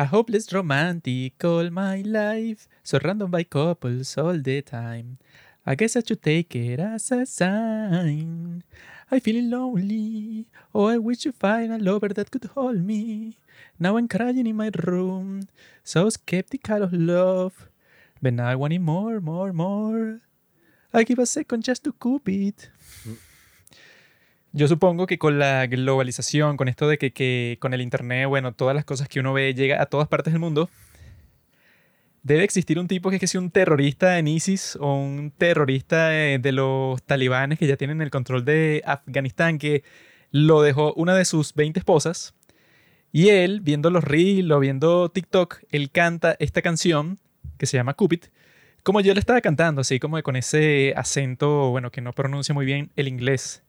A hopeless romantic all my life, surrounded by couples all the time. I guess I should take it as a sign. I feeling lonely. Oh, I wish to find a lover that could hold me. Now I'm crying in my room, so skeptical of love. But now I want it more, more, more. I give a second just to coop it. Mm. Yo supongo que con la globalización, con esto de que, con el internet, bueno, todas las cosas que uno ve llega a todas partes del mundo, debe existir un tipo que es que sea un terrorista en ISIS o un terrorista de, de los talibanes que ya tienen el control de Afganistán, que lo dejó una de sus 20 esposas. Y él, viendo los reels o viendo TikTok, él canta esta canción que se llama Cupid, como yo le estaba cantando, así como con ese acento, bueno, que no pronuncia muy bien el inglés.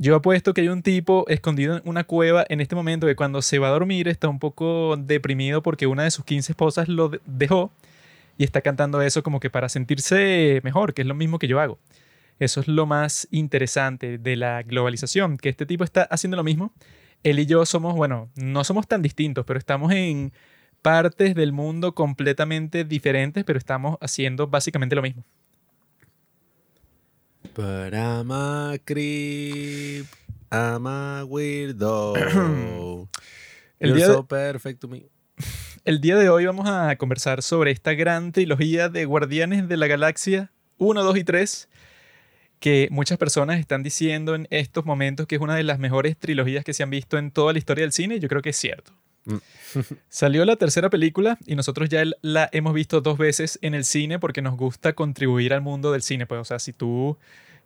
Yo apuesto que hay un tipo escondido en una cueva en este momento que cuando se va a dormir está un poco deprimido porque una de sus 15 esposas lo de- dejó y está cantando eso como que para sentirse mejor, que es lo mismo que yo hago. Eso es lo más interesante de la globalización, que este tipo está haciendo lo mismo. Él y yo somos, bueno, no somos tan distintos, pero estamos en partes del mundo completamente diferentes, pero estamos haciendo básicamente lo mismo. But I'm a creep. I'm a weirdo. El You're día de- so perfect to me. El día de hoy vamos a conversar sobre esta gran trilogía de Guardianes de la Galaxia 1, 2 y 3, que muchas personas están diciendo en estos momentos que es una de las mejores trilogías que se han visto en toda la historia del cine, yo creo que es cierto. Salió la tercera película y nosotros ya la hemos visto dos veces en el cine porque nos gusta contribuir al mundo del cine. Pues, o sea, si tú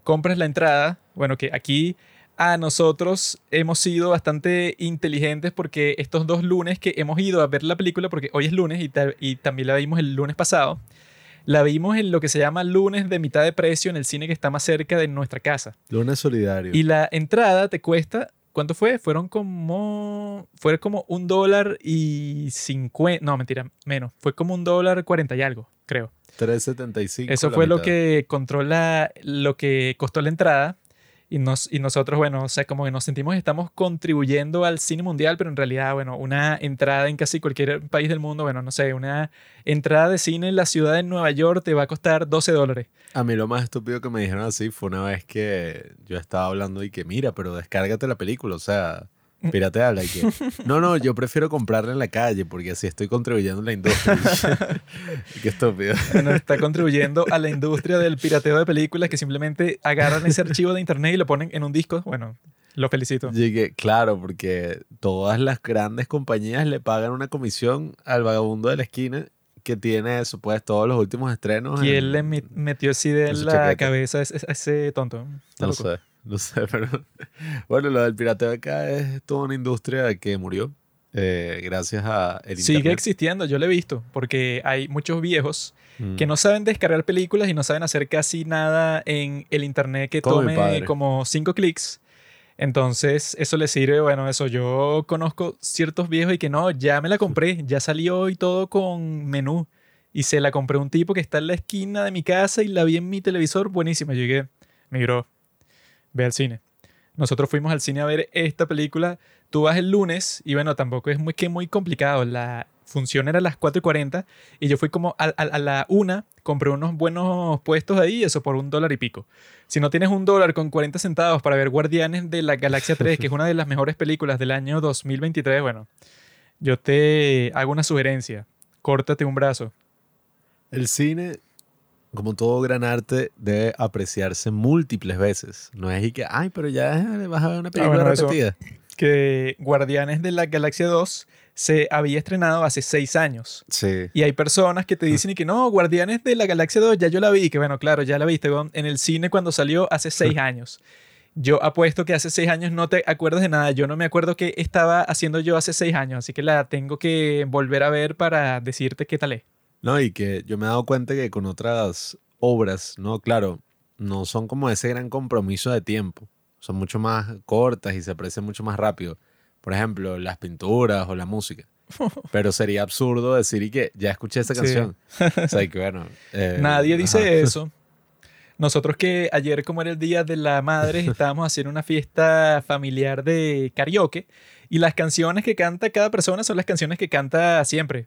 compras la entrada, bueno, que aquí a nosotros hemos sido bastante inteligentes porque estos dos lunes que hemos ido a ver la película, porque hoy es lunes y, ta- y también la vimos el lunes pasado, la vimos en lo que se llama lunes de mitad de precio en el cine que está más cerca de nuestra casa. Lunes solidario. Y la entrada te cuesta, ¿cuánto fue? Fueron como, fue como un dólar y cincuenta, no, mentira, menos, fue como un dólar cuarenta y algo, creo. 3.75. Eso fue lo que controla, lo que costó la entrada. Y, nos, y nosotros, bueno, o sea, como que nos sentimos estamos contribuyendo al cine mundial, pero en realidad, bueno, una entrada en casi cualquier país del mundo, bueno, no sé, una entrada de cine en la ciudad de Nueva York te va a costar 12 dólares. A mí lo más estúpido que me dijeron así fue una vez que yo estaba hablando y que, mira, pero descárgate la película, o sea, pirateala y que, no, no, yo prefiero comprarla en la calle porque así estoy contribuyendo a la industria. Qué estúpido. Bueno, está contribuyendo a la industria del pirateo de películas que simplemente agarran ese archivo de internet y lo ponen en un disco. Bueno, lo felicito. Llegué, claro, porque todas las grandes compañías le pagan una comisión al vagabundo de la esquina que tiene eso, pues, todos los últimos estrenos. ¿Quién en- le metió así de en la chaqueta. cabeza a ese, a ese tonto? No loco. sé, no sé, pero bueno, lo del pirateo acá es toda una industria que murió eh, gracias a el Sigue internet. existiendo, yo lo he visto, porque hay muchos viejos Mm. que no saben descargar películas y no saben hacer casi nada en el internet que Como mi tome como cinco clics. Entonces, eso les sirve, bueno, eso. Yo conozco ciertos viejos y que no, ya me la compré, ya salió y todo con menú. Y se la compré a un tipo que está en la esquina de mi casa y la vi en mi televisor, buenísima. Llegué, me miró, ve al cine. Nosotros fuimos al cine a ver esta película. Tú vas el lunes y bueno, tampoco es muy, que muy complicado. La función era a las 4 y 40 y yo fui como a, la una, compré unos buenos puestos ahí, eso por un dólar y pico. Si no tienes un dólar con 40 centavos para ver Guardianes de la Galaxia 3, que es una de las mejores películas del año 2023, bueno, yo te hago una sugerencia. Córtate un brazo. El cine, como todo gran arte, debe apreciarse múltiples veces. No es y que, ay, pero ya vas a ver una película Ah, bueno, eso- repetida. Que Guardianes de la Galaxia 2 se había estrenado hace seis años. Sí. Y hay personas que te dicen y que no, Guardianes de la Galaxia 2, ya yo la vi. Que bueno, claro, ya la viste en el cine cuando salió hace seis años. Yo apuesto que hace seis años no te acuerdas de nada. Yo no me acuerdo qué estaba haciendo yo hace seis años. Así que la tengo que volver a ver para decirte qué tal es. No, y que yo me he dado cuenta que con otras obras, no, claro, no son como ese gran compromiso de tiempo. Son mucho más cortas y se aprecian mucho más rápido. Por ejemplo, las pinturas o la música. Pero sería absurdo decir y que ya escuché esa Sí. canción. O sea, que bueno. eh, Nadie dice ajá. eso. Nosotros que ayer, como era el Día de la Madre, estábamos haciendo una fiesta familiar de karaoke Y las canciones que canta cada persona son las canciones que canta siempre.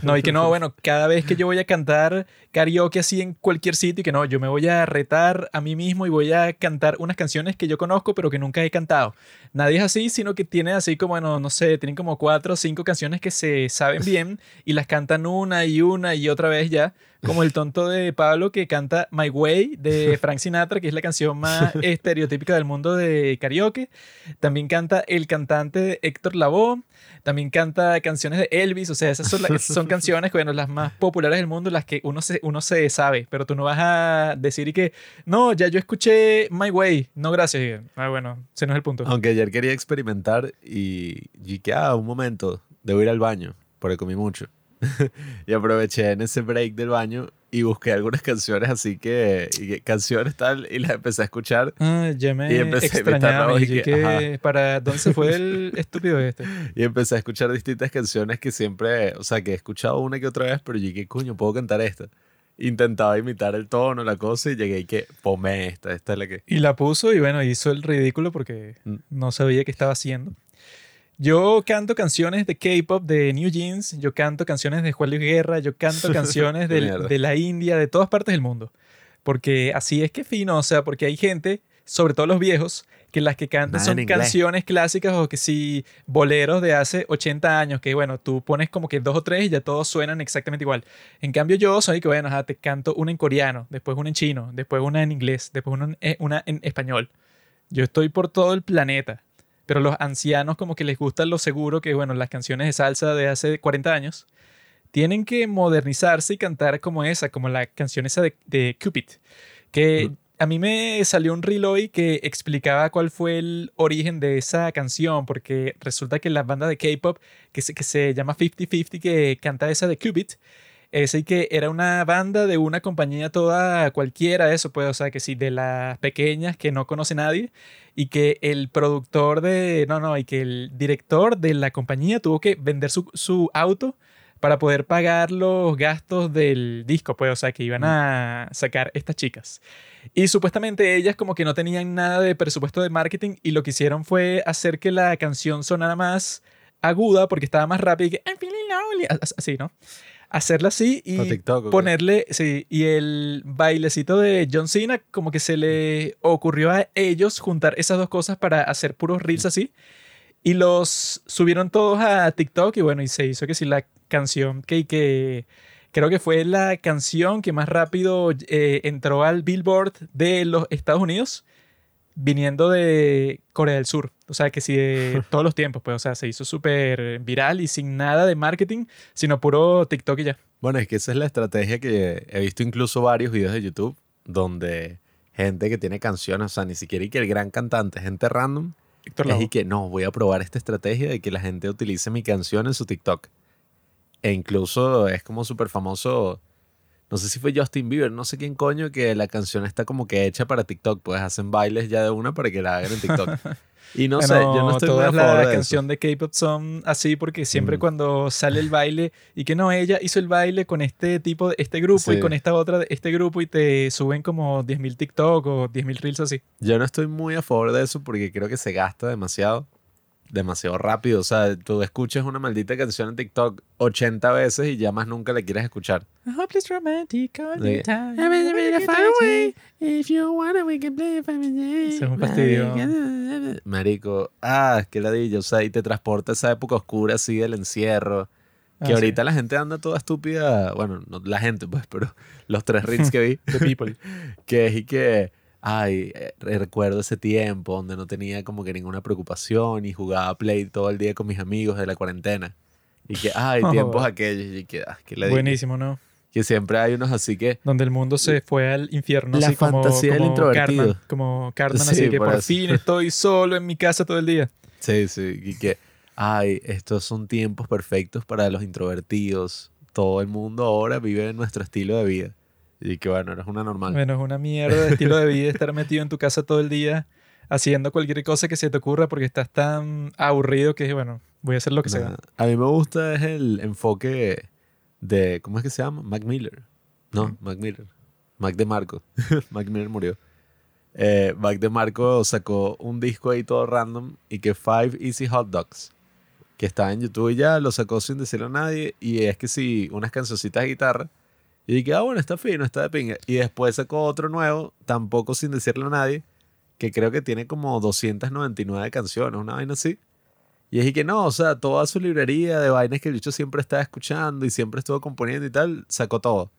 No, y que no, bueno, cada vez que yo voy a cantar karaoke así en cualquier sitio, y que no, yo me voy a retar a mí mismo y voy a cantar unas canciones que yo conozco, pero que nunca he cantado. Nadie es así, sino que tiene así como, bueno, no sé, tienen como cuatro o cinco canciones que se saben bien y las cantan una y una y otra vez ya como el tonto de Pablo que canta My Way de Frank Sinatra, que es la canción más estereotípica del mundo de karaoke. También canta el cantante Héctor Lavoe. También canta canciones de Elvis. O sea, esas son, son canciones, bueno, las más populares del mundo, las que uno se, uno se sabe. Pero tú no vas a decir y que, no, ya yo escuché My Way. No, gracias. Ah, bueno, ese no es el punto. Aunque ayer quería experimentar y, que, ah, un momento, debo ir al baño, porque comí mucho. y aproveché en ese break del baño y busqué algunas canciones así que, y canciones tal y las empecé a escuchar. Ah, ya me y empecé extrañaba y, que, para dónde se fue el estúpido este. Y empecé a escuchar distintas canciones que siempre, o sea, que he escuchado una que otra vez, pero dije, coño, puedo cantar esta. Intentaba imitar el tono, la cosa y llegué y que pomé esta, esta es la que. Y la puso y bueno, hizo el ridículo porque mm. no sabía qué estaba haciendo. Yo canto canciones de K-pop, de New Jeans, yo canto canciones de Juan Luis Guerra, yo canto canciones de, la India, de todas partes del mundo. Porque así es que fino, o sea, porque hay gente, sobre todo los viejos, que las que cantan son canciones clásicas o que sí, boleros de hace 80 años, que bueno, tú pones como que dos o tres y ya todos suenan exactamente igual. En cambio yo soy que bueno, te canto una en coreano, después una en chino, después una en inglés, después una en, una en español. Yo estoy por todo el planeta pero los ancianos como que les gusta lo seguro que, bueno, las canciones de salsa de hace 40 años tienen que modernizarse y cantar como esa, como la canción esa de, Cupid, que a mí me salió un reel hoy que explicaba cuál fue el origen de esa canción, porque resulta que la banda de K-pop que se, que se llama 50-50, que canta esa de Cupid, ese que era una banda de una compañía toda cualquiera, eso pues, o sea, que sí, de las pequeñas que no conoce nadie y que el productor de, no, no, y que el director de la compañía tuvo que vender su, su auto para poder pagar los gastos del disco, pues, o sea, que iban a sacar estas chicas. Y supuestamente ellas como que no tenían nada de presupuesto de marketing y lo que hicieron fue hacer que la canción sonara más aguda porque estaba más rápida y que así, ¿no? Hacerla así y ponerle, sí, y el bailecito de John Cena, como que se le ocurrió a ellos juntar esas dos cosas para hacer puros reels así. Y los subieron todos a TikTok y bueno, y se hizo que sí, la canción que, que creo que fue la canción que más rápido eh, entró al Billboard de los Estados Unidos viniendo de Corea del Sur. O sea, que sí, de todos los tiempos, pues, o sea, se hizo súper viral y sin nada de marketing, sino puro TikTok y ya. Bueno, es que esa es la estrategia que he visto incluso varios videos de YouTube donde gente que tiene canciones, o sea, ni siquiera y que el gran cantante, gente random, es y que no, voy a probar esta estrategia de que la gente utilice mi canción en su TikTok. E incluso es como súper famoso no sé si fue Justin Bieber, no sé quién coño, que la canción está como que hecha para TikTok, pues hacen bailes ya de una para que la hagan en TikTok. Y no sé, yo no estoy todas muy a la canción de K-pop son así porque siempre mm. cuando sale el baile y que no, ella hizo el baile con este tipo, de este grupo y con esta otra de este grupo y te suben como 10.000 TikTok o 10.000 Reels así. Yo no estoy muy a favor de eso porque creo que se gasta demasiado demasiado rápido. O sea, tú escuchas una maldita canción en TikTok 80 veces y ya más nunca la quieres escuchar. Es un fastidio. Marico, ah, qué ladillo. O sea, y te transporta a esa época oscura así del encierro. Que ah, ahorita la gente anda toda estúpida. Bueno, no la gente, pues, pero los tres reels que vi. The people. que es y que ay, eh, recuerdo ese tiempo donde no tenía como que ninguna preocupación y jugaba Play todo el día con mis amigos de la cuarentena. Y que, ay, tiempos aquellos. Y que, ah, que Buenísimo, ¿no? Que siempre hay unos así que... Donde el mundo se fue al infierno. La así fantasía como, del introvertido. como Cartman, así que por, fin estoy solo en mi casa todo el día. Sí, sí. Y que, ay, estos son tiempos perfectos para los introvertidos. Todo el mundo ahora vive nuestro estilo de vida. Y que bueno, eres una normal. Bueno, es una mierda de estilo de vida estar metido en tu casa todo el día haciendo cualquier cosa que se te ocurra porque estás tan aburrido que bueno, voy a hacer lo que sea. A mí me gusta es el enfoque de, ¿cómo es que se llama? Mac Miller. No, Mac Miller. Mac de Marco. Mac Miller murió. eh, Back de Marco sacó un disco ahí todo random y que Five Easy Hot Dogs, que está en YouTube y ya, lo sacó sin decirlo a nadie. Y es que sí, unas cancioncitas de guitarra. Y dije, ah, bueno, está fino, está de pinga. Y después sacó otro nuevo, tampoco sin decirle a nadie, que creo que tiene como 299 canciones, una vaina así. Y es que no, o sea, toda su librería de vainas que el bicho siempre estaba escuchando y siempre estuvo componiendo y tal, sacó todo.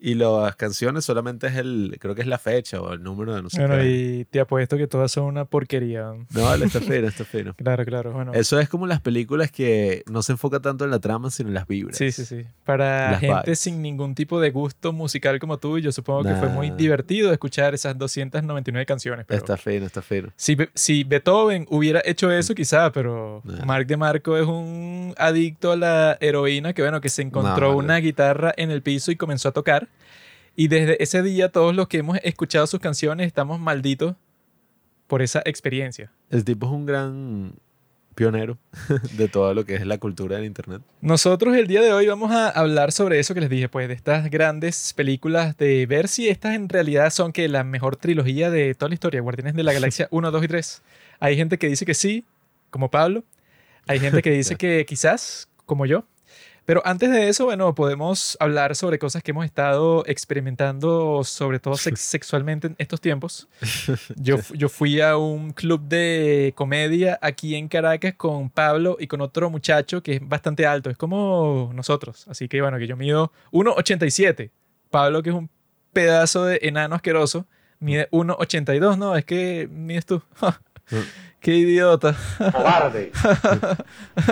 Y las canciones solamente es el, creo que es la fecha o el número de no sé Bueno, qué. y te apuesto que todas son una porquería. No, vale, está fino, está fino. Claro, claro. Bueno, Eso es como las películas que no se enfoca tanto en la trama, sino en las vibras. Sí, sí, sí. Para Las gente vibes. sin ningún tipo de gusto musical como tú, yo supongo que fue muy divertido escuchar esas 299 canciones. Pero Está fino, está fino. si, si Beethoven hubiera hecho eso, quizá, pero Nah. Mark de Marco es un adicto a la heroína que, bueno, que se encontró vale. una guitarra en el piso y comenzó a tocar. Y desde ese día, todos los que hemos escuchado sus canciones estamos malditos por esa experiencia. El tipo es un gran pionero de todo lo que es la cultura del internet. Nosotros el día de hoy vamos a hablar sobre eso que les dije, pues de estas grandes películas, de ver si estas en realidad son que la mejor trilogía de toda la historia, Guardianes de la Galaxia 1, 2 y 3. Hay gente que dice que sí, como Pablo. Hay gente que dice que quizás, como yo. Pero antes de eso, bueno, podemos hablar sobre cosas que hemos estado experimentando, sobre todo sex- sexualmente en estos tiempos. Yo, yo fui a un club de comedia aquí en Caracas con Pablo y con otro muchacho que es bastante alto, es como nosotros. Así que bueno, que yo mido 1,87. Pablo, que es un pedazo de enano asqueroso, mide 1,82. No, es que mides tú. Qué idiota. cobarde,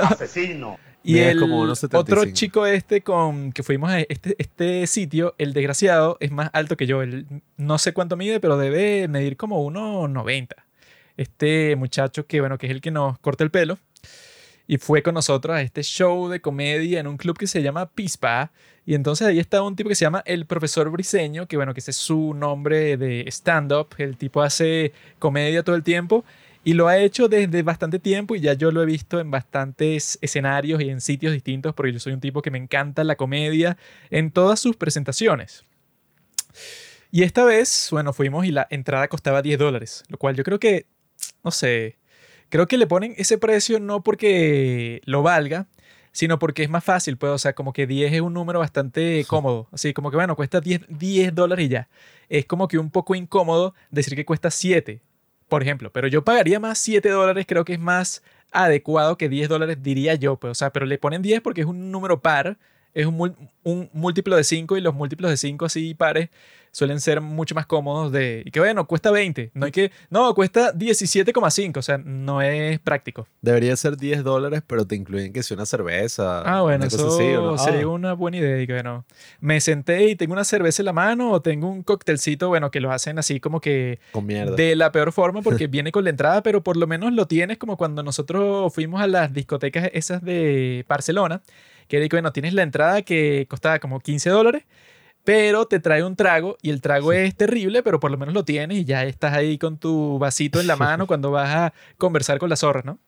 asesino. Y el como 1,75. otro chico este con que fuimos a este, este sitio, el desgraciado, es más alto que yo. Él no sé cuánto mide, pero debe medir como 1,90. Este muchacho que, bueno, que es el que nos corta el pelo. Y fue con nosotros a este show de comedia en un club que se llama Pispa. Y entonces ahí está un tipo que se llama el profesor Briseño, que bueno, que ese es su nombre de stand-up. El tipo hace comedia todo el tiempo. Y lo ha hecho desde bastante tiempo y ya yo lo he visto en bastantes escenarios y en sitios distintos porque yo soy un tipo que me encanta la comedia en todas sus presentaciones. Y esta vez, bueno, fuimos y la entrada costaba 10 dólares, lo cual yo creo que, no sé, creo que le ponen ese precio no porque lo valga, sino porque es más fácil, pues, o sea, como que 10 es un número bastante cómodo, así como que, bueno, cuesta 10, 10 dólares y ya. Es como que un poco incómodo decir que cuesta 7, por ejemplo, pero yo pagaría más 7 dólares, creo que es más adecuado que 10 dólares, diría yo, pues, o sea, pero le ponen 10 porque es un número par, es un, un múltiplo de 5 y los múltiplos de 5 así pares suelen ser mucho más cómodos de... Y que bueno, cuesta 20, no hay que... No, cuesta 17,5, o sea, no es práctico. Debería ser 10 dólares, pero te incluyen que sea una cerveza. Ah, bueno, una eso así, ¿o no? sería Ah, una buena idea. Y que bueno, me senté y tengo una cerveza en la mano o tengo un coctelcito, bueno, que lo hacen así como que con mierda. de la peor forma porque viene con la entrada, pero por lo menos lo tienes como cuando nosotros fuimos a las discotecas esas de Barcelona, que que, bueno, tienes la entrada que costaba como 15 dólares, pero te trae un trago y el trago es terrible, pero por lo menos lo tienes y ya estás ahí con tu vasito en la mano cuando vas a conversar con las zorras, ¿no?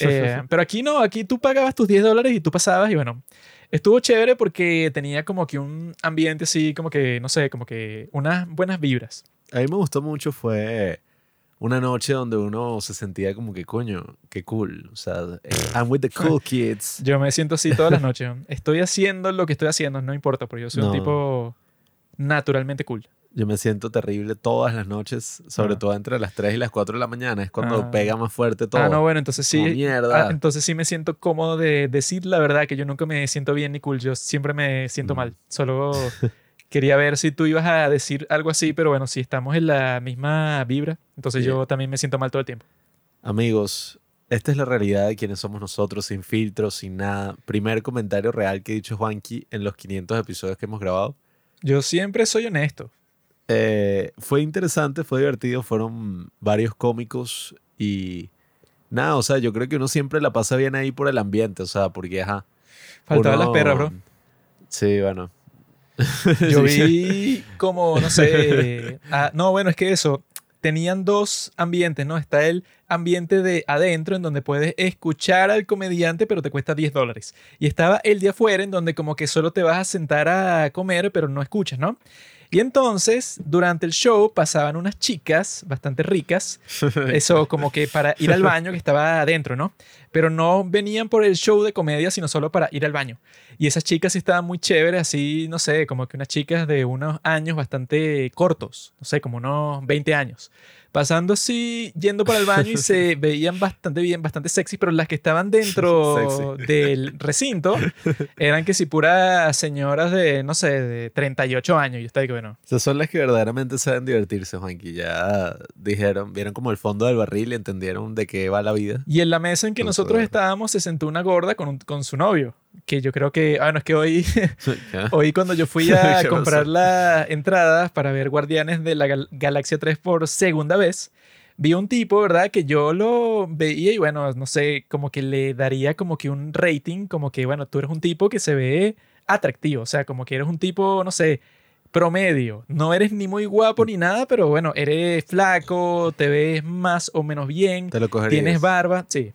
Eh, pero aquí no, aquí tú pagabas tus 10 dólares y tú pasabas y bueno, estuvo chévere porque tenía como que un ambiente así, como que, no sé, como que unas buenas vibras. A mí me gustó mucho fue una noche donde uno se sentía como que, coño, qué cool. O sea, I'm with the cool kids. Yo me siento así todas las noches. ¿no? Estoy haciendo lo que estoy haciendo, no importa, porque yo soy un tipo naturalmente cool. Yo me siento terrible todas las noches, sobre Ah. todo entre las 3 y las 4 de la mañana. Es cuando Ah. pega más fuerte todo. Ah, no, bueno, entonces sí. Mierda. ah, entonces sí me siento cómodo de decir la verdad, que yo nunca me siento bien ni cool. Yo siempre me siento Mm. mal. Solo quería ver si tú ibas a decir algo así, pero bueno, si estamos en la misma vibra, entonces Sí. yo también me siento mal todo el tiempo. Amigos, esta es la realidad de quienes somos nosotros, sin filtros, sin nada. Primer comentario real que ha dicho Juanqui en los 500 episodios que hemos grabado. Yo siempre soy honesto. Eh, fue interesante, fue divertido, fueron varios cómicos y nada, o sea, yo creo que uno siempre la pasa bien ahí por el ambiente, o sea, porque ajá. Faltaban las perras, bro. Sí, bueno. Yo vi como, no sé. ah, no, bueno, es que eso. Tenían dos ambientes, ¿no? Está el ambiente de adentro, en donde puedes escuchar al comediante, pero te cuesta 10 dólares. Y estaba el de afuera, en donde como que solo te vas a sentar a comer, pero no escuchas, ¿no? Y entonces, durante el show pasaban unas chicas bastante ricas, eso como que para ir al baño que estaba adentro, ¿no? Pero no venían por el show de comedia, sino solo para ir al baño. Y esas chicas sí estaban muy chéveres, así, no sé, como que unas chicas de unos años bastante cortos, no sé, como unos 20 años pasando así, yendo para el baño y se veían bastante bien, bastante sexy, pero las que estaban dentro del recinto eran que si puras señoras de, no sé, de 38 años. Y está que bueno. Esas son las que verdaderamente saben divertirse, Juanqui. Ya dijeron, vieron como el fondo del barril y entendieron de qué va la vida. Y en la mesa en que nosotros estábamos se sentó una gorda con, con su novio que yo creo que, ah, no, es que hoy, hoy cuando yo fui a comprar las entradas para ver Guardianes de la Galaxia 3 por segunda vez, vi un tipo, ¿verdad? Que yo lo veía y bueno, no sé, como que le daría como que un rating, como que, bueno, tú eres un tipo que se ve atractivo, o sea, como que eres un tipo, no sé, promedio. No eres ni muy guapo ni nada, pero bueno, eres flaco, te ves más o menos bien, te lo tienes barba, sí.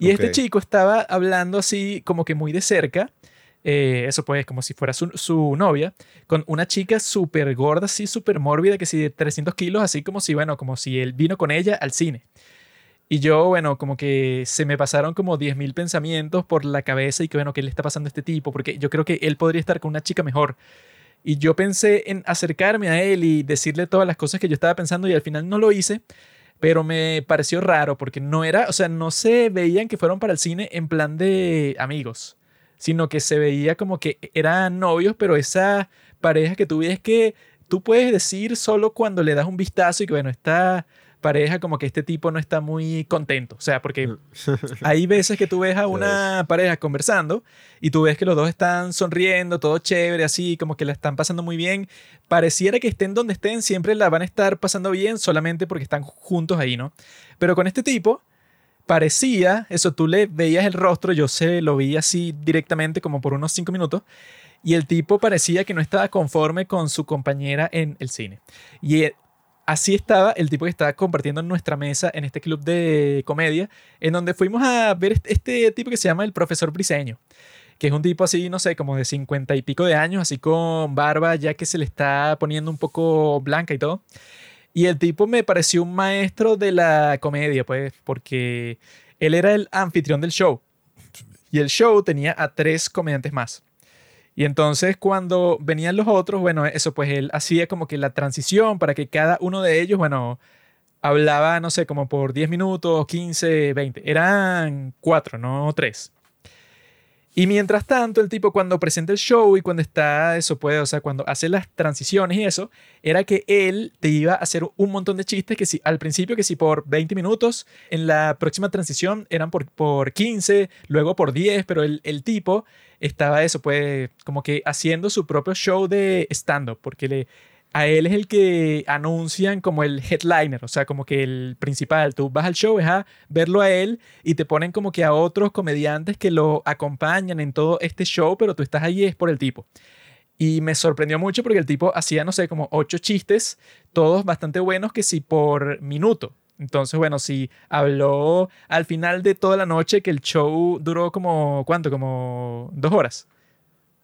Y este chico estaba hablando así como que muy de cerca, eh, eso pues como si fuera su, su novia, con una chica súper gorda, así súper mórbida, que sí de 300 kilos, así como si, bueno, como si él vino con ella al cine. Y yo, bueno, como que se me pasaron como 10.000 pensamientos por la cabeza y que, bueno, ¿qué le está pasando a este tipo? Porque yo creo que él podría estar con una chica mejor. Y yo pensé en acercarme a él y decirle todas las cosas que yo estaba pensando y al final no lo hice pero me pareció raro porque no era, o sea, no se veían que fueron para el cine en plan de amigos, sino que se veía como que eran novios, pero esa pareja que tú ves que tú puedes decir solo cuando le das un vistazo y que bueno, está pareja como que este tipo no está muy contento. O sea, porque hay veces que tú ves a una pareja conversando y tú ves que los dos están sonriendo, todo chévere, así como que la están pasando muy bien. Pareciera que estén donde estén, siempre la van a estar pasando bien solamente porque están juntos ahí, ¿no? Pero con este tipo parecía, eso tú le veías el rostro, yo se lo vi así directamente como por unos cinco minutos, y el tipo parecía que no estaba conforme con su compañera en el cine. Y así estaba el tipo que estaba compartiendo en nuestra mesa en este club de comedia, en donde fuimos a ver este, este tipo que se llama el profesor Briseño, que es un tipo así, no sé, como de cincuenta y pico de años, así con barba ya que se le está poniendo un poco blanca y todo. Y el tipo me pareció un maestro de la comedia, pues, porque él era el anfitrión del show. Y el show tenía a tres comediantes más. Y entonces cuando venían los otros, bueno, eso pues él hacía como que la transición para que cada uno de ellos, bueno, hablaba, no sé, como por 10 minutos, 15, 20. Eran cuatro, no tres. Y mientras tanto, el tipo cuando presenta el show y cuando está, eso puede, o sea, cuando hace las transiciones y eso, era que él te iba a hacer un montón de chistes que si al principio que si por 20 minutos, en la próxima transición eran por, por 15, luego por 10, pero el, el tipo estaba eso, pues como que haciendo su propio show de stand-up, porque le, a él es el que anuncian como el headliner, o sea, como que el principal. Tú vas al show, es a verlo a él y te ponen como que a otros comediantes que lo acompañan en todo este show, pero tú estás ahí es por el tipo. Y me sorprendió mucho porque el tipo hacía, no sé, como ocho chistes, todos bastante buenos que sí por minuto. Entonces, bueno, si habló al final de toda la noche que el show duró como, ¿cuánto? Como dos horas.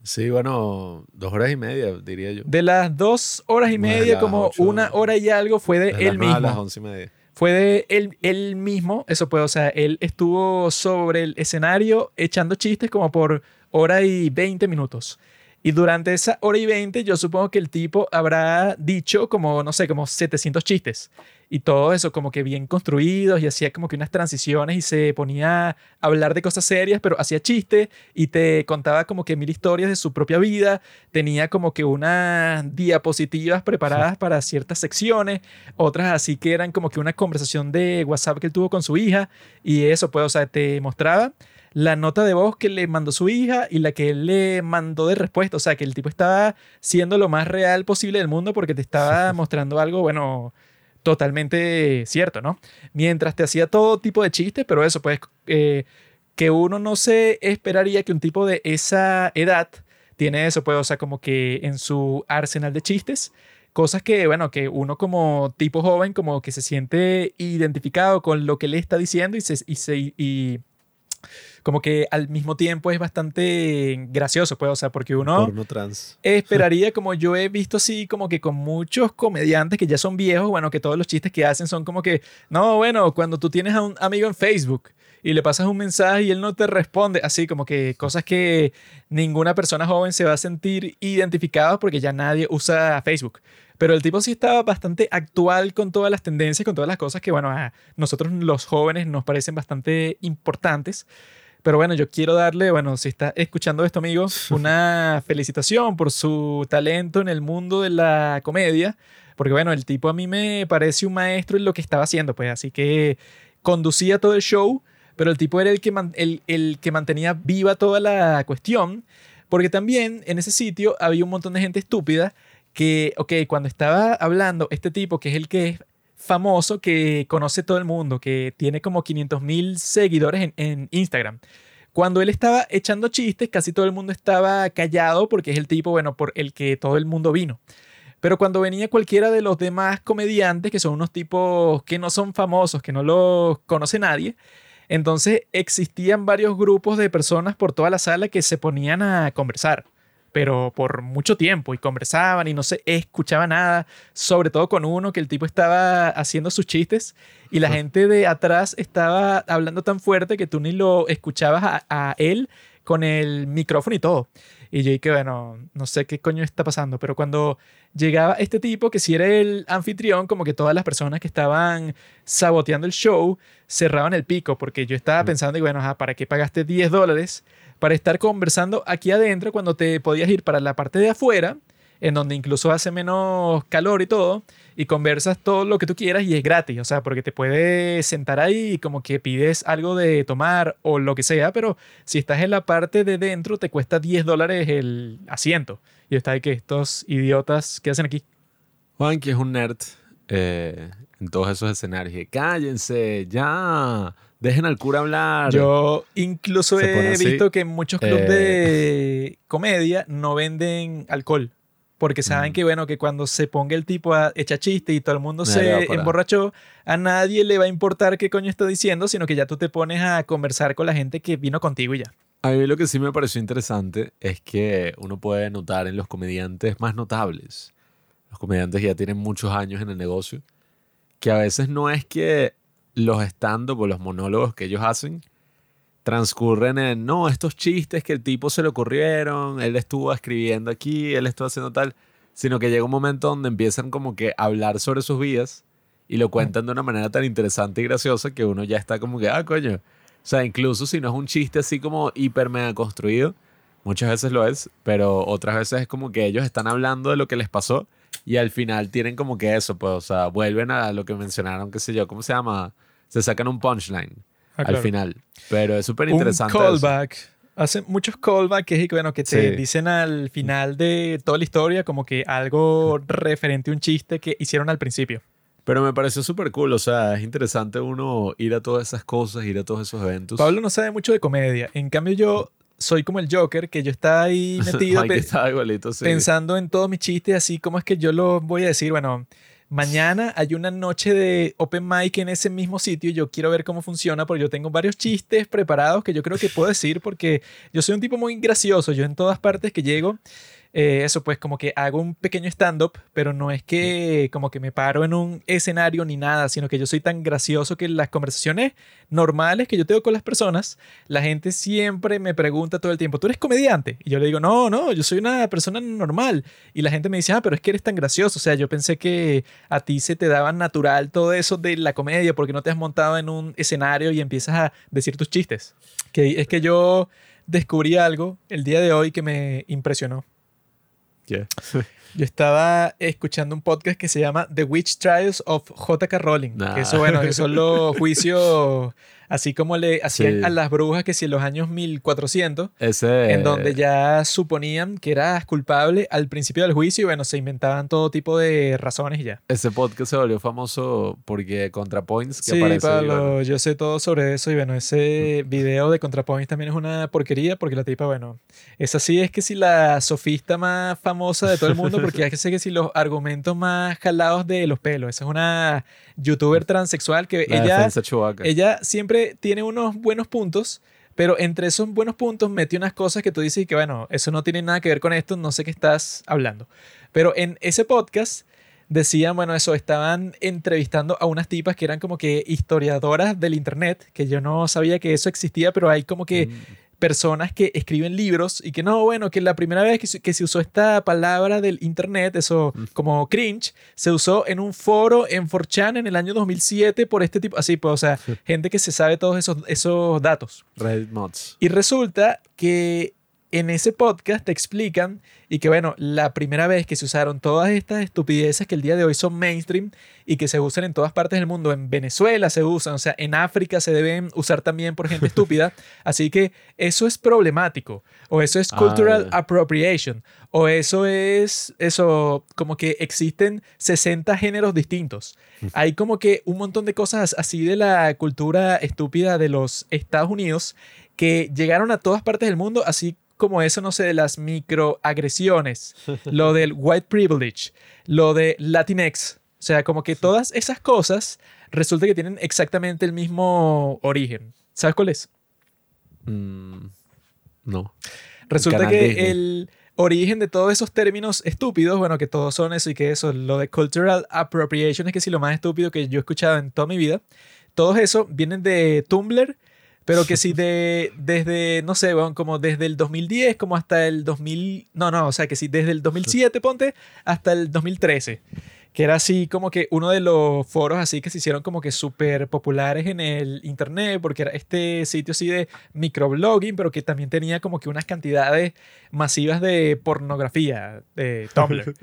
Sí, bueno, dos horas y media, diría yo. De las dos horas y media, como una hora y algo fue de, él mismo. las once y media. Fue de él, él mismo, eso puede, o sea, él estuvo sobre el escenario echando chistes como por hora y veinte minutos. Y durante esa hora y veinte, yo supongo que el tipo habrá dicho como, no sé, como 700 chistes. Y todo eso como que bien construidos y hacía como que unas transiciones y se ponía a hablar de cosas serias, pero hacía chistes y te contaba como que mil historias de su propia vida, tenía como que unas diapositivas preparadas para ciertas secciones, otras así que eran como que una conversación de WhatsApp que él tuvo con su hija y eso pues, o sea, te mostraba la nota de voz que le mandó su hija y la que él le mandó de respuesta. O sea, que el tipo estaba siendo lo más real posible del mundo porque te estaba mostrando algo, bueno, totalmente cierto, ¿no? Mientras te hacía todo tipo de chistes, pero eso, pues, eh, que uno no se esperaría que un tipo de esa edad tiene eso, pues, o sea, como que en su arsenal de chistes, cosas que, bueno, que uno como tipo joven, como que se siente identificado con lo que le está diciendo y se, y se, y como que al mismo tiempo es bastante gracioso, pues, o sea, porque uno Porno trans. esperaría, como yo he visto así, como que con muchos comediantes que ya son viejos, bueno, que todos los chistes que hacen son como que, no, bueno, cuando tú tienes a un amigo en Facebook y le pasas un mensaje y él no te responde, así como que cosas que ninguna persona joven se va a sentir identificada porque ya nadie usa Facebook. Pero el tipo sí estaba bastante actual con todas las tendencias, con todas las cosas que, bueno, a nosotros los jóvenes nos parecen bastante importantes. Pero bueno, yo quiero darle, bueno, si está escuchando esto, amigo, una felicitación por su talento en el mundo de la comedia. Porque bueno, el tipo a mí me parece un maestro en lo que estaba haciendo, pues así que conducía todo el show, pero el tipo era el que, man- el, el que mantenía viva toda la cuestión. Porque también en ese sitio había un montón de gente estúpida que, ok, cuando estaba hablando este tipo, que es el que es famoso, que conoce todo el mundo, que tiene como 500 mil seguidores en, Instagram. Cuando él estaba echando chistes, casi todo el mundo estaba callado porque es el tipo, bueno, por el que todo el mundo vino. Pero cuando venía cualquiera de los demás comediantes, que son unos tipos que no son famosos, que no los conoce nadie, entonces existían varios grupos de personas por toda la sala que se ponían a conversar, pero por mucho tiempo y conversaban y no se escuchaba nada, sobre todo con uno que el tipo estaba haciendo sus chistes y la gente de atrás estaba hablando tan fuerte que tú ni lo escuchabas a, a él con el micrófono y todo. Y yo dije, bueno, no sé qué coño está pasando, pero cuando llegaba este tipo, que si era el anfitrión, como que todas las personas que estaban saboteando el show cerraban el pico, porque yo estaba pensando, y bueno, ajá, ¿para qué pagaste 10 dólares para estar conversando aquí adentro cuando te podías ir para la parte de afuera, en donde incluso hace menos calor y todo, y conversas todo lo que tú quieras y es gratis, o sea, porque te puedes sentar ahí y como que pides algo de tomar o lo que sea, pero si estás en la parte de dentro te cuesta 10 dólares el asiento. Y está de que estos idiotas que hacen aquí. Juan, que es un nerd eh, en todos esos escenarios. Cállense, ya. Dejen al cura hablar. Yo incluso he visto que en muchos clubes eh, de comedia no venden alcohol. Porque saben Mm. que, bueno, que cuando se ponga el tipo a echar chiste y todo el mundo Nadie se emborrachó, a nadie le va a importar qué coño está diciendo, sino que ya tú te pones a conversar con la gente que vino contigo y ya. A mí lo que sí me pareció interesante es que uno puede notar en los comediantes más notables, los comediantes que ya tienen muchos años en el negocio, que a veces no es que los stand-up o los monólogos que ellos hacen transcurren en, no, estos chistes que el tipo se le ocurrieron, él estuvo escribiendo aquí, él estuvo haciendo tal, sino que llega un momento donde empiezan como que a hablar sobre sus vidas y lo cuentan de una manera tan interesante y graciosa que uno ya está como que, ah, coño. O sea, incluso si no es un chiste así como hiper mega construido, muchas veces lo es, pero otras veces es como que ellos están hablando de lo que les pasó y al final tienen como que eso, pues, o sea, vuelven a lo que mencionaron, qué sé yo, ¿cómo se llama? Se sacan un punchline al final. Pero es súper Un interesante. eso. callback. Hacen muchos callbacks que, bueno, que te Sí. dicen al final de toda la historia como que algo referente a un chiste que hicieron al principio. Pero me pareció súper cool, o sea, es interesante uno ir a todas esas cosas, ir a todos esos eventos. Pablo no sabe mucho de comedia. En cambio, yo soy como el Joker, que yo estaba ahí metido pe- estaba igualito, sí. pensando en todos mis chistes, así como es que yo lo voy a decir. Bueno, mañana hay una noche de open mic en ese mismo sitio. y Yo quiero ver cómo funciona, porque yo tengo varios chistes preparados que yo creo que puedo decir, porque yo soy un tipo muy gracioso. Yo en todas partes que llego, eh, eso pues como que hago un pequeño stand-up, pero no es que como que me paro en un escenario ni nada, sino que yo soy tan gracioso que las conversaciones normales que yo tengo con las personas, la gente siempre me pregunta todo el tiempo, ¿tú eres comediante? Y yo le digo, no, no, yo soy una persona normal. Y la gente me dice, ah, pero es que eres tan gracioso. O sea, yo pensé que a ti se te daba natural todo eso de la comedia porque no te has montado en un escenario y empiezas a decir tus chistes. Que es que yo descubrí algo el día de hoy que me impresionó. ¿Qué? Yo estaba escuchando un podcast que se llama The Witch Trials of J.K. Rowling. Que eso, bueno, que son los juicios así como le hacían Sí. a las brujas que si en los años 1400, Ese... en donde ya suponían que eras culpable al principio del juicio y bueno, se inventaban todo tipo de razones y ya. Ese podcast se volvió famoso porque ContraPoints, que Sí, aparece Pablo, bueno, yo sé todo sobre eso y bueno, ese video de ContraPoints también es una porquería porque la tipa, bueno, esa sí es que si la sofista más famosa de todo el mundo porque es que sé que si los argumentos más jalados de los pelos, esa es una youtuber transexual que la ella, ella siempre tiene unos buenos puntos, pero entre esos buenos puntos metí unas cosas que tú dices que, bueno, eso no tiene nada que ver con esto, no sé qué estás hablando. Pero en ese podcast decían, bueno, eso, estaban entrevistando a unas tipas que eran como que historiadoras del Internet, que yo no sabía que eso existía, pero hay como que personas que escriben libros y que no, bueno, que la primera vez que se, que se usó esta palabra del Internet, eso como cringe, se usó en un foro en 4chan en el año 2007 por este tipo, así pues, o sea, gente que se sabe todos esos, esos datos. Reddit mods. Y resulta que en ese podcast te explican y que bueno, la primera vez que se usaron todas estas estupideces que el día de hoy son mainstream y que se usan en todas partes del mundo, en Venezuela se usan, o sea, en África se deben usar también por gente estúpida, así que eso es problemático, o eso es cultural Ah. appropriation, o eso es, eso, como que existen 60 géneros distintos. Hay como que un montón de cosas así de la cultura estúpida de los Estados Unidos que llegaron a todas partes del mundo, así como eso, no sé, de las microagresiones, lo del white privilege, lo de Latinx. O sea, como que todas esas cosas resulta que tienen exactamente el mismo origen. ¿Sabes cuál es? Mm, no. Resulta que el origen de todos esos términos estúpidos, bueno, que todos son eso y que eso, lo de cultural appropriation es que sí, lo más estúpido que yo he escuchado en toda mi vida. Todos eso vienen de Tumblr, pero que sí de, desde, no sé, bueno, como desde el 2010 como hasta el 2000, no, no, o sea, que sí, desde el 2007, ponte, hasta el 2013. Que era así como que uno de los foros así que se hicieron como que súper populares en el internet, porque era este sitio así de microblogging, pero que también tenía como que unas cantidades masivas de pornografía de Tumblr.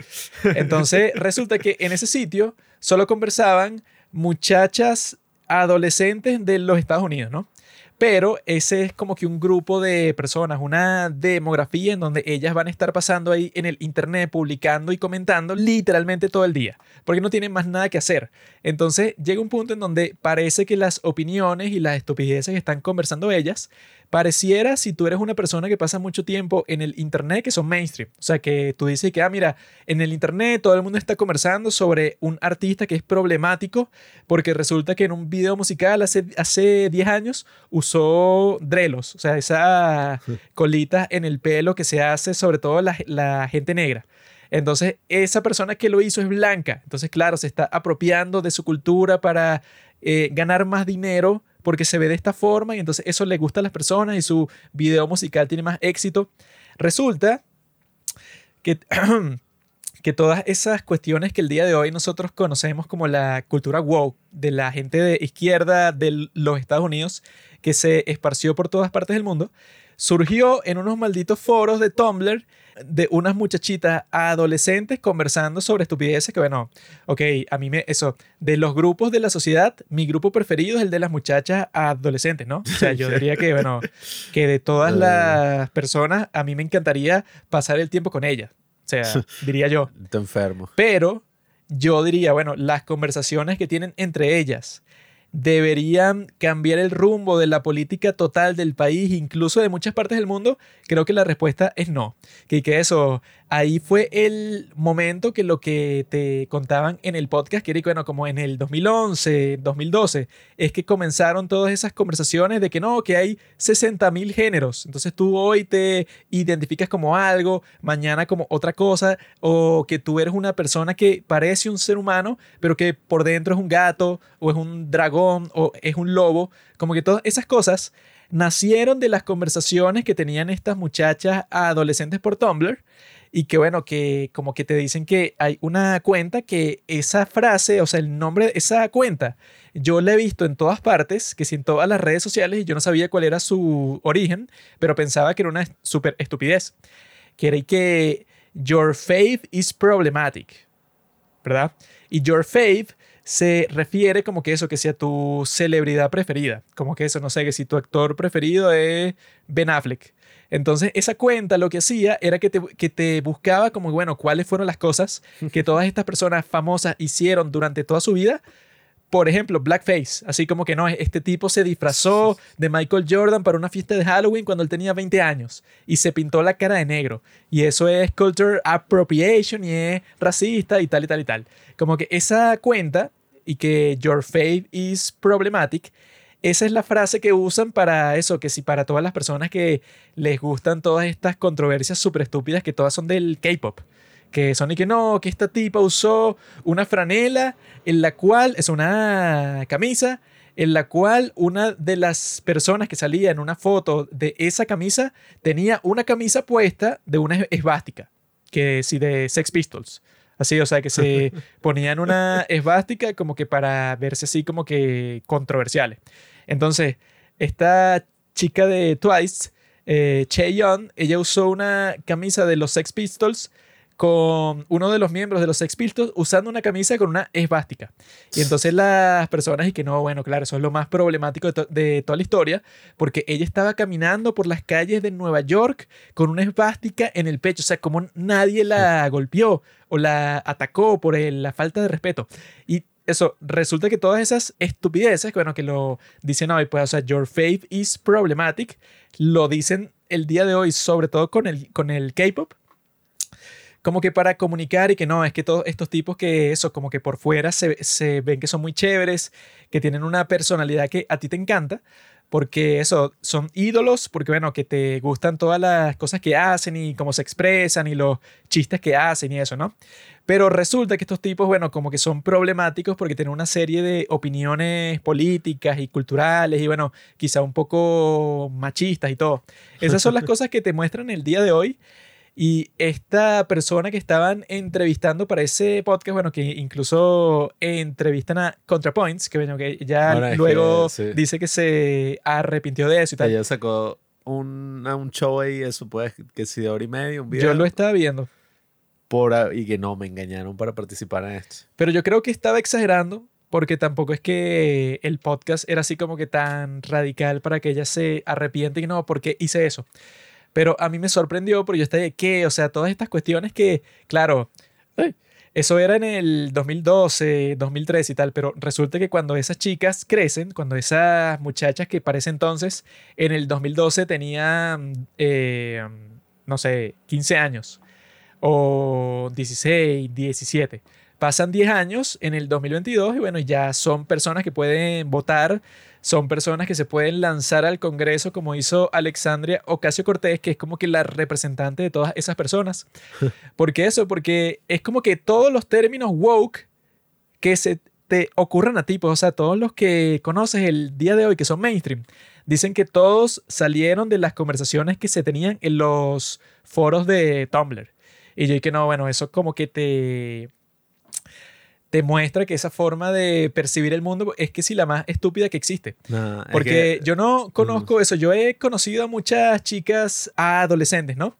Entonces resulta que en ese sitio solo conversaban muchachas adolescentes de los Estados Unidos, ¿no? Pero ese es como que un grupo de personas, una demografía en donde ellas van a estar pasando ahí en el internet, publicando y comentando literalmente todo el día, porque no tienen más nada que hacer. Entonces llega un punto en donde parece que las opiniones y las estupideces que están conversando ellas, pareciera si tú eres una persona que pasa mucho tiempo en el internet que son mainstream. O sea, que tú dices que, ah, mira, en el internet todo el mundo está conversando sobre un artista que es problemático porque resulta que en un video musical hace, hace 10 años usó drelos, o sea, esa colita en el pelo que se hace sobre todo la, la gente negra. Entonces, esa persona que lo hizo es blanca. Entonces, claro, se está apropiando de su cultura para eh, ganar más dinero porque se ve de esta forma y entonces eso le gusta a las personas y su video musical tiene más éxito. Resulta que, que todas esas cuestiones que el día de hoy nosotros conocemos como la cultura woke de la gente de izquierda de los Estados Unidos que se esparció por todas partes del mundo, surgió en unos malditos foros de Tumblr de unas muchachitas adolescentes conversando sobre estupideces que, bueno, ok, a mí me, eso, de los grupos de la sociedad, mi grupo preferido es el de las muchachas adolescentes, ¿no? O sea, yo diría que, bueno, que de todas las personas, a mí me encantaría pasar el tiempo con ellas. O sea, diría yo. Te enfermo. Pero yo diría, bueno, las conversaciones que tienen entre ellas deberían cambiar el rumbo de la política total del país, incluso de muchas partes del mundo, creo que la respuesta es no. Que, que eso, ahí fue el momento que lo que te contaban en el podcast, que era bueno, como en el 2011, 2012, es que comenzaron todas esas conversaciones de que no, que hay 60 mil géneros. Entonces tú hoy te identificas como algo, mañana como otra cosa, o que tú eres una persona que parece un ser humano, pero que por dentro es un gato, o es un dragón, o es un lobo. Como que todas esas cosas nacieron de las conversaciones que tenían estas muchachas adolescentes por Tumblr y que bueno, que como que te dicen que hay una cuenta que esa frase, o sea, el nombre de esa cuenta, yo la he visto en todas partes, que si en todas las redes sociales y yo no sabía cuál era su origen, pero pensaba que era una súper estupidez, que era que your faith is problematic, ¿verdad? Y your faith se refiere como que eso, que sea tu celebridad preferida. Como que eso, no sé, que si tu actor preferido es Ben Affleck. Entonces, esa cuenta lo que hacía era que te, que te buscaba como, bueno, cuáles fueron las cosas que todas estas personas famosas hicieron durante toda su vida. Por ejemplo, blackface. Así como que no, este tipo se disfrazó de Michael Jordan para una fiesta de Halloween cuando él tenía 20 años y se pintó la cara de negro. Y eso es culture appropriation y es racista y tal y tal y tal. Como que esa cuenta y que your faith is problematic esa es la frase que usan para eso, que si para todas las personas que les gustan todas estas controversias súper estúpidas, que todas son del K-pop. Que son y que no, que esta tipa usó una franela en la cual, es una camisa, en la cual una de las personas que salía en una foto de esa camisa tenía una camisa puesta de una esvástica, que sí, de Sex Pistols. Así, o sea, que se ponían una esvástica como que para verse así como que controversiales. Entonces, esta chica de Twice, eh, Che Young, ella usó una camisa de los Sex Pistols con uno de los miembros de los Sex Pistols usando una camisa con una esvástica. Y entonces las personas y que no, bueno, claro, eso es lo más problemático de, to- de toda la historia, porque ella estaba caminando por las calles de Nueva York con una esvástica en el pecho, o sea, como nadie la golpeó o la atacó por el- la falta de respeto. Y eso, resulta que todas esas estupideces, bueno, que lo dicen hoy, pues, o sea, your faith is problematic, lo dicen el día de hoy, sobre todo con el, con el K-pop, como que para comunicar y que no, es que todos estos tipos que eso, como que por fuera se, se ven que son muy chéveres, que tienen una personalidad que a ti te encanta, porque eso, son ídolos, porque bueno, que te gustan todas las cosas que hacen y cómo se expresan y los chistes que hacen y eso, ¿no? Pero resulta que estos tipos, bueno, como que son problemáticos porque tienen una serie de opiniones políticas y culturales y bueno, quizá un poco machistas y todo. Esas son las cosas que te muestran el día de hoy. Y esta persona que estaban entrevistando para ese podcast, bueno, que incluso entrevistan a ContraPoints, que bueno, que ya Bueno, que, luego sí. dice que se arrepintió de eso y tal. Ella sacó un, un show ahí, eso pues, que si de hora y media, un video. Yo lo estaba viendo, por, y que no, me engañaron para participar en esto. pero yo creo que estaba exagerando porque tampoco es que el podcast era así como que tan radical para que ella se arrepiente y no, porque hice eso. Pero a mí me sorprendió porque yo estaba de qué, o sea, todas estas cuestiones que, claro, eso era en el 2012, 2013 y tal, pero resulta que cuando esas chicas crecen, cuando esas muchachas que parece entonces en el 2012 tenían, eh, no sé, 15 años o 16, 17. Pasan 10 años en el 2022 y bueno, ya son personas que pueden votar, son personas que se pueden lanzar al Congreso como hizo Alexandria Ocasio Cortés, que es como que la representante de todas esas personas. ¿Por qué eso? Porque es como que todos los términos woke que se te ocurran a ti, pues, o sea, todos los que conoces el día de hoy que son mainstream, dicen que todos salieron de las conversaciones que se tenían en los foros de Tumblr. Y yo que no, bueno, eso como que te te muestra que esa forma de percibir el mundo es que sí la más estúpida que existe. Es Porque que- yo no conozco eso. Yo he conocido a muchas chicas adolescentes, ¿no?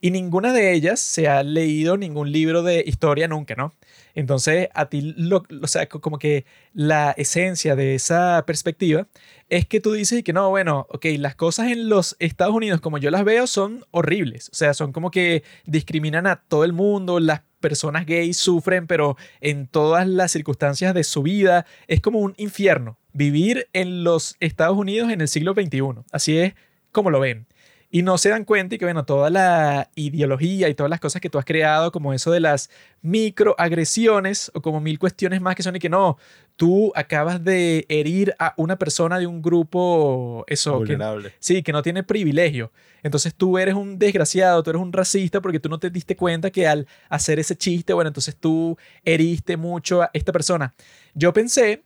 Y ninguna de ellas se ha leído ningún libro de historia nunca, ¿no? Entonces, a ti, lo, o sea, co- como que la esencia de esa perspectiva es que tú dices que no, bueno, ok, las cosas en los Estados Unidos como yo las veo son horribles. O sea, son como que discriminan a todo el mundo, las personas gays sufren, pero en todas las circunstancias de su vida es como un infierno vivir en los Estados Unidos en el siglo XXI. Así es como lo ven. Y no se dan cuenta y que, bueno, toda la ideología y todas las cosas que tú has creado, como eso de las microagresiones o como mil cuestiones más que son y que no, tú acabas de herir a una persona de un grupo, eso, que, vulnerable. Sí, que no tiene privilegio. Entonces tú eres un desgraciado, tú eres un racista porque tú no te diste cuenta que al hacer ese chiste, bueno, entonces tú heriste mucho a esta persona. Yo pensé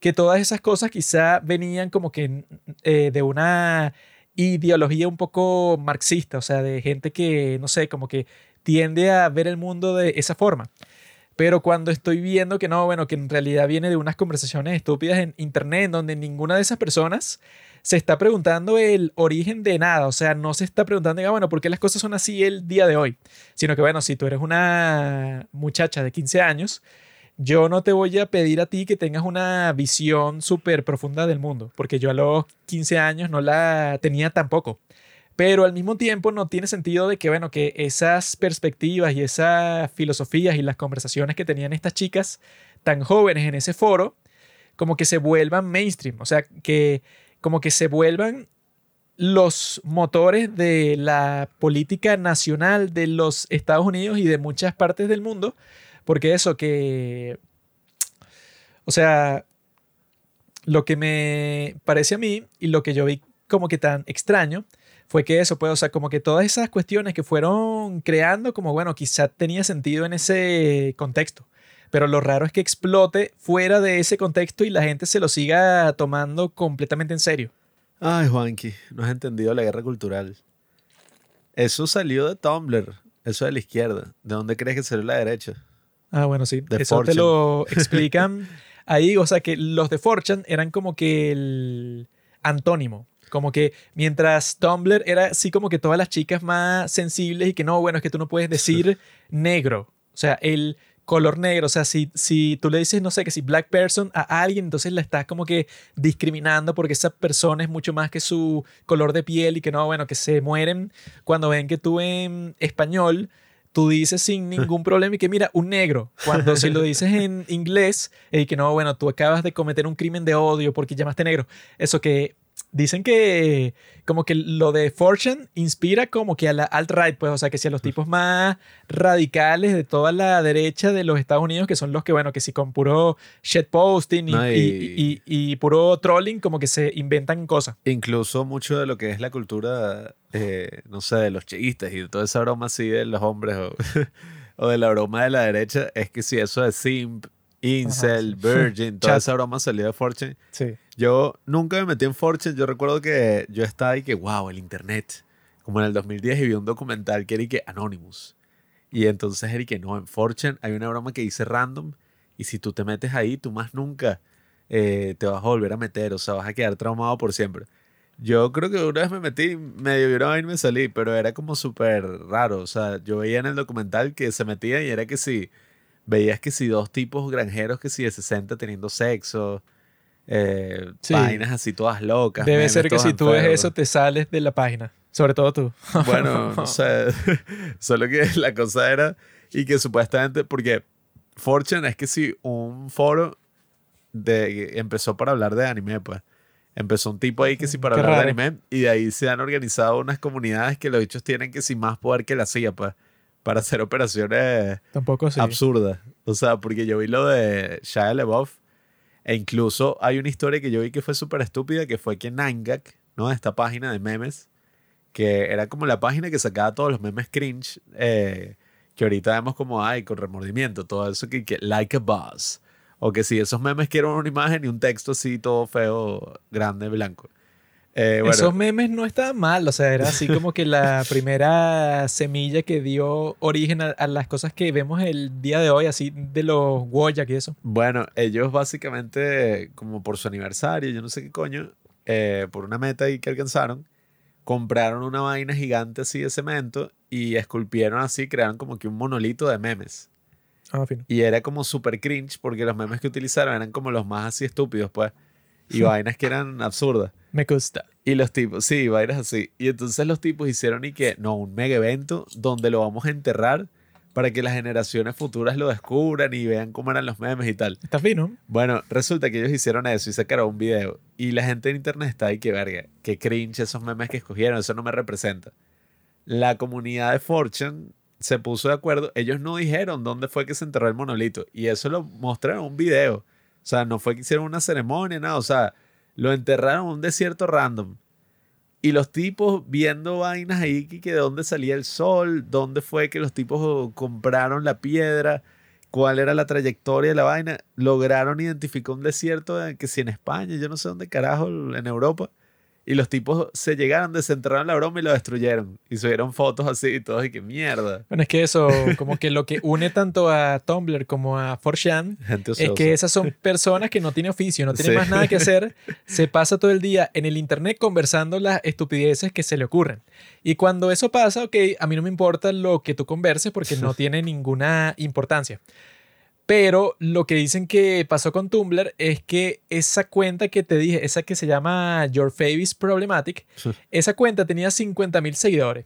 que todas esas cosas quizá venían como que eh, de una ideología un poco marxista, o sea, de gente que, no sé, como que tiende a ver el mundo de esa forma. Pero cuando estoy viendo que no, bueno, que en realidad viene de unas conversaciones estúpidas en internet donde ninguna de esas personas se está preguntando el origen de nada, o sea, no se está preguntando, diga, bueno, ¿por qué las cosas son así el día de hoy? Sino que, bueno, si tú eres una muchacha de 15 años, yo no te voy a pedir a ti que tengas una visión súper profunda del mundo, porque yo a los 15 años no la tenía tampoco. Pero al mismo tiempo no tiene sentido de que, bueno, que esas perspectivas y esas filosofías y las conversaciones que tenían estas chicas tan jóvenes en ese foro, como que se vuelvan mainstream, o sea, que como que se vuelvan los motores de la política nacional de los Estados Unidos y de muchas partes del mundo, porque eso que, o sea, lo que me parece a mí y lo que yo vi como que tan extraño fue que eso, pues, o sea, como que todas esas cuestiones que fueron creando, como bueno, quizá tenía sentido en ese contexto. Pero lo raro es que explote fuera de ese contexto y la gente se lo siga tomando completamente en serio. Ay, Juanqui, no has entendido la guerra cultural. Eso salió de Tumblr, eso de la izquierda. ¿De dónde crees que salió la derecha? Ah, bueno, sí. De Eso te 4chan. lo explican ahí. O sea, que los de 4chan eran como que el antónimo. Como que mientras Tumblr era así como que todas las chicas más sensibles y que no, bueno, es que tú no puedes decir negro. O sea, el color negro. O sea, si, si tú le dices, no sé, que si black person a alguien, entonces la estás como que discriminando porque esa persona es mucho más que su color de piel y que no, bueno, que se mueren cuando ven que tú en español tú dices sin ningún problema y que mira, un negro. Cuando si lo dices en inglés y que no, bueno, tú acabas de cometer un crimen de odio porque llamaste negro. Eso que dicen que como que lo de Fortune inspira como que a la alt-right, pues, o sea, que si a los tipos más radicales de toda la derecha de los Estados Unidos, que son los que, bueno, que si con puro shitposting y, No, y- y- y- puro trolling, como que se inventan cosas. Incluso mucho de lo que es la cultura, eh, no sé, de los chistes y de toda esa broma así de los hombres o, o de la broma de la derecha, es que si eso es simp, incel, sí. virgin, toda esa broma salió de Fortune. Sí. Yo nunca me metí en Fortune. Yo recuerdo que yo estaba ahí que, wow, el internet. Como en el 2010 y vi un documental que era y que Anonymous. Y entonces era y que no, en Fortune hay una broma que dice random. Y si tú te metes ahí, tú más nunca eh, te vas a volver a meter. O sea, vas a quedar traumado por siempre. Yo creo que una vez me metí, medio vieron y me salí, pero era como súper raro. O sea, yo veía en el documental que se metía y era que si veías que si dos tipos granjeros que si de 60 teniendo sexo, eh, Sí. vainas así todas locas. Debe memes ser que si tú ves eso, te sales de la página. Sobre todo tú. Bueno, no sé. Solo que la cosa era. Y que supuestamente. Porque Fortune es que si un foro de, empezó para hablar de anime, pues. Empezó un tipo ahí que sí para Qué hablar de raro. anime. Y de ahí se han organizado unas comunidades que los dichos tienen que sí más poder que la CIA, pues. Para hacer operaciones Tampoco sí. absurdas. O sea, porque yo vi lo de Shia LaBeouf. E incluso hay una historia que yo vi que fue súper estúpida, que fue que Nangak, ¿no? Esta página de memes, que era como la página que sacaba todos los memes cringe, eh, que ahorita vemos como, ay, con remordimiento, todo eso que, like a boss. O que si esos memes que eran una imagen y un texto así, todo feo, grande, blanco. Eh, bueno, Esos memes no estaban mal, o sea, era así como que la primera semilla que dio origen a, a las cosas que vemos el día de hoy, así de los Wojak y eso. Bueno, ellos básicamente, como por su aniversario, yo no sé qué coño, eh, por una meta ahí que alcanzaron, compraron una vaina gigante así de cemento y esculpieron así, crearon como que un monolito de memes. Ah, fino. Y era como super cringe porque los memes que utilizaron eran como los más así estúpidos, pues. Y vainas que eran absurdas. Me gusta. Y los tipos, sí, vainas así. Y entonces los tipos hicieron y que, no, un mega evento donde lo vamos a enterrar para que las generaciones futuras lo descubran y vean cómo eran los memes y tal. Está fino. Bueno, resulta que ellos hicieron eso y sacaron un video. Y la gente en internet está ahí, que verga, que cringe esos memes que escogieron, eso no me representa. La comunidad de Fortune se puso de acuerdo. Ellos no dijeron dónde fue que se enterró el monolito. Y eso lo mostraron en un video. O sea, no fue que hicieron una ceremonia, nada. O sea, lo enterraron en un desierto random. Y los tipos viendo vainas ahí que, de dónde salía el sol, dónde fue que los tipos compraron la piedra, cuál era la trayectoria de la vaina, lograron identificar un desierto que si en España, yo no sé dónde carajo, en Europa, y los tipos se llegaron, desenterraron la broma y lo destruyeron. Y subieron fotos así y todos, y qué mierda. Bueno, es que eso, como que lo que une tanto a Tumblr como a 4chan Gente es que esas son personas que no tienen oficio, no tienen Sí. más nada que hacer, se pasa todo el día en el internet conversando las estupideces que se le ocurren. Y cuando eso pasa, ok, a mí no me importa lo que tú converses porque no tiene ninguna importancia. Pero lo que dicen que pasó con Tumblr es que esa cuenta que te dije, esa que se llama Your Fave is Problematic, Sí. esa cuenta tenía 50 mil seguidores.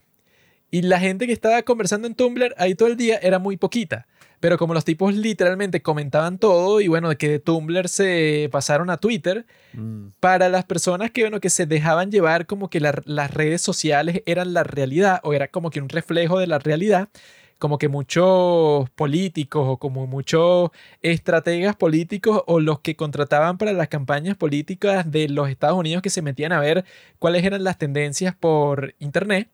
Y la gente que estaba conversando en Tumblr ahí todo el día era muy poquita. Pero como los tipos literalmente comentaban todo y bueno, que de Tumblr se pasaron a Twitter, Mm. para las personas que, bueno, que se dejaban llevar como que la- las redes sociales eran la realidad o era como que un reflejo de la realidad, como que muchos políticos o como muchos estrategas políticos o los que contrataban para las campañas políticas de los Estados Unidos que se metían a ver cuáles eran las tendencias por internet,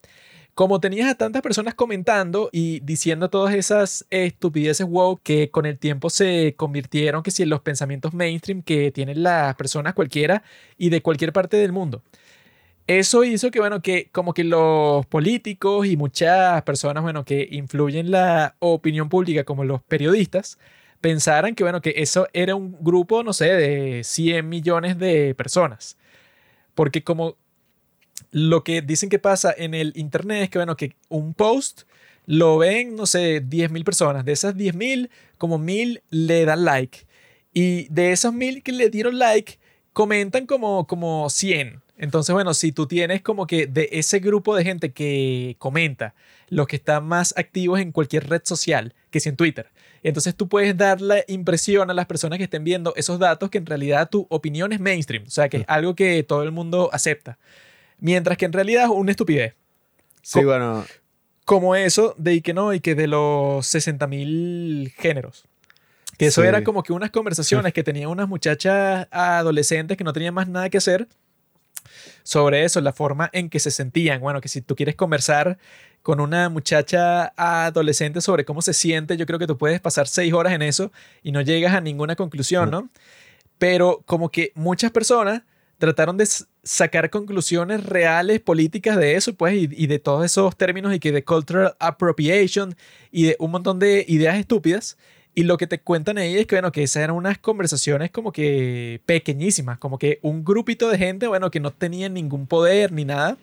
como tenías a tantas personas comentando y diciendo todas esas estupideces wow que con el tiempo se convirtieron que si en los pensamientos mainstream que tienen las personas cualquiera y de cualquier parte del mundo. Eso hizo que, bueno, que como que los políticos y muchas personas, bueno, que influyen la opinión pública, como los periodistas, pensaran que, bueno, que eso era un grupo, no sé, de 100 millones de personas. Porque como lo que dicen que pasa en el Internet es que, bueno, que un post lo ven, no sé, 10.000 personas. De esas 10.000, como 1.000 le dan like. Y de esos 1.000 que le dieron like, comentan como, como 100. Entonces, bueno, si tú tienes como que de ese grupo de gente que comenta, los que están más activos en cualquier red social, que si en Twitter, entonces tú puedes dar la impresión a las personas que estén viendo esos datos que en realidad tu opinión es mainstream, o sea, que es algo que todo el mundo acepta. Mientras que en realidad es una estupidez. Sí, bueno. Como eso de que no, y que de los 60.000 géneros. Que eso Sí. era como que unas conversaciones que tenían unas muchachas adolescentes que no tenían más nada que hacer sobre eso, la forma en que se sentían. Bueno, que si tú quieres conversar con una muchacha adolescente sobre cómo se siente, yo creo que tú puedes pasar seis horas en eso y no llegas a ninguna conclusión, ¿no? Pero como que muchas personas trataron de sacar conclusiones reales políticas de eso, pues, y, y de todos esos términos y que de cultural appropriation y de un montón de ideas estúpidas. Y lo que te cuentan ahí es que, bueno, que esas eran unas conversaciones como que pequeñísimas, como que un grupito de gente, bueno, que no tenía ningún poder ni nada,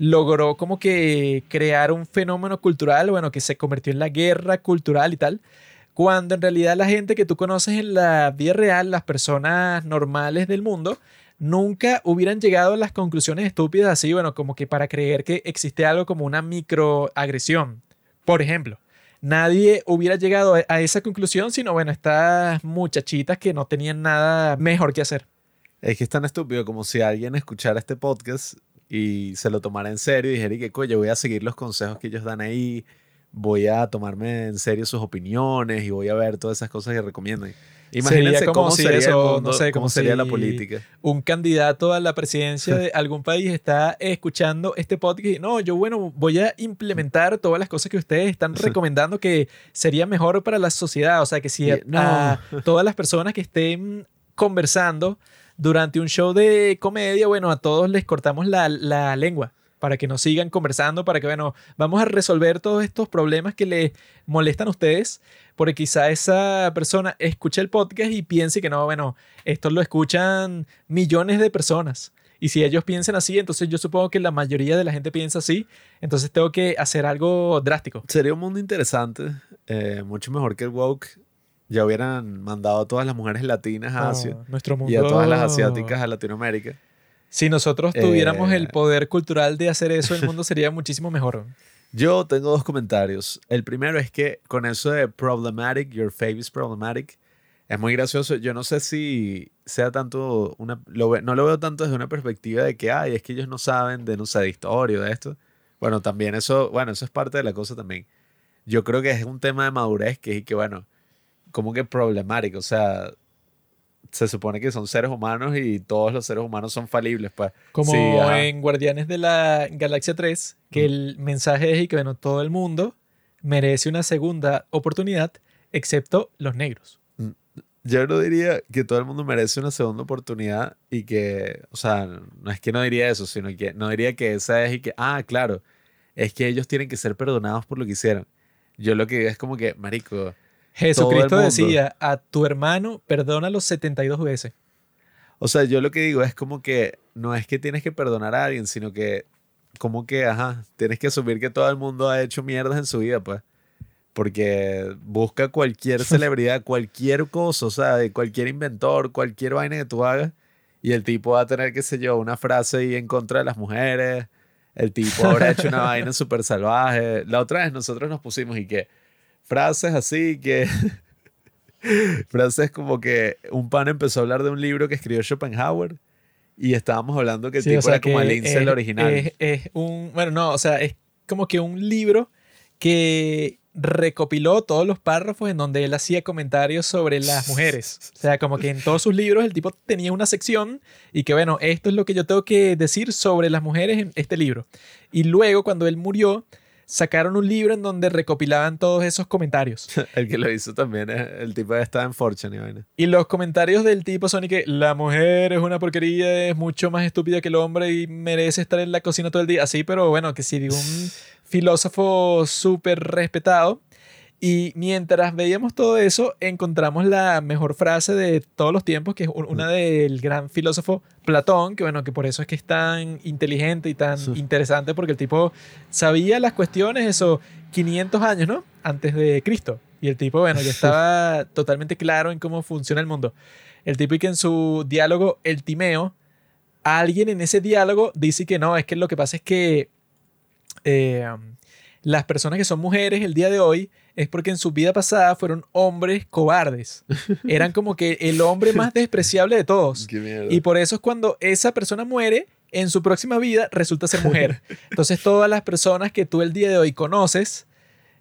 logró como que crear un fenómeno cultural, bueno, que se convirtió en la guerra cultural y tal, cuando en realidad la gente que tú conoces en la vida real, las personas normales del mundo, nunca hubieran llegado a las conclusiones estúpidas así, bueno, como que para creer que existe algo como una microagresión. Por ejemplo, nadie hubiera llegado a- esa conclusión, sino, bueno, estas muchachitas que no tenían nada mejor que hacer. Es que es tan estúpido como si alguien escuchara este podcast y se lo tomara en serio y dijera que, coño, voy a seguir los consejos que ellos dan ahí, voy a tomarme en serio sus opiniones y voy a ver todas esas cosas que recomiendan. Imagínense como cómo si sería eso, el no sé, cómo sería la política. un candidato a la presidencia de algún país está escuchando este podcast y no, yo bueno, voy a implementar todas las cosas que ustedes están recomendando que sería mejor para la sociedad. O sea, que si a, Y- no. a todas las personas que estén conversando durante un show de comedia, bueno, a todos les cortamos la, la lengua para que nos sigan conversando, para que, bueno, vamos a resolver todos estos problemas que les molestan a ustedes, porque quizá esa persona escuche el podcast y piense que no, bueno, esto lo escuchan millones de personas. Y si ellos piensan así, entonces yo supongo que la mayoría de la gente piensa así, entonces tengo que hacer algo drástico. Sería un mundo interesante, eh, mucho mejor que el woke. Ya hubieran mandado a todas las mujeres latinas a Asia No, nuestro mundo... y a todas las asiáticas a Latinoamérica. Si nosotros tuviéramos Eh, el poder cultural de hacer eso, el mundo sería muchísimo mejor. Yo tengo dos comentarios. El primero es que con eso de problematic, your face is problematic, es muy gracioso. Yo no sé si sea tanto una, no lo veo tanto desde una perspectiva de que, ay, es que ellos no saben de, no sé, de historia de esto. Bueno, también eso, bueno, eso es parte de la cosa también. Yo creo que es un tema de madurez que es que, bueno, como que problemático, o sea, se supone que son seres humanos y todos los seres humanos son falibles, pues. Como Sí, en Guardianes de la Galaxia 3, que el mensaje es y que bueno, todo el mundo merece una segunda oportunidad, excepto los negros. Yo no diría que todo el mundo merece una segunda oportunidad y que, o sea, no es que no diría eso, sino que no diría que esa es y que, ah, claro, es que ellos tienen que ser perdonados por lo que hicieron. Yo lo que digo es como que, marico, Jesucristo decía, a tu hermano perdónalo 72 veces. o sea, yo lo que digo es como que no es que tienes que perdonar a alguien, sino que, como que, ajá, tienes que asumir que todo el mundo ha hecho mierdas en su vida, pues. Porque busca cualquier celebridad, cualquier cosa, o sea, de cualquier inventor, cualquier vaina que tú hagas, y el tipo va a tener, qué sé yo, una frase ahí en contra de las mujeres. El tipo habrá hecho una vaina súper salvaje. La otra vez nosotros nos pusimos y que frases así que. frases como que un pan empezó a hablar de un libro que escribió Schopenhauer y estábamos hablando que el Sí, tipo o sea era como el Lince el es- original. Es, es un, bueno, no, o sea, es como que un libro que recopiló todos los párrafos en donde él hacía comentarios sobre las mujeres. O sea, como que en todos sus libros el tipo tenía una sección y que, bueno, esto es lo que yo tengo que decir sobre las mujeres en este libro. Y luego, cuando él murió, sacaron un libro en donde recopilaban todos esos comentarios. El que lo hizo también es el tipo que estaba en Fortune y vaina. Y los comentarios del tipo son y que la mujer es una porquería, es mucho más estúpida que el hombre y merece estar en la cocina todo el día. Así, pero bueno, que si digo un filósofo súper respetado. Y mientras veíamos todo eso, encontramos la mejor frase de todos los tiempos, que es un- una del gran filósofo Platón, que bueno, que por eso es que es tan inteligente y tan Sí. interesante, porque el tipo sabía las cuestiones, eso, 500 años, ¿no? Antes de Cristo. Y el tipo, bueno, ya estaba totalmente claro en cómo funciona el mundo. El tipo y que en su diálogo, el Timeo, alguien en ese diálogo dice que no, es que lo que pasa es que eh, las personas que son mujeres el día de hoy es porque en su vida pasada fueron hombres cobardes. Eran como que el hombre más despreciable de todos. Qué mierda. Y por eso es cuando esa persona muere, en su próxima vida resulta ser mujer. Entonces todas las personas que tú el día de hoy conoces,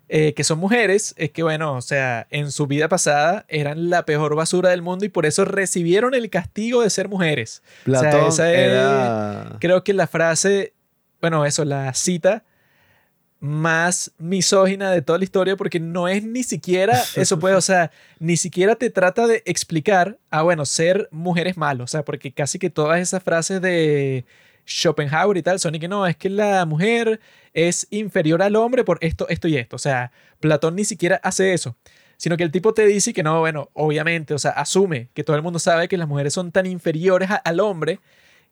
eh, que son mujeres, es que bueno, o sea, en su vida pasada eran la peor basura del mundo y por eso recibieron el castigo de ser mujeres. o sea, Platón esa es- era... Creo que la frase, bueno, eso, la cita más misógina de toda la historia porque no es ni siquiera eso puede, o sea, ni siquiera te trata de explicar, ah, bueno, ser mujer es malo, o sea, porque casi que todas esas frases de Schopenhauer y tal son y que no, es que la mujer es inferior al hombre por esto, esto y esto, o sea, Platón ni siquiera hace eso, sino que el tipo te dice que no, bueno, obviamente, o sea, asume que todo el mundo sabe que las mujeres son tan inferiores a- al hombre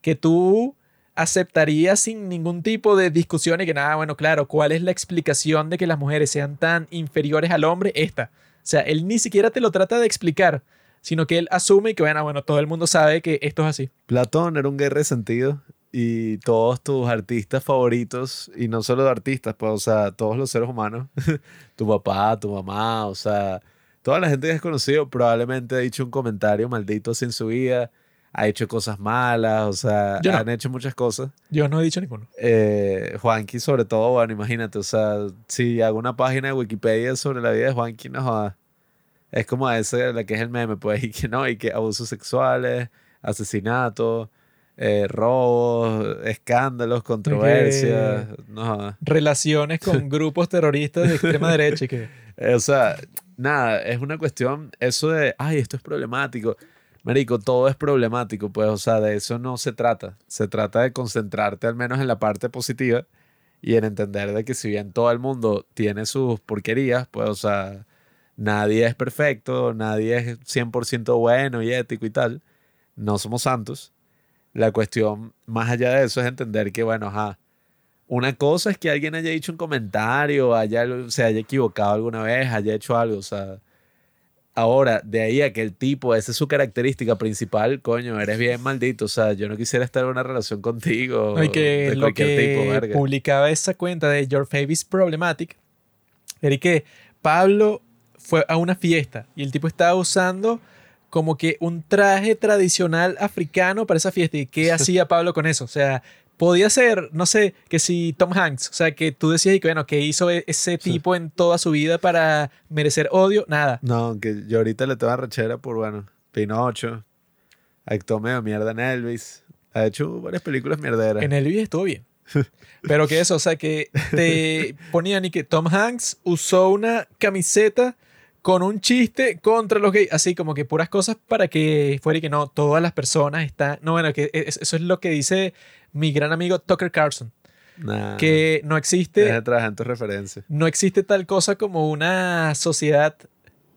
que tú aceptarías sin ningún tipo de discusión y que nada, bueno, claro, ¿cuál es la explicación de que las mujeres sean tan inferiores al hombre? Esta. O sea, él ni siquiera te lo trata de explicar, sino que él asume que, bueno, bueno, todo el mundo sabe que esto es así. Platón era un guerre de sentido y todos tus artistas favoritos, y no solo artistas, pues, o sea, todos los seres humanos, tu papá, tu mamá, o sea, toda la gente que has conocido probablemente ha dicho un comentario maldito en su vida, ha hecho cosas malas, o sea, Yo no. han hecho muchas cosas. Yo no he dicho ninguno. Eh, Juanqui, sobre todo, bueno, imagínate, o sea, si hago una página de Wikipedia sobre la vida de Juanqui, no jodas. Es como ese, la que es el meme, pues, y que no, y que abusos sexuales, asesinatos, eh, robos, escándalos, controversias, no jodas. Relaciones con grupos terroristas de extrema derecha y que... O sea, nada, es una cuestión, eso de, ay, esto es problemático. Marico, todo es problemático, pues, o sea, de eso no se trata. Se trata de concentrarte al menos en la parte positiva y en entender de que si bien todo el mundo tiene sus porquerías, pues, o sea, nadie es perfecto, nadie es 100% bueno y ético y tal. No somos santos. La cuestión más allá de eso es entender que, bueno, ajá, una cosa es que alguien haya dicho un comentario, haya, se haya equivocado alguna vez, haya hecho algo, o sea, ahora, de ahí a que el tipo, esa es su característica principal, coño, eres bien maldito, o sea, yo no quisiera estar en una relación contigo, No, y que de lo que tipo, verga. publicaba esa cuenta de Your Favorite Problematic era que Pablo fue a una fiesta y el tipo estaba usando como que un traje tradicional africano para esa fiesta. ¿Y qué hacía Pablo con eso? O sea, podía ser, no sé, que si Tom Hanks, o sea, que tú decías y que bueno, que hizo e- ese Sí. tipo en toda su vida para merecer odio, nada. No, que yo ahorita le tengo rechera por, bueno, Pinocho, actuó medio mierda en Elvis, ha hecho varias películas mierderas. En el video estuvo bien. Pero que eso, o sea, que te ponían y que Tom Hanks usó una camiseta con un chiste contra los gays, así como que puras cosas para que fuera y que no, todas las personas están... No, bueno, que es- eso es lo que dice mi gran amigo Tucker Carlson, Nah, que no existe, deja de trabajar en tus referencias. no existe tal cosa como una sociedad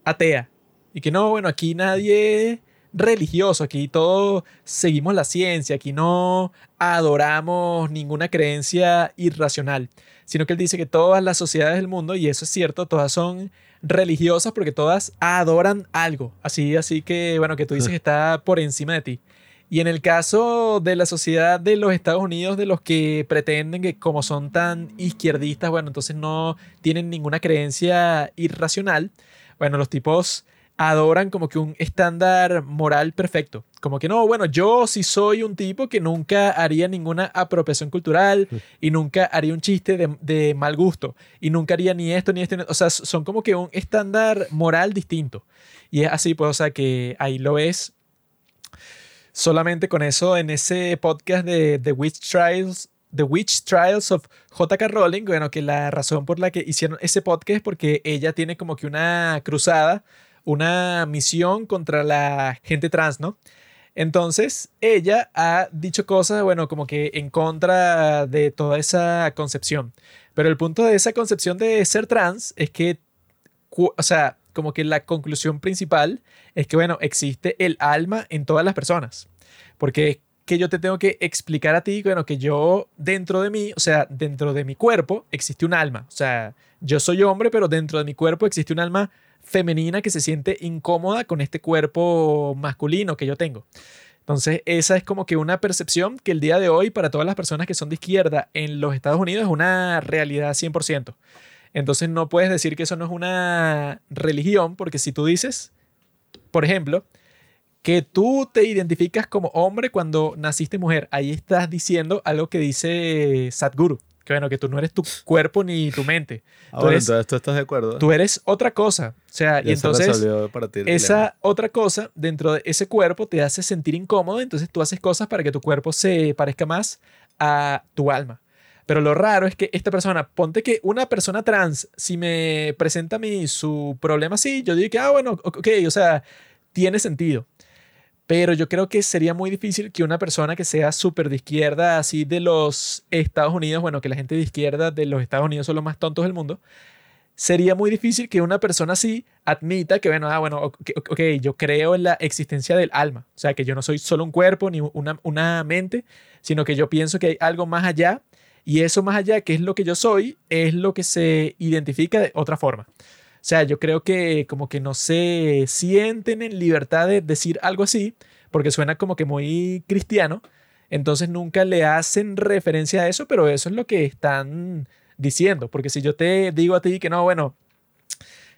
atea. Y que no, bueno, aquí nadie es religioso, aquí todos seguimos la ciencia, aquí no adoramos ninguna creencia irracional, sino que él dice que todas las sociedades del mundo, y eso es cierto, todas son religiosas porque todas adoran algo, así, así que, bueno, que tú dices que está por encima de ti. Y en el caso de la sociedad de los Estados Unidos, de los que pretenden que como son tan izquierdistas, bueno, entonces no tienen ninguna creencia irracional, bueno, los tipos adoran como que un estándar moral perfecto. Como que no, bueno, yo sí soy un tipo que nunca haría ninguna apropiación cultural y nunca haría un chiste de, de mal gusto y nunca haría ni esto ni esto. ni- O sea, son como que un estándar moral distinto. Y es así, pues, o sea, que ahí lo ves solamente con eso en ese podcast de The Witch Trials. The Witch Trials of J.K. Rowling, bueno, que la razón por la que hicieron ese podcast es porque ella tiene como que una cruzada, una misión contra la gente trans, ¿no? Entonces, ella ha dicho cosas, bueno, como que en contra de toda esa concepción. Pero el punto de esa concepción de ser trans es que, o sea, como que la conclusión principal es que, bueno, existe el alma en todas las personas. Porque es que yo te tengo que explicar a ti, bueno, que yo dentro de mí, o sea, dentro de mi cuerpo existe un alma. O sea, yo soy hombre, pero dentro de mi cuerpo existe un alma femenina que se siente incómoda con este cuerpo masculino que yo tengo. Entonces, esa es como que una percepción que el día de hoy para todas las personas que son de izquierda en los Estados Unidos es una realidad 100%. Entonces, no puedes decir que eso no es una religión, porque si tú dices, por ejemplo, que tú te identificas como hombre cuando naciste mujer, ahí estás diciendo algo que dice Sadhguru, que bueno, que tú no eres tu cuerpo ni tu mente, Ah, Tú bueno, eres- entonces tú estás de acuerdo. tú eres otra cosa. O sea, y Ya se entonces resolvió para ti esa otra cosa dentro de ese cuerpo te hace sentir incómodo, entonces tú haces cosas para que tu cuerpo se parezca más a tu alma. Pero lo raro es que esta persona, ponte que una persona trans, si me presenta a mí su problema así, yo digo que, ah, bueno, ok, o sea, tiene sentido. Pero yo creo que sería muy difícil que una persona que sea súper de izquierda, así de los Estados Unidos, bueno, que la gente de izquierda de los Estados Unidos son los más tontos del mundo, sería muy difícil que una persona así admita que, bueno, ah, bueno, ok, yo creo en la existencia del alma. O sea, que yo no soy solo un cuerpo ni una, una mente, sino que yo pienso que hay algo más allá y eso más allá, que es lo que yo soy, es lo que se identifica de otra forma. Sea, yo creo que como que no se sienten en libertad de decir algo así, porque suena como que muy cristiano, entonces nunca le hacen referencia a eso, pero eso es lo que están diciendo, porque si yo te digo a ti que no, bueno,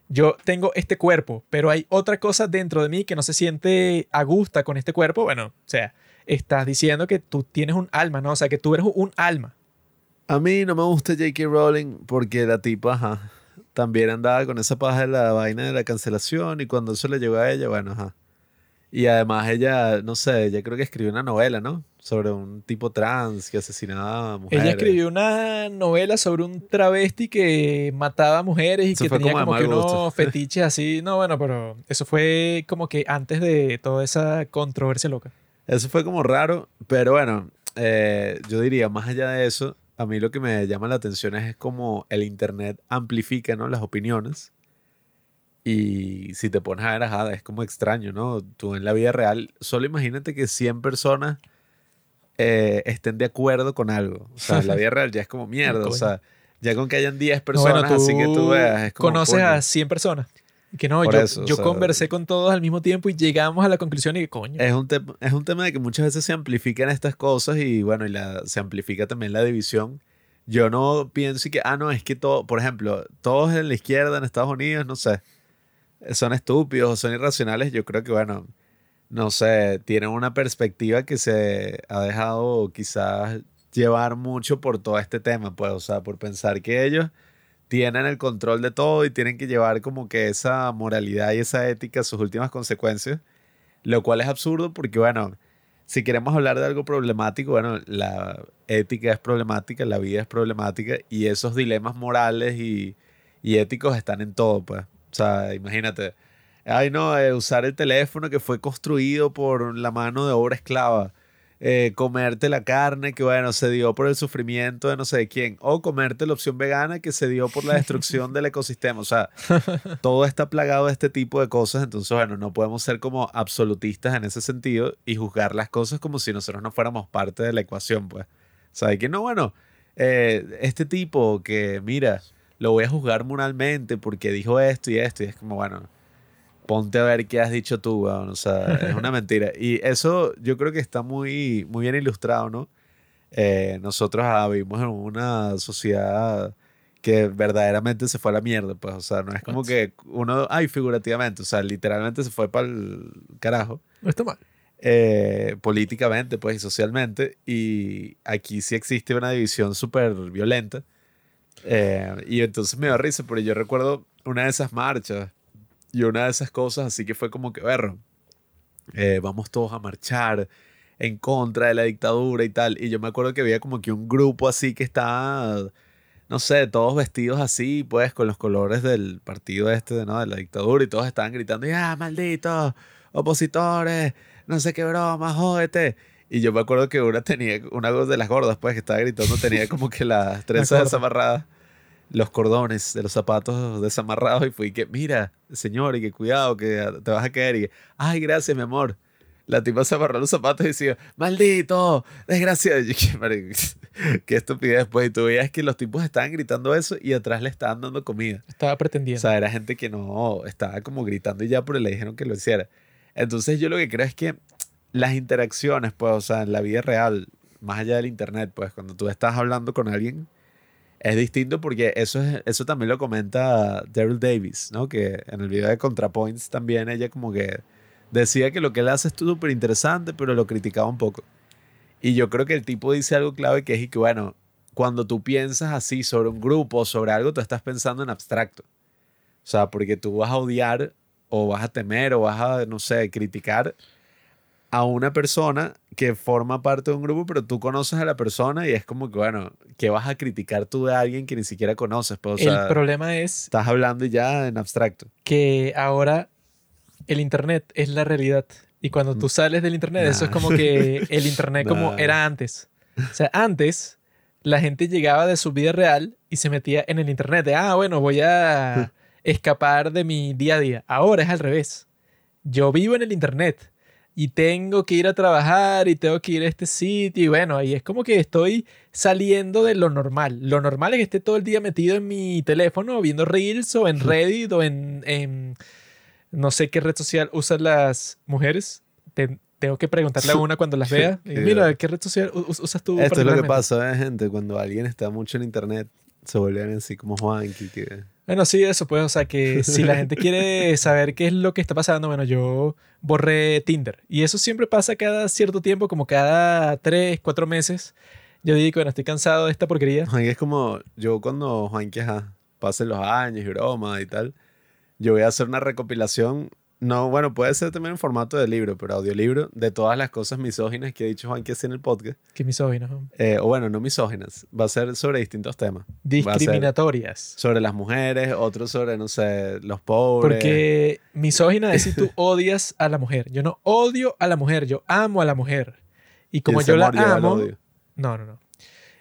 yo tengo este cuerpo, pero hay otra cosa dentro de mí que no se siente a gusto con este cuerpo, bueno, o sea, estás diciendo que tú tienes un alma, ¿no? O sea, que tú eres un alma. A mí no me gusta J.K. Rowling porque la tipa, también andaba con esa paja de la vaina de la cancelación y cuando eso le llegó a ella, bueno, ajá. Y además ella, no sé, ella creo que escribió una novela, ¿no? Sobre un tipo trans que asesinaba a mujeres. Ella escribió una novela sobre un travesti que mataba a mujeres y Eso que tenía como como, que gusto. unos fetiches así. No, bueno, pero eso fue como que antes de toda esa controversia loca. Eso fue como raro, pero bueno, eh, yo diría, más allá de eso, a mí lo que me llama la atención es, como el Internet amplifica, ¿no? Las opiniones. Y si te pones a ver, ajá, es como extraño, ¿no? Tú en la vida real, solo imagínate que 100 personas eh, estén de acuerdo con algo. O sea, en la vida real ya es como mierda. o sea, ya con que hayan 10 No, personas así que tú veas, es como, conoces coño. a 100 personas. Que no, Por yo, eso, o yo sea, conversé con todos al mismo tiempo y llegamos a la conclusión y que coño. Es un, es un tema de que muchas veces se amplifican estas cosas y bueno, y la, se amplifica también la división. Yo no pienso que, ah, no, es que todo, por ejemplo, todos en la izquierda en Estados Unidos, no sé, son estúpidos o son irracionales. Yo creo que, bueno, no sé, tienen una perspectiva que se ha dejado quizás llevar mucho por todo este tema, pues, o sea, por pensar que ellos tienen el control de todo y tienen que llevar como que esa moralidad y esa ética a sus últimas consecuencias, lo cual es absurdo porque, bueno, si queremos hablar de algo problemático, bueno, la ética es problemática, la vida es problemática y esos dilemas morales y, y éticos están en todo, pues. O sea, imagínate, ay no, eh, usar el teléfono que fue construido por la mano de obra esclava, eh, comerte la carne que, bueno, se dio por el sufrimiento de no sé de quién, o comerte la opción vegana que se dio por la destrucción del ecosistema. O sea, todo está plagado de este tipo de cosas, entonces, bueno, no podemos ser como absolutistas en ese sentido y juzgar las cosas como si nosotros no fuéramos parte de la ecuación, pues. O sea, de que no, bueno, eh, este tipo que, mira, lo voy a juzgar moralmente porque dijo esto y esto, y es como, bueno, ponte a ver qué has dicho tú, weón. O sea, es una mentira. Y eso yo creo que está muy, muy bien ilustrado, ¿no? Eh, nosotros ah, vivimos en una sociedad que verdaderamente se fue a la mierda, pues, o sea, no es como que uno, ay, figurativamente, o sea, literalmente se fue para el carajo, No está mal. eh, políticamente, pues, y socialmente, y aquí sí existe una división súper violenta, eh, y entonces me dio risa, porque yo recuerdo una de esas marchas y una de esas cosas, así que fue como que, berro, eh, vamos todos a marchar en contra de la dictadura y tal. Y yo me acuerdo que había como que un grupo así que estaba, no sé, todos vestidos así, pues con los colores del partido este, ¿no? De la dictadura y todos estaban gritando, ya, malditos, opositores, no sé qué broma, jódete. Y yo me acuerdo que una tenía, una de las gordas, pues, que estaba gritando, tenía como que las trenzas desamarradas, los cordones de los zapatos desamarrados, y fui que, mira, señor, y que cuidado, que te vas a caer, y que, ay, gracias, mi amor. La tipa se amarró los zapatos y decía, maldito, desgraciado. Y yo, qué, estupidez. Pues, y tú veías que los tipos estaban gritando eso y atrás le estaban dando comida. Estaba O pretendiendo. sea, era gente que no estaba como gritando y ya, pero le dijeron que lo hiciera. Entonces yo lo que creo es que las interacciones, pues, o sea, en la vida real, más allá del internet, pues, cuando tú estás hablando con alguien, es distinto porque eso, es, eso también lo comenta Daryl Davis, ¿no? Que en el video de ContraPoints también ella como que decía que lo que él hace es súper interesante, pero lo criticaba un poco. Y yo creo que el tipo dice algo clave que es que, bueno, cuando tú piensas así sobre un grupo sobre algo, tú estás pensando en abstracto. O sea, porque tú vas a odiar o vas a temer o vas a, no sé, criticar a una persona que forma parte de un grupo, pero tú conoces a la persona y es como que, bueno, ¿qué vas a criticar tú de alguien que ni siquiera conoces? Pues, o sea, el problema es estás hablando ya en abstracto. que ahora el internet es la realidad. Y cuando tú sales del internet, eso es Nah. como que el internet como Nah. era antes. O sea, antes la gente llegaba de su vida real y se metía en el internet. De, ah, bueno, voy a escapar de mi día a día. Ahora es al revés. Yo vivo en el internet y tengo que ir a trabajar y tengo que ir a este sitio. Y bueno, ahí es como que estoy saliendo de lo normal. Lo normal es que esté todo el día metido en mi teléfono viendo Reels o en Reddit o en, en no sé qué red social usan las mujeres. Te- tengo que preguntarle a una cuando las vea. Y, Mira. ¿qué red social usas tú? Esto es lo que particularmente?" pasa, ¿eh, gente? Cuando alguien está mucho en internet, se vuelven así como Juanqui, que... Bueno, sí, eso pues, o sea, que si la gente quiere saber qué es lo que está pasando, bueno, yo borré Tinder. Y eso siempre pasa cada cierto tiempo, como cada tres, cuatro meses. Yo digo, bueno, estoy cansado de esta porquería. Juanqui es como yo cuando Juanqui ajá, pasen los años y broma y tal, yo voy a hacer una recopilación, no, bueno, puede ser también en formato de libro, pero audiolibro, de todas las cosas misóginas que ha dicho Juanqui así en el podcast. Que misógino. ¿no? Eh, o bueno, no misóginas, va a ser sobre distintos temas. Discriminatorias. sobre las mujeres, otro sobre, no sé, los pobres. Porque misógina es si tú odias a la mujer. Yo no odio a la mujer, yo amo a la mujer. Y como Y yo la amor amo. No, no, no.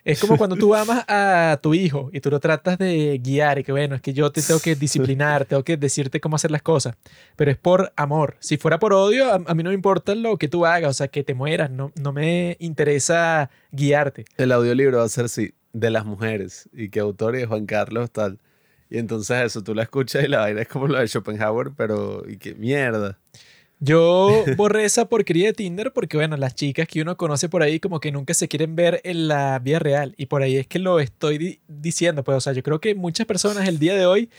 Es como cuando tú amas a tu hijo y tú lo tratas de guiar y que bueno, es que yo te tengo que disciplinar, tengo que decirte cómo hacer las cosas, pero es por amor. Si fuera por odio, a, a mí no me importa lo que tú hagas, o sea, que te mueras, no, no me interesa guiarte. El audiolibro va a ser así, de las mujeres, y que autor es Juan Carlos tal. Y entonces eso, tú la escuchas y la vaina es como lo de Schopenhauer, pero y qué mierda. Yo borré esa porquería de Tinder porque, bueno, las chicas que uno conoce por ahí como que nunca se quieren ver en la vida real. Y por ahí es que lo estoy di- diciendo. Pues, o sea, yo creo que muchas personas el día de hoy,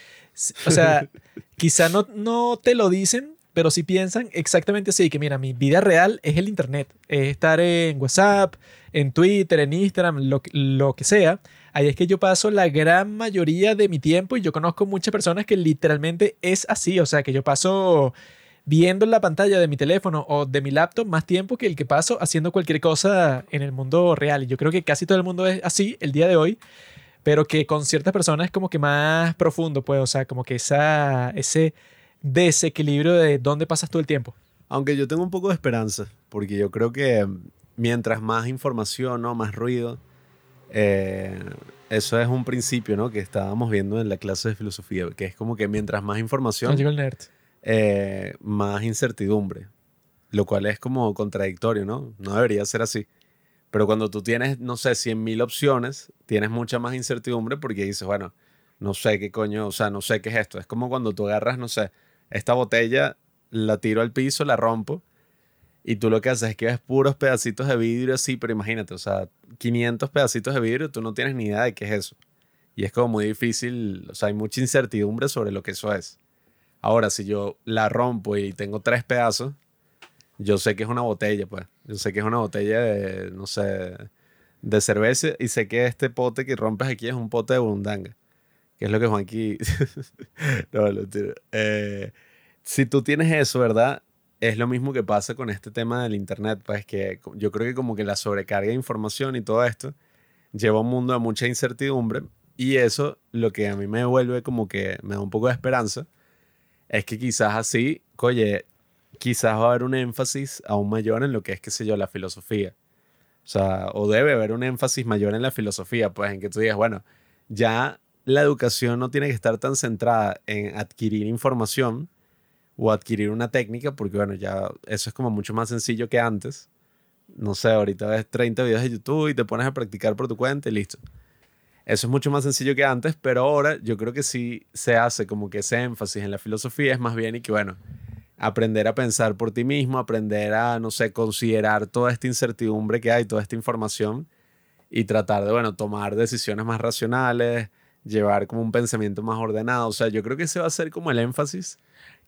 o sea, quizá no, no te lo dicen, pero sí piensan exactamente así, que mira, mi vida real es el Internet. Es estar en WhatsApp, en Twitter, en Instagram, lo, lo que sea. Ahí es que yo paso la gran mayoría de mi tiempo y yo conozco muchas personas que literalmente es así. O sea, que yo paso viendo la pantalla de mi teléfono o de mi laptop más tiempo que el que paso haciendo cualquier cosa en el mundo real. Y yo creo que casi todo el mundo es así el día de hoy, pero que con ciertas personas es como que más profundo, pues, o sea, como que esa, ese desequilibrio de dónde pasas todo el tiempo. Aunque yo tengo un poco de esperanza, porque yo creo que mientras más información, ¿no? más ruido, eh, eso es un principio ¿no? que estábamos viendo en la clase de filosofía, que es como que mientras más No información, llegó el nerd. Eh, más incertidumbre, lo cual es como contradictorio, ¿no? No debería ser así. Pero cuando tú tienes, no sé, 100.000 opciones, tienes mucha más incertidumbre porque dices, bueno, no sé qué coño, o sea, no sé qué es esto. Es como cuando tú agarras, no sé, esta botella, la tiro al piso, la rompo, y tú lo que haces es que ves puros pedacitos de vidrio así, pero imagínate, o sea, 500 pedacitos de vidrio, tú no tienes ni idea de qué es eso. Y es como muy difícil, o sea, hay mucha incertidumbre sobre lo que eso es. Ahora, si yo la rompo y tengo tres pedazos, yo sé que es una botella, pues. Yo sé que es una botella de, no sé, de cerveza y sé que este pote que rompes aquí es un pote de burundanga. Que es lo que Juanqui... no, lo tiro. Eh, si tú tienes eso, ¿verdad? Es lo mismo que pasa con este tema del Internet, pues que yo creo que como que la sobrecarga de información y todo esto lleva a un mundo de mucha incertidumbre y eso lo que a mí me vuelve como que me da un poco de esperanza es que quizás así, oye, quizás va a haber un énfasis aún mayor en lo que es, qué sé yo, la filosofía. O sea, o debe haber un énfasis mayor en la filosofía, pues en que tú digas, bueno, ya la educación no tiene que estar tan centrada en adquirir información o adquirir una técnica, porque bueno, ya eso es como mucho más sencillo que antes. No sé, ahorita ves 30 videos de YouTube y te pones a practicar por tu cuenta y listo. Eso es mucho más sencillo que antes, pero ahora yo creo que sí se hace como que ese énfasis en la filosofía es más bien y que bueno, aprender a pensar por ti mismo, aprender a, no sé, considerar toda esta incertidumbre que hay, toda esta información y tratar de, bueno, tomar decisiones más racionales, llevar como un pensamiento más ordenado. O sea, yo creo que ese va a ser como el énfasis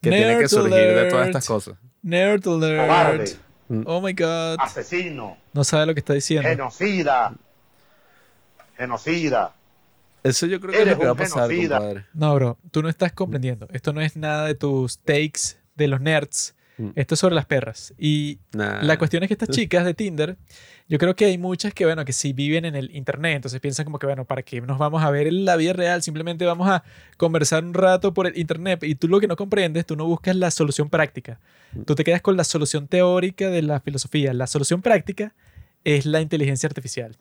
que tiene que surgir de todas estas cosas. Nerd alert. Cobarde, Oh my god. asesino, No sabe lo que está diciendo. genocida, genocida. Eso yo creo que es lo que va a pasar, compadre. No, bro, tú no estás comprendiendo. Esto no es nada de tus takes de los nerds. Mm. Esto es sobre las perras. Y Nah. la cuestión es que estas chicas de Tinder, yo creo que hay muchas que, bueno, que sí viven en el internet, entonces piensan como que, bueno, ¿para qué nos vamos a ver en la vida real? Simplemente vamos a conversar un rato por el internet y tú lo que no comprendes, tú no buscas la solución práctica. Tú te quedas con la solución teórica de la filosofía. La solución práctica es la inteligencia artificial.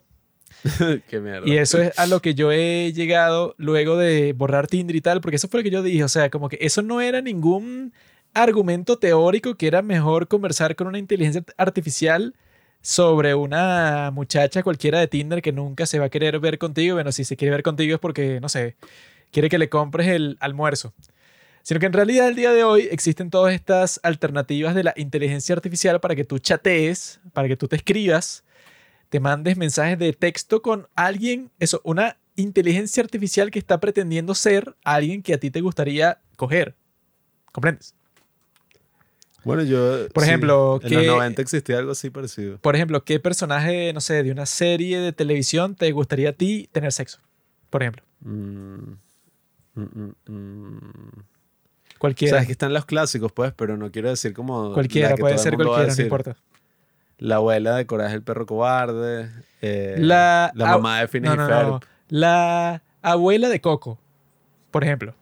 Qué mierda. Y eso es a lo que yo he llegado luego de borrar Tinder y tal, porque eso fue lo que yo dije, o sea, como que eso no era ningún argumento teórico que era mejor conversar con una inteligencia artificial sobre una muchacha cualquiera de Tinder que nunca se va a querer ver contigo. Bueno, si se quiere ver contigo es porque, no sé, quiere que le compres el almuerzo. Sino que en realidad el día de hoy existen todas estas alternativas de la inteligencia artificial para que tú chatees, para que tú te escribas, te mandes mensajes de texto con alguien, eso, una inteligencia artificial que está pretendiendo ser alguien que a ti te gustaría coger. ¿Comprendes? Bueno, yo. Por sí, ejemplo, en que- los 90 existía algo así parecido. Por ejemplo, ¿qué personaje, no sé, de una serie de televisión te gustaría a ti tener sexo? Por ejemplo, Mm, mm, mm, mm. O cualquiera. sea, es que están los clásicos, pues, pero no quiero decir como. cualquiera, puede ser cualquiera, no importa. La abuela de Coraje el perro cobarde. eh, La, mamá de Phineas no. La abuela de Coco, por ejemplo.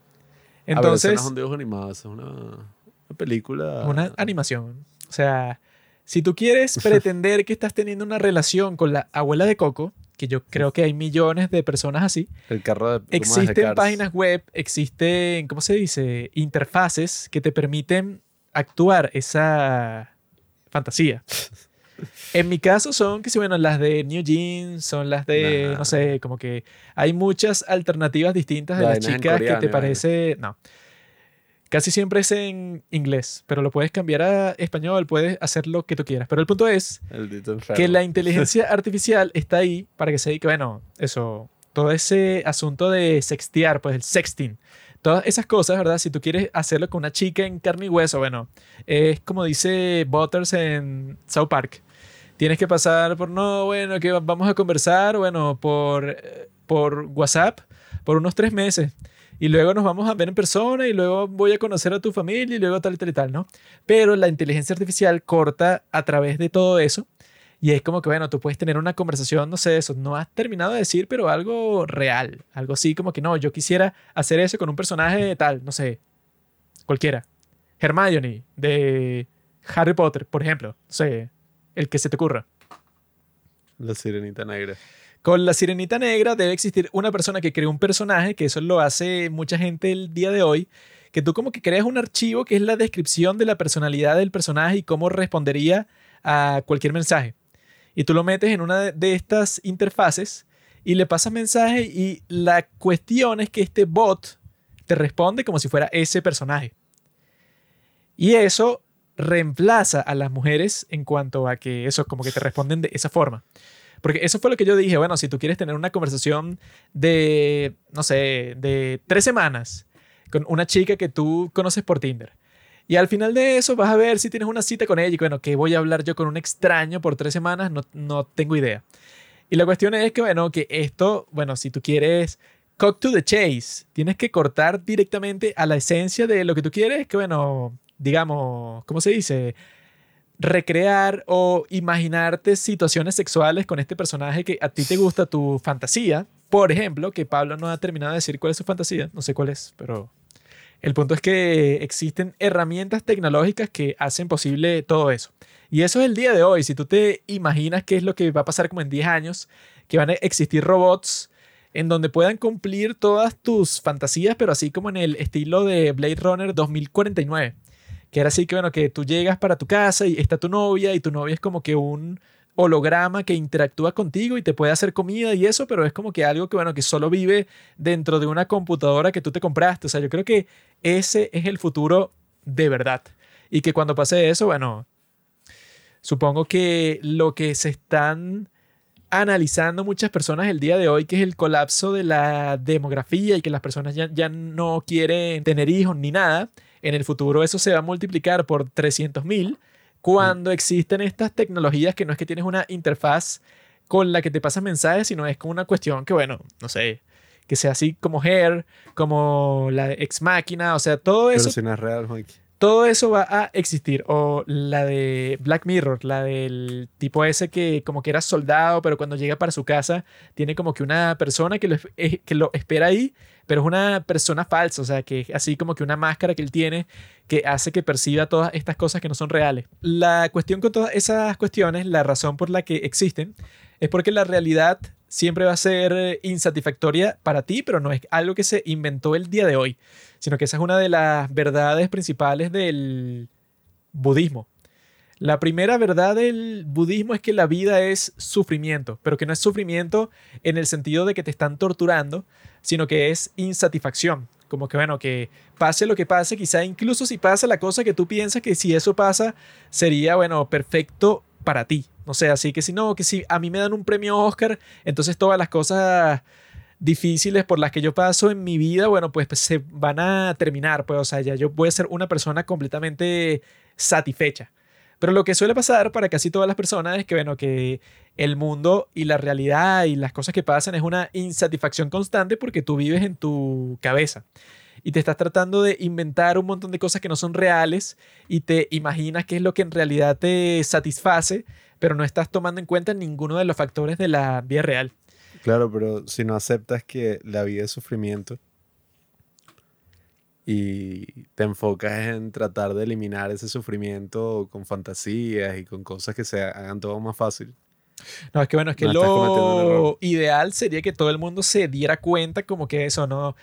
Eso Entonces, no es un dibujo animado, eso es una, una película. una animación. O sea, si tú quieres pretender que estás teniendo una relación con la abuela de Coco, que yo creo que hay millones de personas así, El carro de. existen páginas web, existen, ¿cómo se dice? Interfaces que te permiten actuar esa fantasía. En mi caso son, que si bueno, las de New Jeans, son las de, Nah. no sé, como que hay muchas alternativas distintas de las Vainas en chicas que coreano te y vaina. parece, no. Casi siempre es en inglés, pero lo puedes cambiar a español, puedes hacer lo que tú quieras. Pero el punto es El que la inteligencia artificial está ahí para que se dedique, bueno, eso, todo ese asunto de sextear, pues el sexting, todas esas cosas, ¿verdad? Si tú quieres hacerlo con una chica en carne y hueso, bueno, es como dice Butters en South Park. Tienes que pasar por, no, bueno, que vamos a conversar, bueno, por, eh, por WhatsApp por unos tres meses. Y luego nos vamos a ver en persona y luego voy a conocer a tu familia y luego tal y tal y tal, ¿no? Pero la inteligencia artificial corta a través de todo eso y es como que, bueno, tú puedes tener una conversación, no sé, eso, no has terminado de decir, pero algo real, algo así como que no, yo quisiera hacer eso con un personaje tal, no sé, cualquiera. Hermione de Harry Potter, por ejemplo, no sé, el que se te ocurra. La sirenita negra. Con la sirenita negra debe existir una persona que cree un personaje, que eso lo hace mucha gente el día de hoy, que tú como que creas un archivo que es la descripción de la personalidad del personaje y cómo respondería a cualquier mensaje. Y tú lo metes en una de- de estas interfaces y le pasas mensaje y la cuestión es que este bot te responde como si fuera ese personaje. Y eso reemplaza a las mujeres en cuanto a que eso como que te responden de esa forma. Porque eso fue lo que yo dije, bueno, si tú quieres tener una conversación de, no sé, de tres semanas con una chica que tú conoces por Tinder. Y al final de eso vas a ver si tienes una cita con ella y bueno, que voy a hablar yo con un extraño por tres semanas, no, no tengo idea. Y la cuestión es que, bueno, que esto, bueno, si tú quieres cock to the chase, tienes que cortar directamente a la esencia de lo que tú quieres, que, bueno, digamos, ¿cómo se dice? recrear o imaginarte situaciones sexuales con este personaje que a ti te gusta tu fantasía. Por ejemplo, que Pablo no ha terminado de decir cuál es su fantasía, no sé cuál es, pero el punto es que existen herramientas tecnológicas que hacen posible todo eso. Y eso es el día de hoy. Si tú te imaginas qué es lo que va a pasar como en 10 años, que van a existir robots en donde puedan cumplir todas tus fantasías, pero así como en el estilo de Blade Runner 2049 que era así que, bueno, que tú llegas para tu casa y está tu novia y tu novia es como que un holograma que interactúa contigo y te puede hacer comida y eso, pero es como que algo que, bueno, que solo vive dentro de una computadora que tú te compraste. O sea, yo creo que ese es el futuro de verdad. Y que cuando pase eso, bueno, supongo que lo que se están analizando muchas personas el día de hoy, que es el colapso de la demografía y que las personas ya, ya no quieren tener hijos ni nada, en el futuro eso se va a multiplicar por 300.000 cuando existen estas tecnologías que no es que tienes una interfaz con la que te pasan mensajes, sino es como una cuestión que, bueno, no sé, que sea así como Hair, como la Ex Máquina, o sea, todo eso. Pero es real, Mikey. Todo eso va a existir. O la de Black Mirror, la del tipo ese que como que era soldado, pero cuando llega para su casa tiene como que una persona que lo, eh, que lo espera ahí, pero es una persona falsa, o sea, que así como que una máscara que él tiene que hace que perciba todas estas cosas que no son reales. La cuestión con todas esas cuestiones, la razón por la que existen, es porque la realidad siempre va a ser eh, insatisfactoria para ti, pero no es algo que se inventó el día de hoy, sino que esa es una de las verdades principales del budismo. La primera verdad del budismo es que la vida es sufrimiento, pero que no es sufrimiento en el sentido de que te están torturando, sino que es insatisfacción. Como que, bueno, que pase lo que pase, quizá incluso si pasa la cosa que tú piensas que si eso pasa, sería, bueno, perfecto para ti. No sé, así que si no, que si a mí me dan un premio Oscar, entonces todas las cosas difíciles por las que yo paso en mi vida, bueno, pues, pues, se van a terminar, pues, o sea, ya yo voy a ser una persona completamente satisfecha. Pero lo que suele pasar para casi todas las personas es que, bueno, que el mundo y la realidad y las cosas que pasan es una insatisfacción constante porque tú vives en tu cabeza y te estás tratando de inventar un montón de cosas que no son reales y te imaginas qué es lo que en realidad te satisface, pero no estás tomando en cuenta ninguno de los factores de la vida real. Claro, pero si no aceptas que la vida es sufrimiento y te enfocas en tratar de eliminar ese sufrimiento con fantasías y con cosas que se hagan todo más fácil. No, es que bueno, es que lo ideal sería que todo el mundo se diera cuenta como que eso, ¿no?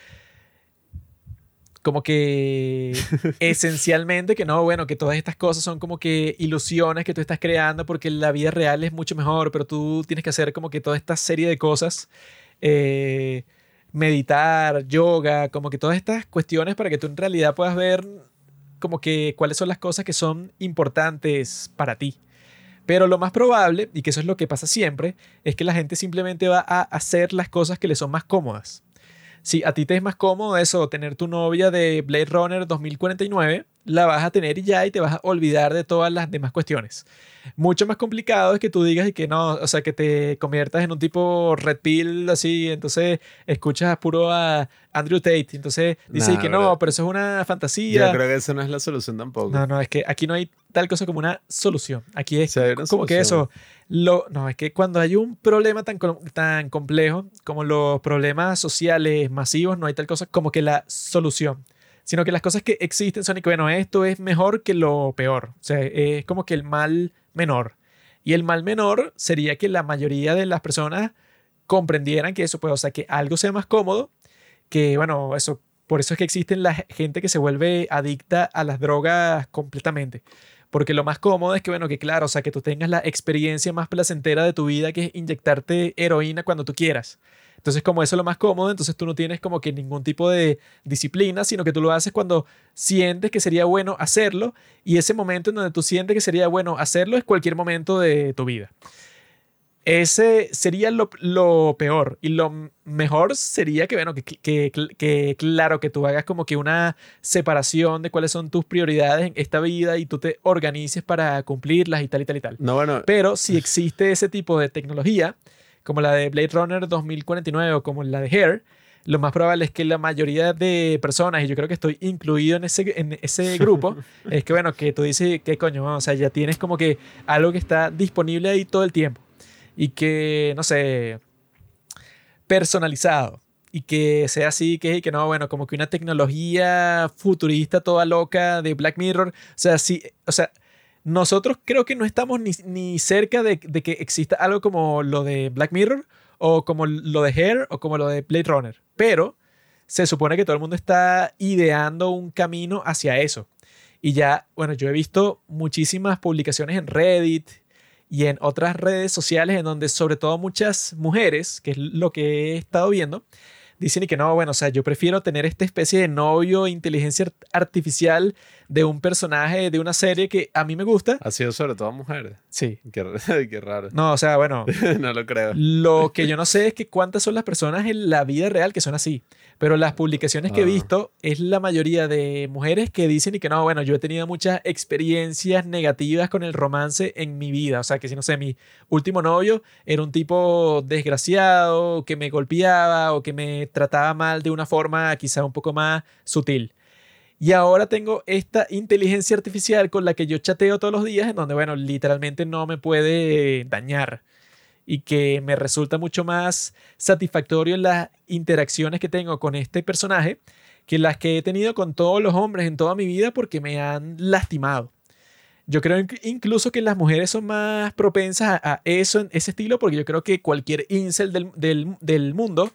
Como que esencialmente que no, bueno, que todas estas cosas son como que ilusiones que tú estás creando porque la vida real es mucho mejor, pero tú tienes que hacer como que toda esta serie de cosas, eh, meditar, yoga, como que todas estas cuestiones para que tú en realidad puedas ver como que cuáles son las cosas que son importantes para ti. Pero lo más probable, y que eso es lo que pasa siempre, es que la gente simplemente va a hacer las cosas que le son más cómodas si a ti te es más cómodo eso, tener tu novia de Blade Runner 2049, la vas a tener y ya y te vas a olvidar de todas las demás cuestiones. Mucho más complicado es que tú digas y que no, o sea, que te conviertas en un tipo red pill así, entonces escuchas puro a Andrew Tate, entonces dices que no, pero eso es una fantasía. Yo creo que eso no es la solución tampoco. No, no, es que aquí no hay tal cosa como una solución. Aquí es como que eso, no, es que cuando hay un problema tan, tan complejo como los problemas sociales masivos, no hay tal cosa como que la solución sino que las cosas que existen son y que, bueno, esto es mejor que lo peor. O sea, es como que el mal menor. Y el mal menor sería que la mayoría de las personas comprendieran que eso puede, o sea, que algo sea más cómodo, que, bueno, eso, por eso es que existen la gente que se vuelve adicta a las drogas completamente. Porque lo más cómodo es que, bueno, que claro, o sea, que tú tengas la experiencia más placentera de tu vida, que es inyectarte heroína cuando tú quieras. Entonces, como eso es lo más cómodo, entonces tú no tienes como que ningún tipo de disciplina, sino que tú lo haces cuando sientes que sería bueno hacerlo y ese momento en donde tú sientes que sería bueno hacerlo es cualquier momento de tu vida. Ese sería lo, lo peor. Y lo mejor sería que, bueno, que, que- que, claro, que tú hagas como que una separación de cuáles son tus prioridades en esta vida y tú te organices para cumplirlas y tal y tal y tal. No, bueno, Pero si existe ese tipo de tecnología, como la de Blade Runner 2049 o como la de Hair, lo más probable es que la mayoría de personas, y yo creo que estoy incluido en ese, en ese grupo, es que bueno, que tú dices, ¿qué coño? O sea, ya tienes como que algo que está disponible ahí todo el tiempo y que, no sé, personalizado y que sea así, que, que no, bueno, como que una tecnología futurista toda loca de Black Mirror. O sea, sí, o sea, nosotros creo que no estamos ni, ni cerca de, de que exista algo como lo de Black Mirror o como lo de Hair o como lo de Blade Runner. Pero se supone que todo el mundo está ideando un camino hacia eso. Y ya, bueno, yo he visto muchísimas publicaciones en Reddit y en otras redes sociales en donde sobre todo muchas mujeres, que es lo que he estado viendo, dicen y que no, bueno, o sea, yo prefiero tener esta especie de novio inteligencia art- artificial de un personaje de una serie que a mí me gusta. ha sido sobre todo mujeres. Sí. Qué, qué raro. No, o sea, bueno, no lo creo. lo que yo no sé es que cuántas son las personas en la vida real que son así. Pero las publicaciones que he Ah. visto es la mayoría de mujeres que dicen y que no, bueno, yo he tenido muchas experiencias negativas con el romance en mi vida. O sea, que si no sé, mi último novio era un tipo desgraciado, que me golpeaba o que me trataba mal de una forma quizá un poco más sutil. Y ahora tengo esta inteligencia artificial con la que yo chateo todos los días, en donde, bueno, literalmente no me puede dañar y que me resulta mucho más satisfactorio las interacciones que tengo con este personaje que las que he tenido con todos los hombres en toda mi vida porque me han lastimado. Yo creo inc- incluso que las mujeres son más propensas a, eso, en ese estilo, porque yo creo que cualquier incel del, del- del mundo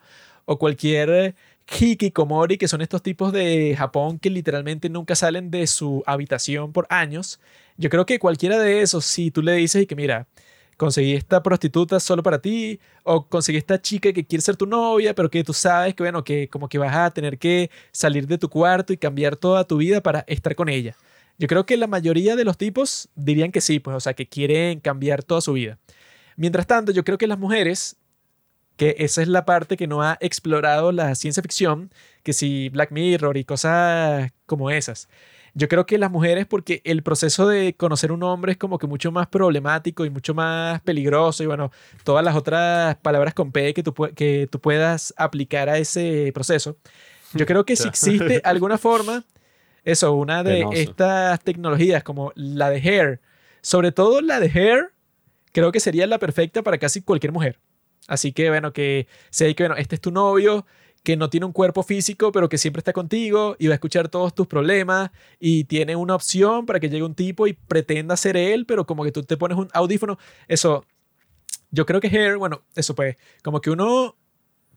o cualquier hikikomori, que son estos tipos de Japón que literalmente nunca salen de su habitación por años, yo creo que cualquiera de esos, si tú le dices y que mira, conseguí esta prostituta solo para ti, o conseguí esta chica que quiere ser tu novia, pero que tú sabes que, bueno, que como que vas a tener que salir de tu cuarto y cambiar toda tu vida para estar con ella. Yo creo que la mayoría de los tipos dirían que sí, pues, o sea, que quieren cambiar toda su vida. Mientras tanto, yo creo que las mujeres, que esa es la parte que no ha explorado la ciencia ficción, que si Black Mirror y cosas como esas. Yo creo que las mujeres, porque el proceso de conocer un hombre es como que mucho más problemático y mucho más peligroso y bueno, todas las otras palabras con P que tú, que tú puedas aplicar a ese proceso. Yo creo que si existe alguna forma, eso, una de Penoso. estas tecnologías como la de Hair, sobre todo la de Hair, creo que sería la perfecta para casi cualquier mujer. Así que bueno, que sé que bueno, este es tu novio, que no tiene un cuerpo físico, pero que siempre está contigo y va a escuchar todos tus problemas y tiene una opción para que llegue un tipo y pretenda ser él, pero como que tú te pones un audífono. Eso, yo creo que Hair, bueno, eso pues, como que uno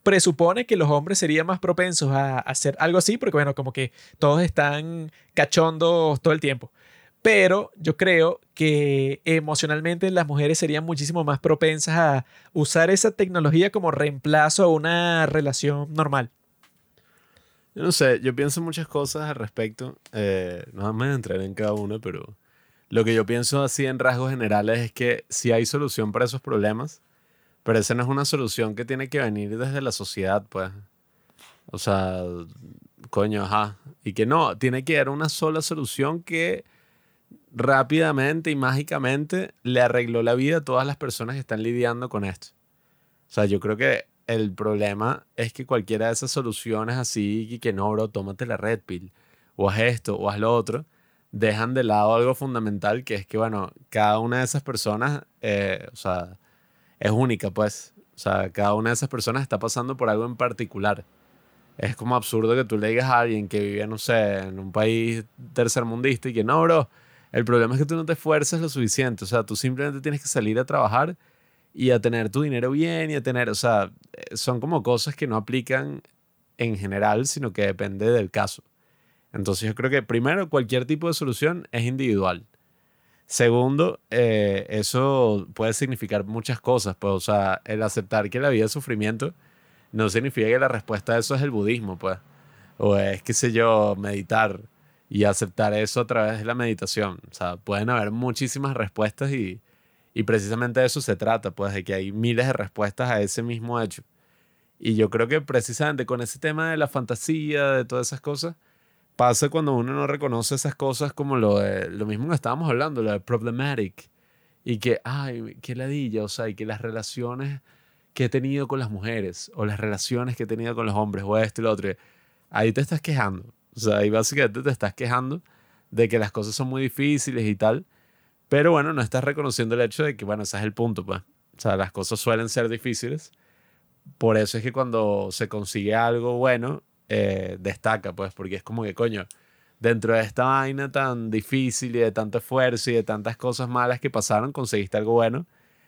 presupone que los hombres serían más propensos a hacer algo así, porque bueno, como que todos están cachondos todo el tiempo. Pero yo creo que emocionalmente las mujeres serían muchísimo más propensas a usar esa tecnología como reemplazo a una relación normal. Yo no sé, yo pienso muchas cosas al respecto. Eh, no a entrar en cada una, pero lo que yo pienso así en rasgos generales es que sí hay solución para esos problemas, pero esa no es una solución que tiene que venir desde la sociedad, pues. O sea, coño, ajá. Y que no, tiene que haber una sola solución que rápidamente y mágicamente le arregló la vida a todas las personas que están lidiando con esto. O sea, yo creo que el problema es que cualquiera de esas soluciones así, y que no, bro, tómate la red pill, o haz esto, o haz lo otro, dejan de lado algo fundamental, que es que, bueno, cada una de esas personas, eh, o sea, es única, pues. O sea, cada una de esas personas está pasando por algo en particular. Es como absurdo que tú le digas a alguien que vive, no sé, en un país tercermundista y que no, bro, el problema es que tú no te esfuerzas lo suficiente. O sea, tú simplemente tienes que salir a trabajar y a tener tu dinero bien y a tener, o sea, eh, son como cosas que no aplican en general, sino que depende del caso. Entonces yo creo que primero cualquier tipo de solución es individual. Segundo, eh, eso puede significar muchas cosas, pues, o sea, el aceptar que la vida es sufrimiento no significa que la respuesta a eso es el budismo, pues, o es, qué sé yo, meditar y aceptar eso a través de la meditación. O sea, pueden haber muchísimas respuestas y, Y precisamente de eso se trata, pues de que hay miles de respuestas a ese mismo hecho. Y yo creo que precisamente con ese tema de la fantasía, de todas esas cosas, pasa cuando uno no reconoce esas cosas como lo, lo mismo que estábamos hablando, lo de problematic. Y que, ay, qué ladilla, o sea, y que las relaciones que he tenido con las mujeres, o las relaciones que he tenido con los hombres, o esto y lo otro, ahí te estás quejando. O sea, ahí básicamente te estás quejando de que las cosas son muy difíciles y tal. Pero bueno, no estás reconociendo el hecho de que, bueno, ese es el punto, pues. O sea, las cosas suelen ser difíciles. Por eso es que cuando se consigue algo bueno, eh, destaca, pues, porque es como que, coño, dentro de esta vaina tan difícil y de tanto esfuerzo y de tantas cosas malas que pasaron, conseguiste algo bueno,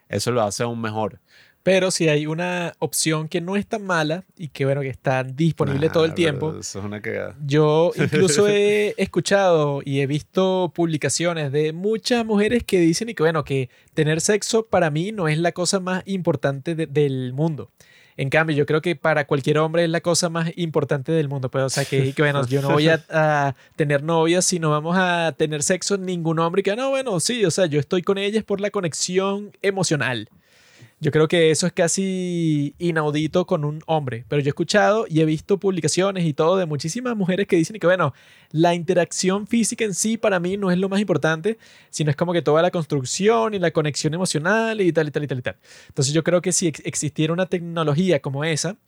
eso lo hace aún mejor. Pero si hay una opción que no es tan mala y que bueno, que está disponible todo el tiempo. pero Eso es una cagada. Yo incluso he escuchado y he visto publicaciones de muchas mujeres que dicen y que bueno, que tener sexo para mí no es la cosa más importante de- del mundo. En cambio, yo creo que para cualquier hombre es la cosa más importante del mundo. Pues, o sea, que, que bueno, yo no voy a, a tener novias si no vamos a tener sexo. Ningún hombre que, no, bueno, sí, o sea, yo estoy con ellas por la conexión emocional. Yo creo que eso es casi inaudito con un hombre, pero yo he escuchado y he visto publicaciones y todo de muchísimas mujeres que dicen que, bueno, la interacción física en sí para mí no es lo más importante, sino es como que toda la construcción y la conexión emocional y tal y tal y tal y tal. Entonces yo creo que si ex- existiera una tecnología como esa,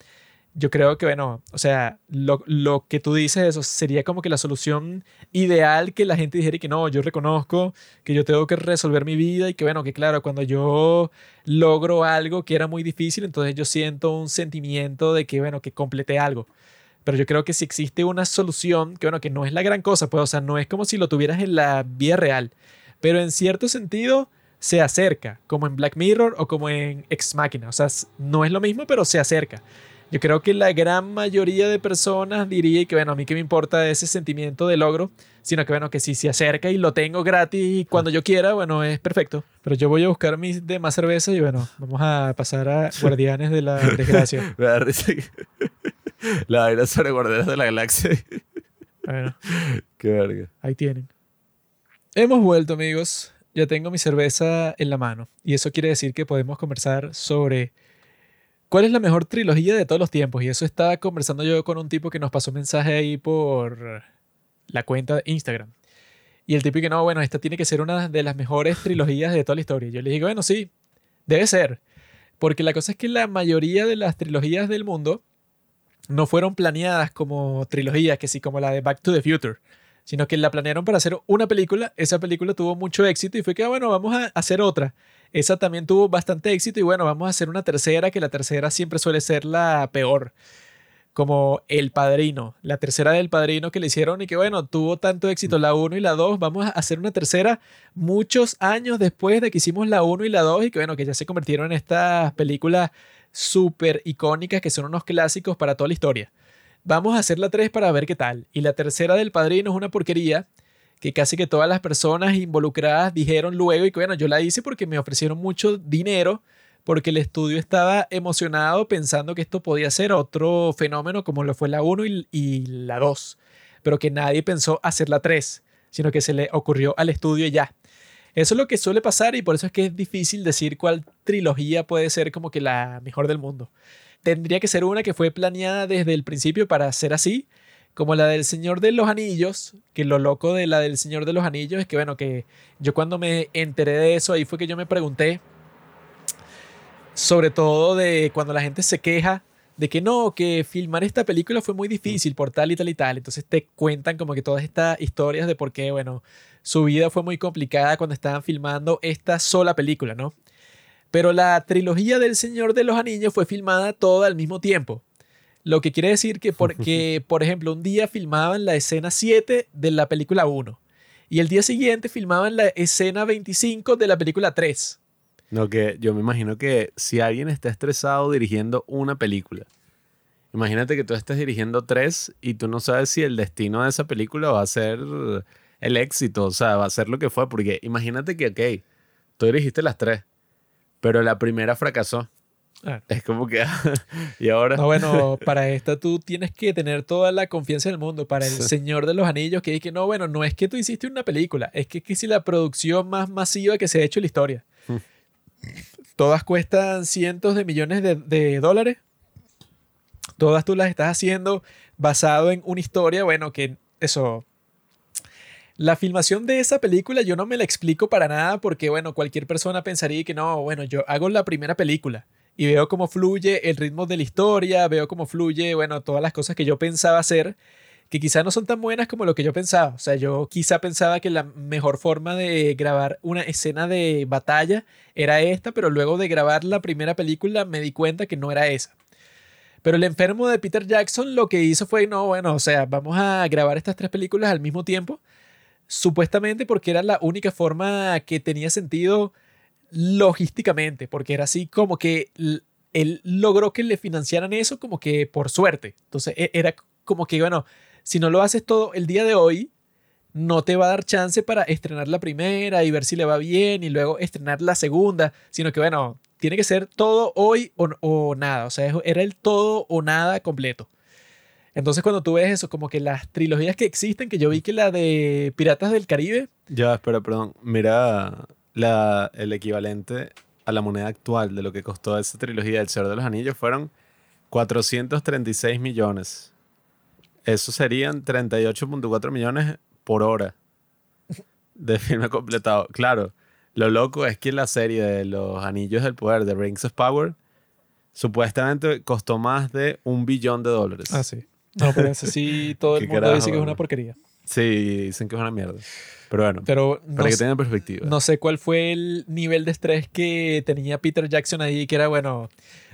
yo creo que, bueno, o sea, lo, lo que tú dices, eso sería como que la solución ideal que la gente dijera que no, yo reconozco que yo tengo que resolver mi vida y que, bueno, que claro, cuando yo logro algo que era muy difícil, entonces yo siento un sentimiento de que, bueno, que completé algo. Pero yo creo que si existe una solución, que bueno, que no es la gran cosa, pues, o sea, no es como si lo tuvieras en la vida real, pero en cierto sentido se acerca, como en Black Mirror o como en Ex Machina. O sea, no es lo mismo, pero se acerca. Yo creo que la gran mayoría de personas diría que, bueno, a mí que me importa ese sentimiento de logro, sino que, bueno, que si se acerca y lo tengo gratis y cuando yo quiera, bueno, es perfecto. Pero yo voy a buscar mis demás cerveza y, bueno, vamos a pasar a Guardianes de la Desgracia. La vaina sobre Guardianes de la Galaxia. Bueno, Qué verga. ahí tienen. Hemos vuelto, amigos. Ya tengo mi cerveza en la mano. Y eso quiere decir que podemos conversar sobre cuál es la mejor trilogía de todos los tiempos. Y eso estaba conversando yo con un tipo que nos pasó un mensaje ahí por la cuenta de Instagram. Y el tipo que no, bueno, esta tiene que ser una de las mejores trilogías de toda la historia. Yo le digo, bueno, sí, debe ser. Porque la cosa es que la mayoría de las trilogías del mundo no fueron planeadas como trilogías, que sí, como la de Back to the Future, sino que la planearon para hacer una película. Esa película tuvo mucho éxito y fue que, ah, bueno, vamos a hacer otra. Esa también tuvo bastante éxito y bueno, vamos a hacer una tercera, que la tercera siempre suele ser la peor. Como El Padrino, la tercera del Padrino que le hicieron y que bueno, tuvo tanto éxito la 1 y la 2, vamos a hacer una tercera muchos años después de que hicimos la 1 y la 2 y que bueno, que ya se convirtieron en estas películas súper icónicas que son unos clásicos para toda la historia. Vamos a hacer la 3 para ver qué tal. Y la tercera del Padrino es una porquería que casi que todas las personas involucradas dijeron luego y que bueno, yo la hice porque me ofrecieron mucho dinero, porque el estudio estaba emocionado pensando que esto podía ser otro fenómeno como lo fue la 1 y, la 2, pero que nadie pensó hacer la 3, sino que se le ocurrió al estudio ya. Eso es lo que suele pasar y por eso es que es difícil decir cuál trilogía puede ser como que la mejor del mundo. Tendría que ser una que fue planeada desde el principio para ser así, como la del Señor de los Anillos, que lo loco de la del Señor de los Anillos es que, bueno, que yo cuando me enteré de eso, ahí fue que yo me pregunté, sobre todo de cuando la gente se queja de que no, que filmar esta película fue muy difícil por tal y tal y tal. Entonces te cuentan como que todas estas historias de por qué, bueno, su vida fue muy complicada cuando estaban filmando esta sola película, ¿no? Pero la trilogía del Señor de los Anillos fue filmada toda al mismo tiempo. Lo que quiere decir que, porque, por ejemplo, un día filmaban la escena 7 de la película 1 y el día siguiente filmaban la escena 25 de la película 3. No, que yo me imagino que si alguien está estresado dirigiendo una película, imagínate que tú estés dirigiendo tres y tú no sabes si el destino de esa película va a ser el éxito, o sea, va a ser lo que fue, porque imagínate que, ok, tú dirigiste las tres, pero la primera fracasó. Ah. Es como que, y ahora... No, bueno, para esta tú tienes que tener toda la confianza del mundo. Para el Sí. Señor de los Anillos, que que no, bueno, no es que tú hiciste una película, es que es que si la producción más masiva que se ha hecho en la historia. Hmm. Todas cuestan cientos de millones de, de dólares. Todas tú las estás haciendo basado en una historia, bueno, que eso... La filmación de esa película yo no me la explico para nada porque, bueno, cualquier persona pensaría que no, bueno, yo hago la primera película y veo cómo fluye el ritmo de la historia, veo cómo fluye, bueno, todas las cosas que yo pensaba hacer, que quizá no son tan buenas como lo que yo pensaba. O sea, yo quizá pensaba que la mejor forma de grabar una escena de batalla era esta, pero luego de grabar la primera película me di cuenta que no era esa. Pero el enfermo de Peter Jackson lo que hizo fue, no, bueno, o sea, vamos a grabar estas tres películas al mismo tiempo, supuestamente porque era la única forma que tenía sentido logísticamente, porque era así como que él logró que le financiaran eso como que por suerte. Entonces e, era como que, bueno, si no lo haces todo el día de hoy, no te va a dar chance para estrenar la primera y ver si le va bien y luego estrenar la segunda, sino que, bueno, tiene que ser todo hoy o, o nada. O sea, era el todo o nada completo. Entonces cuando tú ves eso, como que las trilogías que existen, que yo vi que la de Piratas del Caribe... Ya, espera, perdón. Mira la, el equivalente a la moneda actual de lo que costó esa trilogía del Señor de los Anillos fueron 436 millones. Eso serían 38.4 millones por hora de filme completado. Claro, lo loco es que la serie de los Anillos del Poder, de Rings of Power, supuestamente costó más de un billón de dólares. Ah, sí. No, pero eso sí, todo el mundo carajo, dice que es una porquería. Sí, dicen que es una mierda. Pero bueno, Pero no, para que tengan perspectiva. no sé cuál fue el nivel de estrés que tenía Peter Jackson ahí, que era, bueno,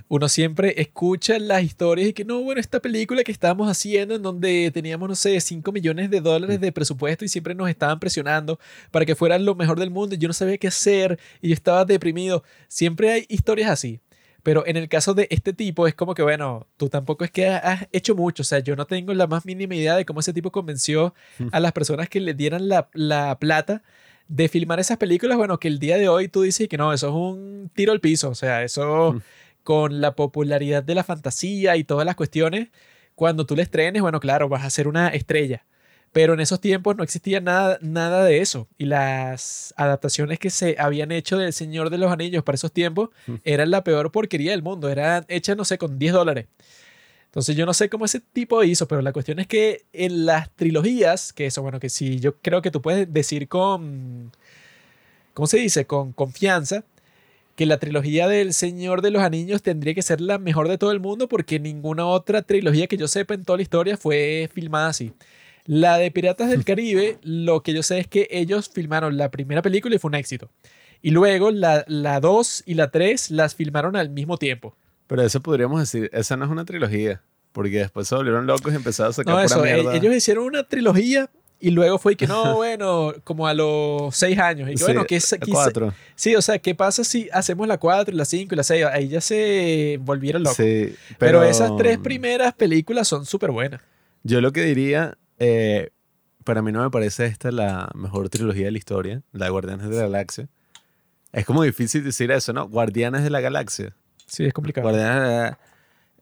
uno siempre escucha las historias y que no, bueno, esta película que estábamos haciendo en donde teníamos, no sé, 5 millones de dólares de presupuesto y siempre nos estaban presionando para que fuera lo mejor del mundo y yo no sabía qué hacer y yo estaba deprimido. Siempre hay historias así. Pero en el caso de este tipo es como que, bueno, tú tampoco es que has hecho mucho. O sea, yo no tengo la más mínima idea de cómo ese tipo convenció a las personas que le dieran la, la plata de filmar esas películas. Bueno, que el día de hoy tú dices que no, eso es un tiro al piso. O sea, eso Mm. con la popularidad de la fantasía y todas las cuestiones, cuando tú le estrenes, bueno, claro, vas a ser una estrella. Pero en esos tiempos no existía nada, nada de eso. Y las adaptaciones que se habían hecho del Señor de los Anillos para esos tiempos Mm. eran la peor porquería del mundo. Eran hechas, no sé, con 10 dólares. Entonces yo no sé cómo ese tipo hizo, pero la cuestión es que en las trilogías, que eso, bueno, que sí, yo creo que tú puedes decir con, ¿cómo se dice? Con confianza, que la trilogía del Señor de los Anillos tendría que ser la mejor de todo el mundo porque ninguna otra trilogía que yo sepa en toda la historia fue filmada así. La de Piratas del Caribe, lo que yo sé es que ellos filmaron la primera película y fue un éxito. Y luego la 2 y la 3 las filmaron al mismo tiempo. Pero eso podríamos decir, esa no es una trilogía. Porque después se volvieron locos y empezaron a sacar No, pura eso, e- mierda. ellos hicieron una trilogía y luego fue que no, bueno, como a los seis años. Y Sí, bueno, es, la cuatro. Sí, o sea, ¿qué pasa si hacemos la 4, la 5 y la 6? Ahí ya se volvieron locos. Sí, pero, esas tres primeras películas son súper buenas. Yo lo que diría, eh, para mí no me parece esta la mejor trilogía de la historia, la de Guardianes de la Galaxia. Es como difícil decir eso, ¿no? Guardianes de la Galaxia. Sí, es complicado. Guardianes de la-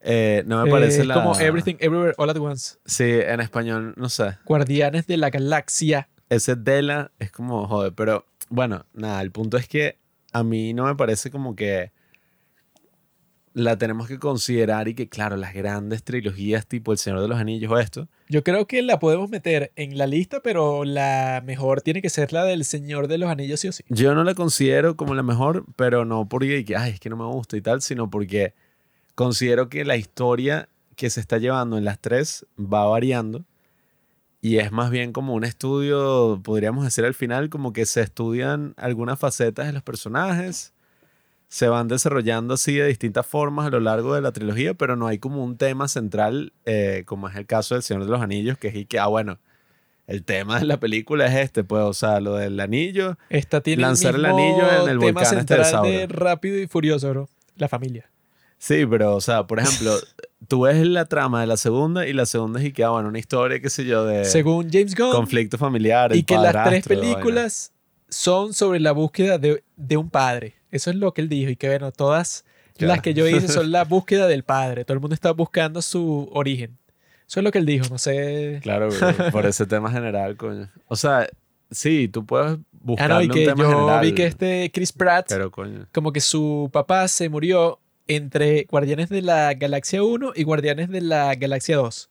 eh, no me Eh, parece es la... como Everything Everywhere All at Once. Sí, en español, no sé. Guardianes de la Galaxia. Ese Dela es como, joder, pero bueno, nada, el punto es que a mí no me parece como que la tenemos que considerar y que, claro, las grandes trilogías tipo El Señor de los Anillos o esto, Yo creo que la podemos meter en la lista, pero la mejor tiene que ser la del Señor de los Anillos, sí o sí. yo no la considero como la mejor, pero no porque, que, ay, es que no me gusta y tal, sino porque considero que la historia que se está llevando en las tres va variando y es más bien como un estudio, podríamos decir al final, como que se estudian algunas facetas de los personajes, se van desarrollando así de distintas formas a lo largo de la trilogía, pero no hay como un tema central, eh, como es el caso del Señor de los Anillos, que es que, ah, bueno, el tema de la película es este, pues, o sea, lo del anillo. Esta tiene Lanzar el anillo en el tema volcán este de central de Sauron. Rápido y Furioso, bro. La familia. Sí, pero, o sea, por ejemplo, tú ves la trama de la segunda y la segunda es y que, ah, bueno, una historia, qué sé yo, de Según James Gunn, conflicto familiar. y el que las tres películas son sobre la búsqueda de, de un padre. Eso es lo que él dijo. Y que, bueno, todas Ya. las que yo hice son la búsqueda del padre. Todo el mundo está buscando su origen. Eso es lo que él dijo. No sé. Claro, bro, por ese tema general, coño. O sea, sí, tú puedes Ah, buscar no, y un que tema yo general. vi que este Chris Pratt, Pero coño. como que su papá se murió entre Guardianes de la Galaxia 1 y Guardianes de la Galaxia 2.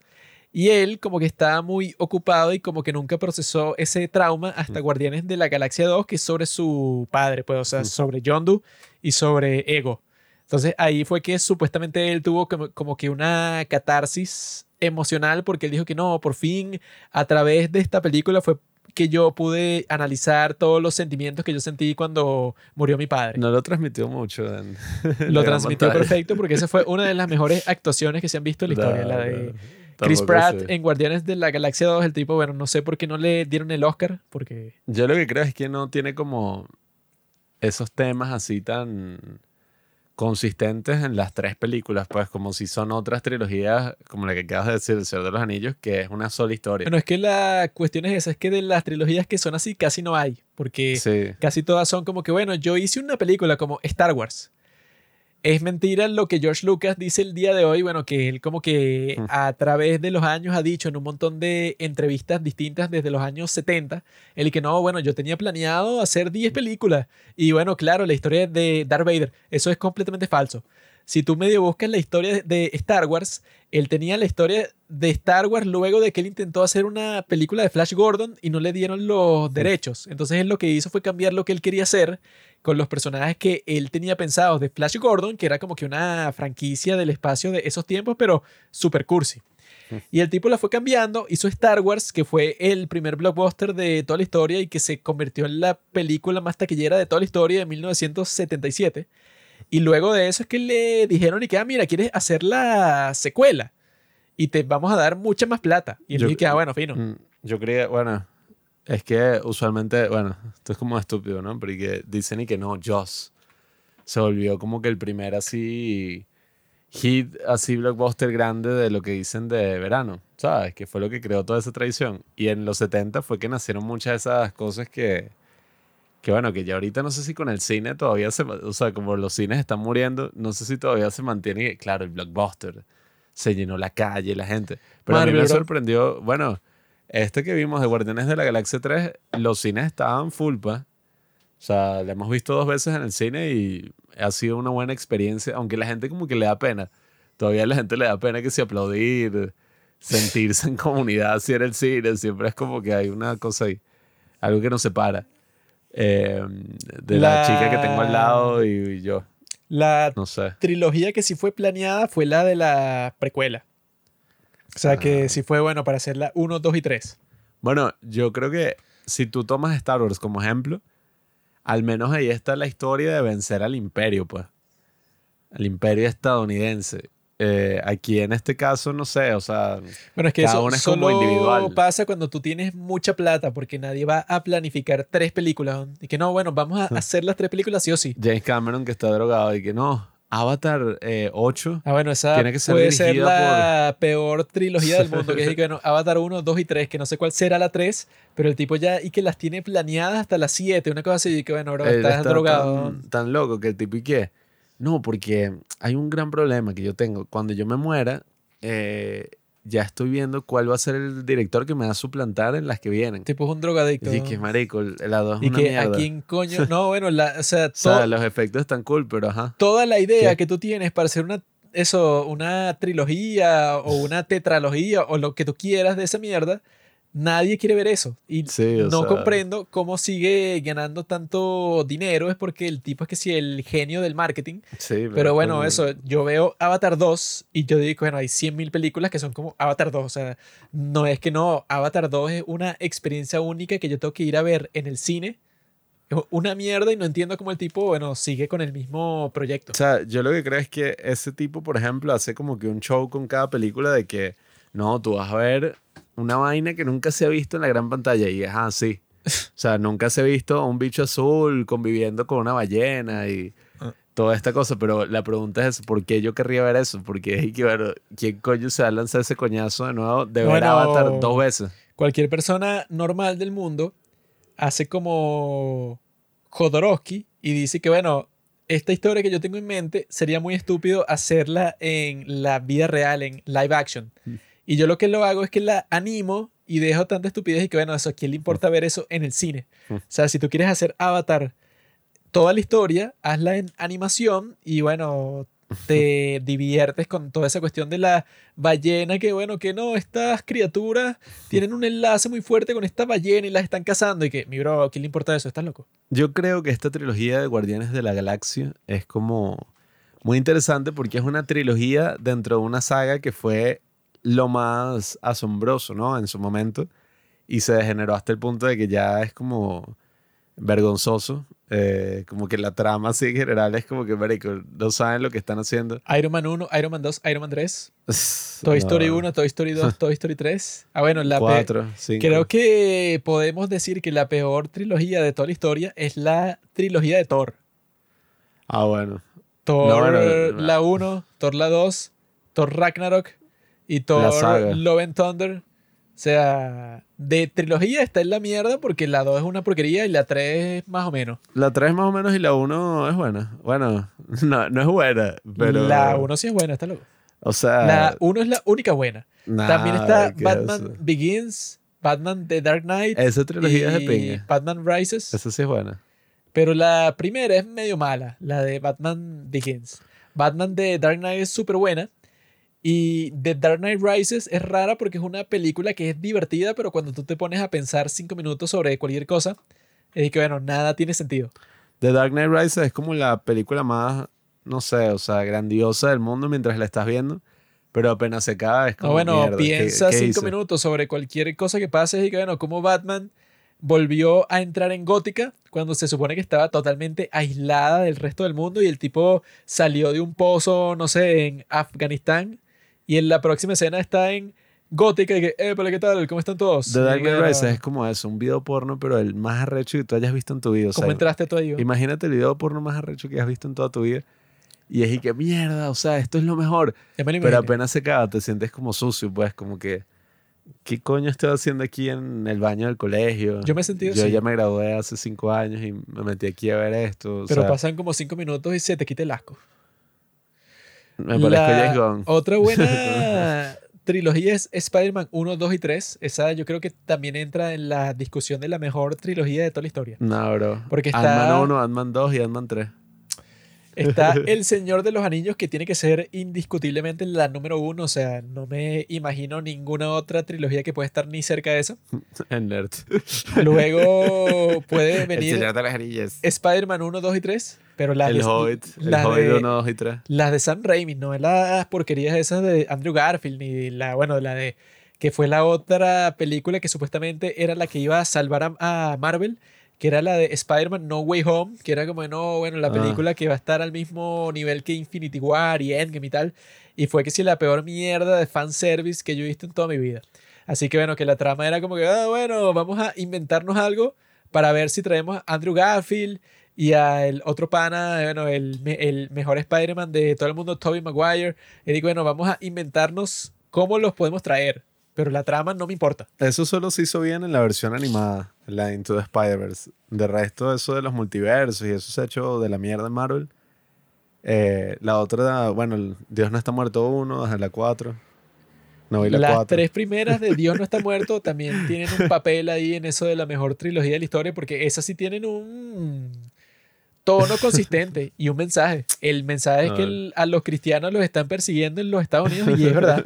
Y él como que estaba muy ocupado y como que nunca procesó ese trauma hasta Guardianes de la Galaxia 2, que es sobre su padre, pues, o sea, sobre Yondu y sobre Ego. Entonces ahí fue que supuestamente él tuvo como, como que una catarsis emocional porque él dijo que no, por fin a través de esta película fue que yo pude analizar todos los sentimientos que yo sentí cuando murió mi padre. No lo transmitió mucho. en Lo transmitió perfecto porque esa fue una de las mejores actuaciones que se han visto en la historia, No, la de Chris Pratt sé. en Guardianes de la Galaxia 2, el tipo, bueno, no sé por qué no le dieron el Oscar, porque Yo lo que creo es que no tiene como esos temas así tan consistentes en las tres películas, pues como si son otras trilogías, como la que acabas de decir, El Señor de los Anillos, que es una sola historia. bueno, es que la cuestión es esa, es que de las trilogías que son así casi no hay, porque sí. casi todas son como que, bueno, yo hice una película como Star Wars. Es mentira lo que George Lucas dice el día de hoy, bueno, que él como que a través de los años ha dicho en un montón de entrevistas distintas desde los años 70, él que no, bueno, yo tenía planeado hacer 10 películas. Y bueno, claro, la historia de Darth Vader, eso es completamente falso. Si tú medio buscas la historia de Star Wars, él tenía la historia de Star Wars luego de que él intentó hacer una película de Flash Gordon y no le dieron los derechos. Entonces él lo que hizo fue cambiar lo que él quería hacer con los personajes que él tenía pensados de Flash Gordon, que era como que una franquicia del espacio de esos tiempos, pero super cursi. Y el tipo la fue cambiando, hizo Star Wars, que fue el primer blockbuster de toda la historia y que se convirtió en la película más taquillera de toda la historia de 1977. Y luego de eso es que le dijeron y que, ah, mira, ¿quieres hacer la secuela? Y te vamos a dar mucha más plata. Y él que, ah, bueno, fino. Mm, Yo creía, bueno, es que usualmente, bueno, esto es como estúpido, ¿no? Porque dicen y que no, Joss se volvió como que el primer así hit, así blockbuster grande de lo que dicen de verano, ¿sabes? Que fue lo que creó toda esa tradición. Y en los 70 fue que nacieron muchas de esas cosas que, que bueno, que ya ahorita no sé si con el cine todavía se, o sea, como los cines están muriendo, no sé si todavía se mantiene, claro, el blockbuster. Se llenó la calle, la gente. Pero a mí me bro. sorprendió, bueno, este que vimos de Guardianes de la Galaxia 3, los cines estaban full, pa. O sea, la hemos visto dos veces en el cine y ha sido una buena experiencia, aunque la gente como que le da pena. Todavía a la gente le da pena que se aplaudir, sentirse en comunidad si era el cine, siempre es como que hay una cosa ahí, algo que nos separa. Eh, de la... La- chica que tengo al lado y, y yo, La no sé. trilogía que sí fue planeada fue la de la precuela. O sea, que Ah. sí fue bueno para hacer la 1, 2 y 3. Bueno, yo creo que si tú tomas Star Wars como ejemplo, al menos ahí está la historia de vencer al imperio, pues. Al imperio estadounidense. Eh, aquí en este caso, no sé, o sea, Bueno, es que Cada eso una es como solo individual. pasa cuando tú tienes mucha plata, porque nadie va a planificar tres películas. Y que no, bueno, vamos a hacer las tres películas sí o sí. James Cameron que está drogado y que no, Avatar eh, 8, Ah, bueno, esa Tiene que ser puede ser la peor trilogía del mundo. Que es que, bueno, Avatar 1, 2 y 3, que no sé cuál será la 3, pero el tipo ya y que las tiene planeadas hasta las 7, una cosa así. Y que bueno, bro, él estás está drogado. Tan, tan loco que el tipo y qué. No, porque hay un gran problema que yo tengo. Cuando yo me muera, eh, ya estoy viendo cuál va a ser el director que me va a suplantar en las que vienen. Tipo es un drogadicto. Y que marico, el- la 2 es Y una que mierda. a quién coño. No, bueno, la, o sea, O sea, los efectos están cool, pero ajá. toda la idea ¿Qué? que tú tienes para hacer una, eso, una trilogía o una tetralogía o lo que tú quieras de esa mierda, nadie quiere ver eso. Y Sí, no sea, comprendo cómo sigue ganando tanto dinero. Es porque el tipo es que sí, el genio del marketing. Sí, Pero bueno, eso, yo veo Avatar 2 y yo digo, bueno, hay 100.000 películas que son como Avatar 2. O sea, no es que no, Avatar 2 es una experiencia única que yo tengo que ir a ver en el cine. Es una mierda y no entiendo cómo el tipo, bueno, sigue con el mismo proyecto. O sea, yo lo que creo es que ese tipo, por ejemplo, hace como que un show con cada película de que, no, tú vas a ver una vaina que nunca se ha visto en la gran pantalla y es así. O sea, nunca se ha visto a un bicho azul conviviendo con una ballena y Ah. toda esta cosa, pero la pregunta es, ¿por qué yo querría ver eso? Porque bueno, ¿quién coño se va a lanzar ese coñazo de nuevo de ver Bueno. Avatar dos veces? Cualquier persona normal del mundo hace como Jodorowsky y dice que, bueno, esta historia que yo tengo en mente sería muy estúpido hacerla en la vida real, en live action. Mm. Y yo lo que lo hago es que la animo y dejo tanta estupidez y que, bueno, eso, ¿a quién le importa ver eso en el cine? Mm. O sea, si tú quieres hacer Avatar toda la historia, hazla en animación y, bueno, te diviertes con toda esa cuestión de la ballena, que, bueno, que no, estas criaturas tienen un enlace muy fuerte con esta ballena y las están cazando y que, mi bro, ¿a quién le importa eso? ¿Estás loco? Yo creo que esta trilogía de Guardianes de la Galaxia es como muy interesante porque es una trilogía dentro de una saga que fue lo más asombroso, ¿no? En su momento. Y se degeneró hasta el punto de que ya es como vergonzoso. eh, como que la trama así en general es como que, marico, no saben lo que están haciendo. Iron Man 1, Iron Man 2, Iron Man 3, Toy No, Story 1, Toy Story 2, Toy Story 3. Ah, bueno, la pe- Cuatro, cinco. Creo que podemos decir que la peor trilogía de toda la historia es la trilogía de Thor. Ah, bueno. Thor bueno, la 1, Thor la 2, Thor Ragnarok y Thor. Love and Thunder. O sea, de trilogía está en la mierda porque la 2 es una porquería y la 3 más o menos. La 3 más o menos y la 1 es buena. Bueno, no, no es buena, pero... La 1 sí es buena, está loco. O sea... La 1 es la única buena. También está nada, ¿qué es Batman eso? Begins, Batman The Dark Knight Esa trilogía es de y pinga. Batman Rises. Esa sí es buena. Pero la primera es medio mala, la de Batman Begins. Batman de Dark Knight es súper buena. Y The Dark Knight Rises es rara porque es una película que es divertida, pero cuando tú te pones a pensar cinco minutos sobre cualquier cosa, es que, bueno, nada tiene sentido. The Dark Knight Rises es como la película más, no sé, o sea, grandiosa del mundo mientras la estás viendo, pero apenas se acaba es como No, bueno, mierda, ¿qué- piensa qué cinco hice? minutos sobre cualquier cosa que pase y que, bueno, como Batman volvió a entrar en Gótica cuando se supone que estaba totalmente aislada del resto del mundo y el tipo salió de un pozo, no sé, en Afganistán y en la próxima escena está en Gótica y que, eh, pero ¿qué tal? ¿Cómo están todos? The Dark Knight Rises es como eso, un video porno, pero el más arrecho que tú hayas visto en tu vida. O ¿Cómo sea, entraste tú ahí? imagínate el video porno más arrecho que has visto en toda tu vida. Y es y que mierda, o sea, esto es lo mejor. Me Pero apenas se acaba, te sientes como sucio, pues, como que, ¿qué coño estoy haciendo aquí en el baño del colegio? Yo me he sentido Yo así. ya me gradué hace cinco años y me metí aquí a ver esto. o Pero sea, pasan como cinco minutos y se te quita el asco. Me James Gunn. Otra buena trilogía es Spider-Man 1, 2 y 3. Esa yo creo que también entra en la discusión de la mejor trilogía de toda la historia. No, bro. Porque está- Ant-Man 1, Ant-Man 2 y Ant-Man 3. Está El Señor de los Anillos, que tiene que ser indiscutiblemente la número uno. O sea, no me imagino ninguna otra trilogía que pueda estar ni cerca de esa. El nerd. Luego puede El venir Señor de. Spider-Man 1, 2 y 3. Pero las El de, Hobbit. El las Hobbit de- 1, 2 y 3. Las de Sam Raimi, no es las porquerías esas de Andrew Garfield, ni la, bueno, la de que fue la otra película que supuestamente era la que iba a salvar a, a Marvel, que era la de Spider-Man No Way Home, que era como, no, bueno, la Ah. película que va a estar al mismo nivel que Infinity War y Endgame y tal, y fue que sí, la peor mierda de fanservice que yo he visto en toda mi vida. Así que bueno, que la trama era como que, ah, bueno, vamos a inventarnos algo para ver si traemos a Andrew Garfield y al otro pana, bueno, el, el mejor Spider-Man de todo el mundo, Tobey Maguire. Y digo, bueno, vamos a inventarnos cómo los podemos traer. Pero la trama no me importa. Eso solo se hizo bien en la versión animada, la Into the Spider-Verse. De resto, eso de los multiversos y eso se ha hecho de la mierda en Marvel. Eh, la otra, bueno, Dios no está muerto uno, desde la 4. No la Las 4. tres primeras de Dios no está muerto también tienen un papel ahí en eso de la mejor trilogía de la historia, porque esas sí tienen un tono consistente y un mensaje. El mensaje es que el- a los cristianos los están persiguiendo en los Estados Unidos y es verdad.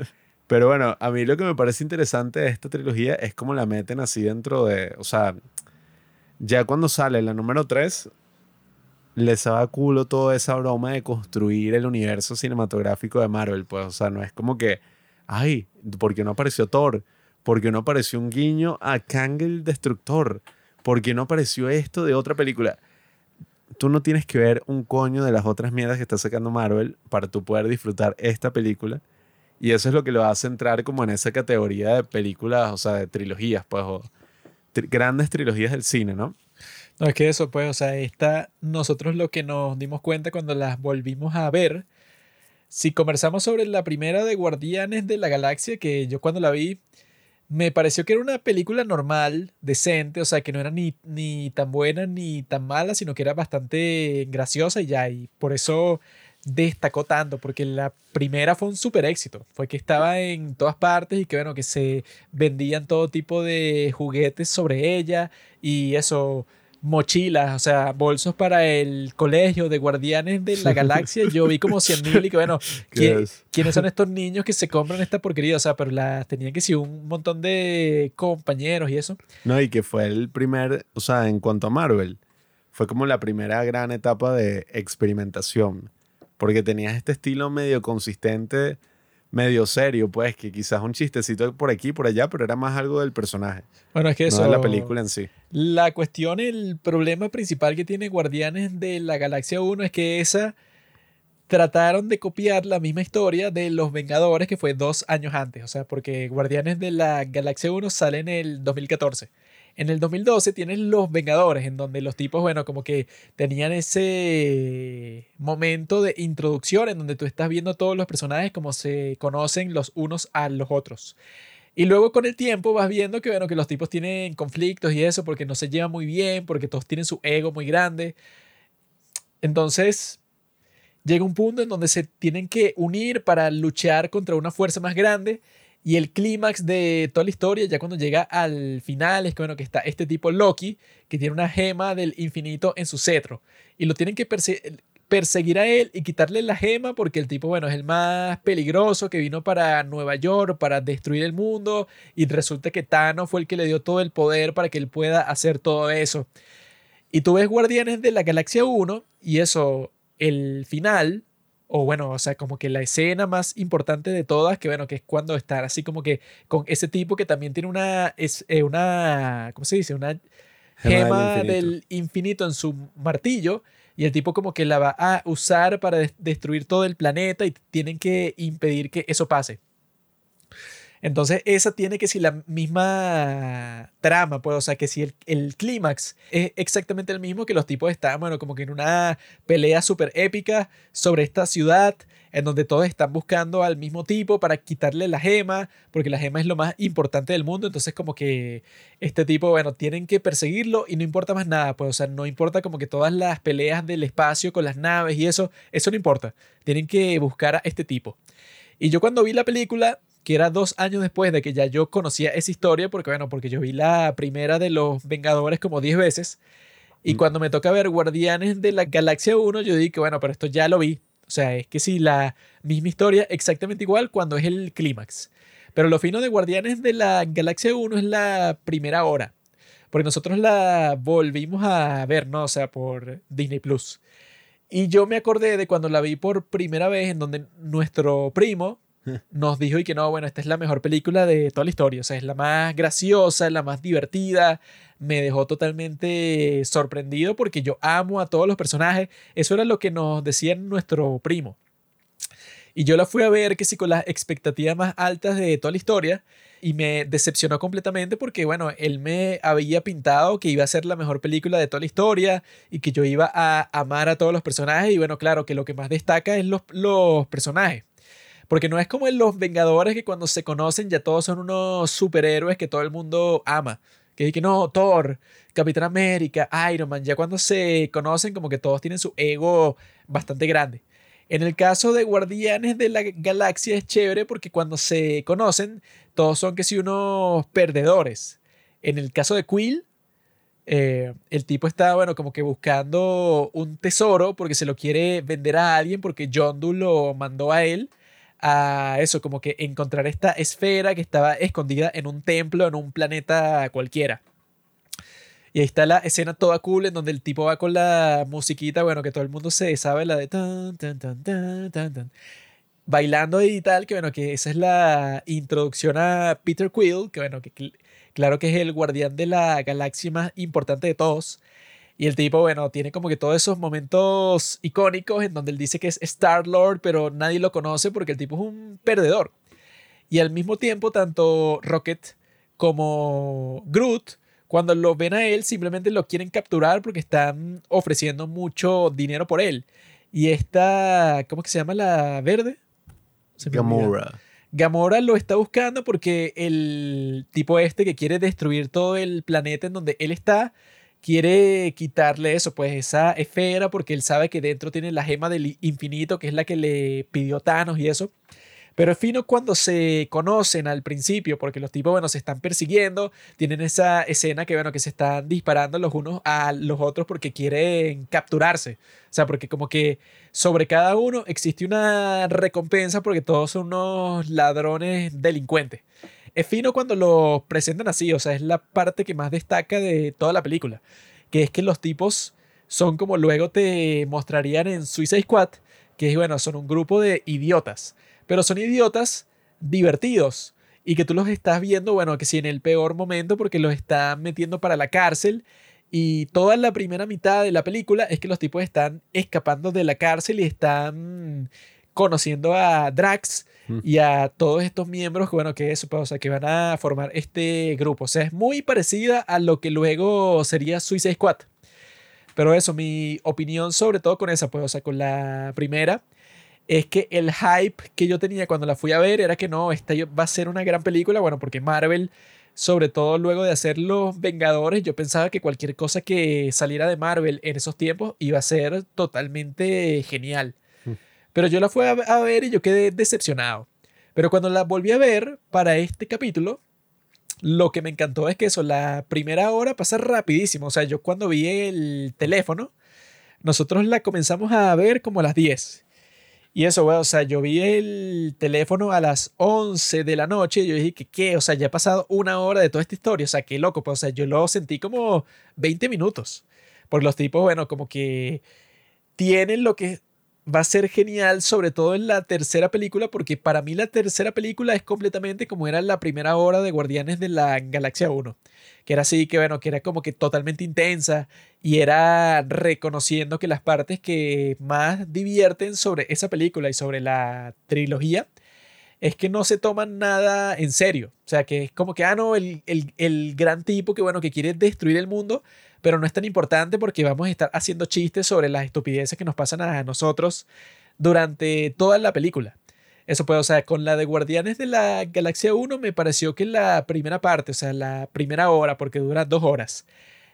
Pero bueno, a mí lo que me parece interesante de esta trilogía es cómo la meten así dentro de. O sea, ya cuando sale la número 3, les da culo toda esa broma de construir el universo cinematográfico de Marvel. Pues, o sea, no es como que. Ay, ¿por qué no apareció Thor? ¿Por qué no apareció un guiño a Kang el Destructor? ¿Por qué no apareció esto de otra película? Tú no tienes que ver un coño de las otras mierdas que está sacando Marvel para tú poder disfrutar esta película. Y eso es lo que lo hace entrar como en esa categoría de películas, o sea, de trilogías, pues, o grandes trilogías del cine, ¿no? No, es que eso, pues, o sea, esta, nosotros lo que nos dimos cuenta cuando las volvimos a ver, si conversamos sobre la primera de Guardianes de la Galaxia, que yo cuando la vi, me pareció que era una película normal, decente, o sea, que no era ni, ni tan buena ni tan mala, sino que era bastante graciosa y ya, y por eso destacó tanto, porque la primera fue un súper éxito. Fue que estaba en todas partes y que, bueno, que se vendían todo tipo de juguetes sobre ella y eso, mochilas, o sea, bolsos para el colegio de Guardianes de la Galaxia. Yo vi como 100 mil y que, bueno, ¿Qué ¿quién- es? ¿quiénes son estos niños que se compran esta porquería? O sea, pero las tenían que ser un montón de compañeros y eso. No, y que fue el primer, o sea, en cuanto a Marvel, fue como la primera gran etapa de experimentación. Porque tenías este estilo medio consistente, medio serio, pues, que quizás un chistecito por aquí y por allá, pero era más algo del personaje, Bueno, es que eso. de la película en sí. La cuestión, el problema principal que tiene Guardianes de la Galaxia 1 es que esa trataron de copiar la misma historia de Los Vengadores que fue dos años antes. O sea, porque Guardianes de la Galaxia 1 sale en el 2014. En el 2012 tienes Los Vengadores, en donde los tipos, bueno, como que tenían ese momento de introducción en donde tú estás viendo todos los personajes como se conocen los unos a los otros. Y luego con el tiempo vas viendo que, bueno, que los tipos tienen conflictos y eso porque no se llevan muy bien, porque todos tienen su ego muy grande. Entonces, llega un punto en donde se tienen que unir para luchar contra una fuerza más grande. Y el clímax de toda la historia, ya cuando llega al final, es que, bueno, que está este tipo Loki, que tiene una gema del infinito en su cetro. Y lo tienen que perse- perseguir a él y quitarle la gema porque el tipo, bueno, es el más peligroso que vino para Nueva York para destruir el mundo y resulta que Thanos fue el que le dio todo el poder para que él pueda hacer todo eso. Y tú ves Guardianes de la Galaxia 1 y eso, el final, o bueno, o sea, como que la escena más importante de todas, que bueno, que es cuando están así como que con ese tipo que también tiene una, es, eh, una ¿cómo se dice? Una gema, del infinito en su martillo y el tipo como que la va a usar para des- destruir todo el planeta y tienen que impedir que eso pase. Entonces, esa tiene que ser la misma trama, pues, o sea, que si el, el clímax es exactamente el mismo que los tipos están, bueno, como que en una pelea súper épica sobre esta ciudad, en donde todos están buscando al mismo tipo para quitarle la gema, porque la gema es lo más importante del mundo, entonces como que este tipo, bueno, tienen que perseguirlo y no importa más nada, pues, o sea, no importa como que todas las peleas del espacio con las naves y eso, eso no importa, tienen que buscar a este tipo. Y yo cuando vi la película, que era dos años después de que ya yo conocía esa historia, porque bueno, porque yo vi la primera de los Vengadores como 10 veces, y Mm. cuando me toca ver Guardianes de la Galaxia 1, yo dije, bueno, pero esto ya lo vi. O sea, es que sí, la misma historia exactamente igual cuando es el clímax. Pero lo fino de Guardianes de la Galaxia 1 es la primera hora. Porque nosotros la volvimos a ver, ¿no? O sea, por Disney Plus. Y yo me acordé de cuando la vi por primera vez, en donde nuestro primo nos dijo y que no, bueno, esta es la mejor película de toda la historia. O sea, es la más graciosa, la más divertida. Me dejó totalmente sorprendido porque yo amo a todos los personajes. Eso era lo que nos decía nuestro primo. Y yo la fui a ver que sí con las expectativas más altas de toda la historia y me decepcionó completamente porque, bueno, él me había pintado que iba a ser la mejor película de toda la historia y que yo iba a amar a todos los personajes y, bueno, claro, que lo que más destaca es los, los personajes. Porque no es como en Los Vengadores que cuando se conocen ya todos son unos superhéroes que todo el mundo ama. Que que no, Thor, Capitán América, Iron Man, ya cuando se conocen como que todos tienen su ego bastante grande. En el caso de Guardianes de la Galaxia es chévere porque cuando se conocen todos son que si unos perdedores. En el caso de Quill, eh, el tipo está, bueno, como que buscando un tesoro porque se lo quiere vender a alguien porque Doe lo mandó a él a eso, como que encontrar esta esfera que estaba escondida en un templo, en un planeta cualquiera. Y ahí está la escena toda cool en donde el tipo va con la musiquita, bueno, que todo el mundo se sabe, la de tan, tan, tan, tan, tan, tan, bailando y tal, que bueno, que esa es la introducción a Peter Quill, que bueno, que cl- claro que es el guardián de la galaxia más importante de todos. Y el tipo, bueno, tiene como que todos esos momentos icónicos en donde él dice que es Star Lord, pero nadie lo conoce porque el tipo es un perdedor. Y al mismo tiempo, tanto Rocket como Groot, cuando lo ven a él, simplemente lo quieren capturar porque están ofreciendo mucho dinero por él. Y esta, ¿cómo que se llama la verde? Se. Gamora. Gamora lo está buscando porque el tipo este que quiere destruir todo el planeta en donde él está, quiere quitarle eso, pues esa esfera, porque él sabe que dentro tiene la gema del infinito, que es la que le pidió Thanos y eso. Pero es fino cuando se conocen al principio, porque los tipos, bueno, se están persiguiendo, tienen esa escena que, bueno, que se están disparando los unos a los otros porque quieren capturarse. O sea, porque como que sobre cada uno existe una recompensa porque todos son unos ladrones delincuentes. Es fino cuando los presentan así, o sea, es la parte que más destaca de toda la película, que es que los tipos son como luego te mostrarían en Suicide Squad, que es, bueno, son un grupo de idiotas pero son idiotas divertidos y que tú los estás viendo, bueno, que sí, en el peor momento porque los están metiendo para la cárcel y toda la primera mitad de la película es que los tipos están escapando de la cárcel y están conociendo a Drax y a todos estos miembros bueno, que eso, pues, o sea, que van a formar este grupo. O sea, es muy parecida a lo que luego sería Suicide Squad. Pero eso, mi opinión sobre todo con esa, pues, o sea, con la primera, es que el hype que yo tenía cuando la fui a ver era que no, esta va a ser una gran película, bueno, porque Marvel, sobre todo luego de hacer Los Vengadores, yo pensaba que cualquier cosa que saliera de Marvel en esos tiempos iba a ser totalmente genial. Pero yo la fui a ver y yo quedé decepcionado. Pero cuando la volví a ver para este capítulo, lo que me encantó es que eso, la primera hora pasa rapidísimo. O sea, yo cuando vi el teléfono, nosotros la comenzamos a ver como a las 10. Y eso, güey, o sea, yo vi el teléfono a las 11 de la noche y yo dije que, ¿qué? O sea, ya ha pasado una hora de toda esta historia, o sea, qué loco, pues, o sea, yo lo sentí como 20 minutos. Por los tipos, bueno, como que tienen lo que va a ser genial, sobre todo en la tercera película, porque para mí la tercera película es completamente como era la primera hora de Guardianes de la Galaxia 1, que era así, que bueno, que era como que totalmente intensa y era reconociendo que las partes que más divierten sobre esa película y sobre la trilogía es que no se toman nada en serio. O sea, que es como que, ah, no, el, el, el gran tipo que, bueno, que quiere destruir el mundo, pero no es tan importante porque vamos a estar haciendo chistes sobre las estupideces que nos pasan a nosotros durante toda la película. Eso puede, o sea, con la de Guardianes de la Galaxia 1 me pareció que la primera parte, o sea, la primera hora, porque dura dos horas,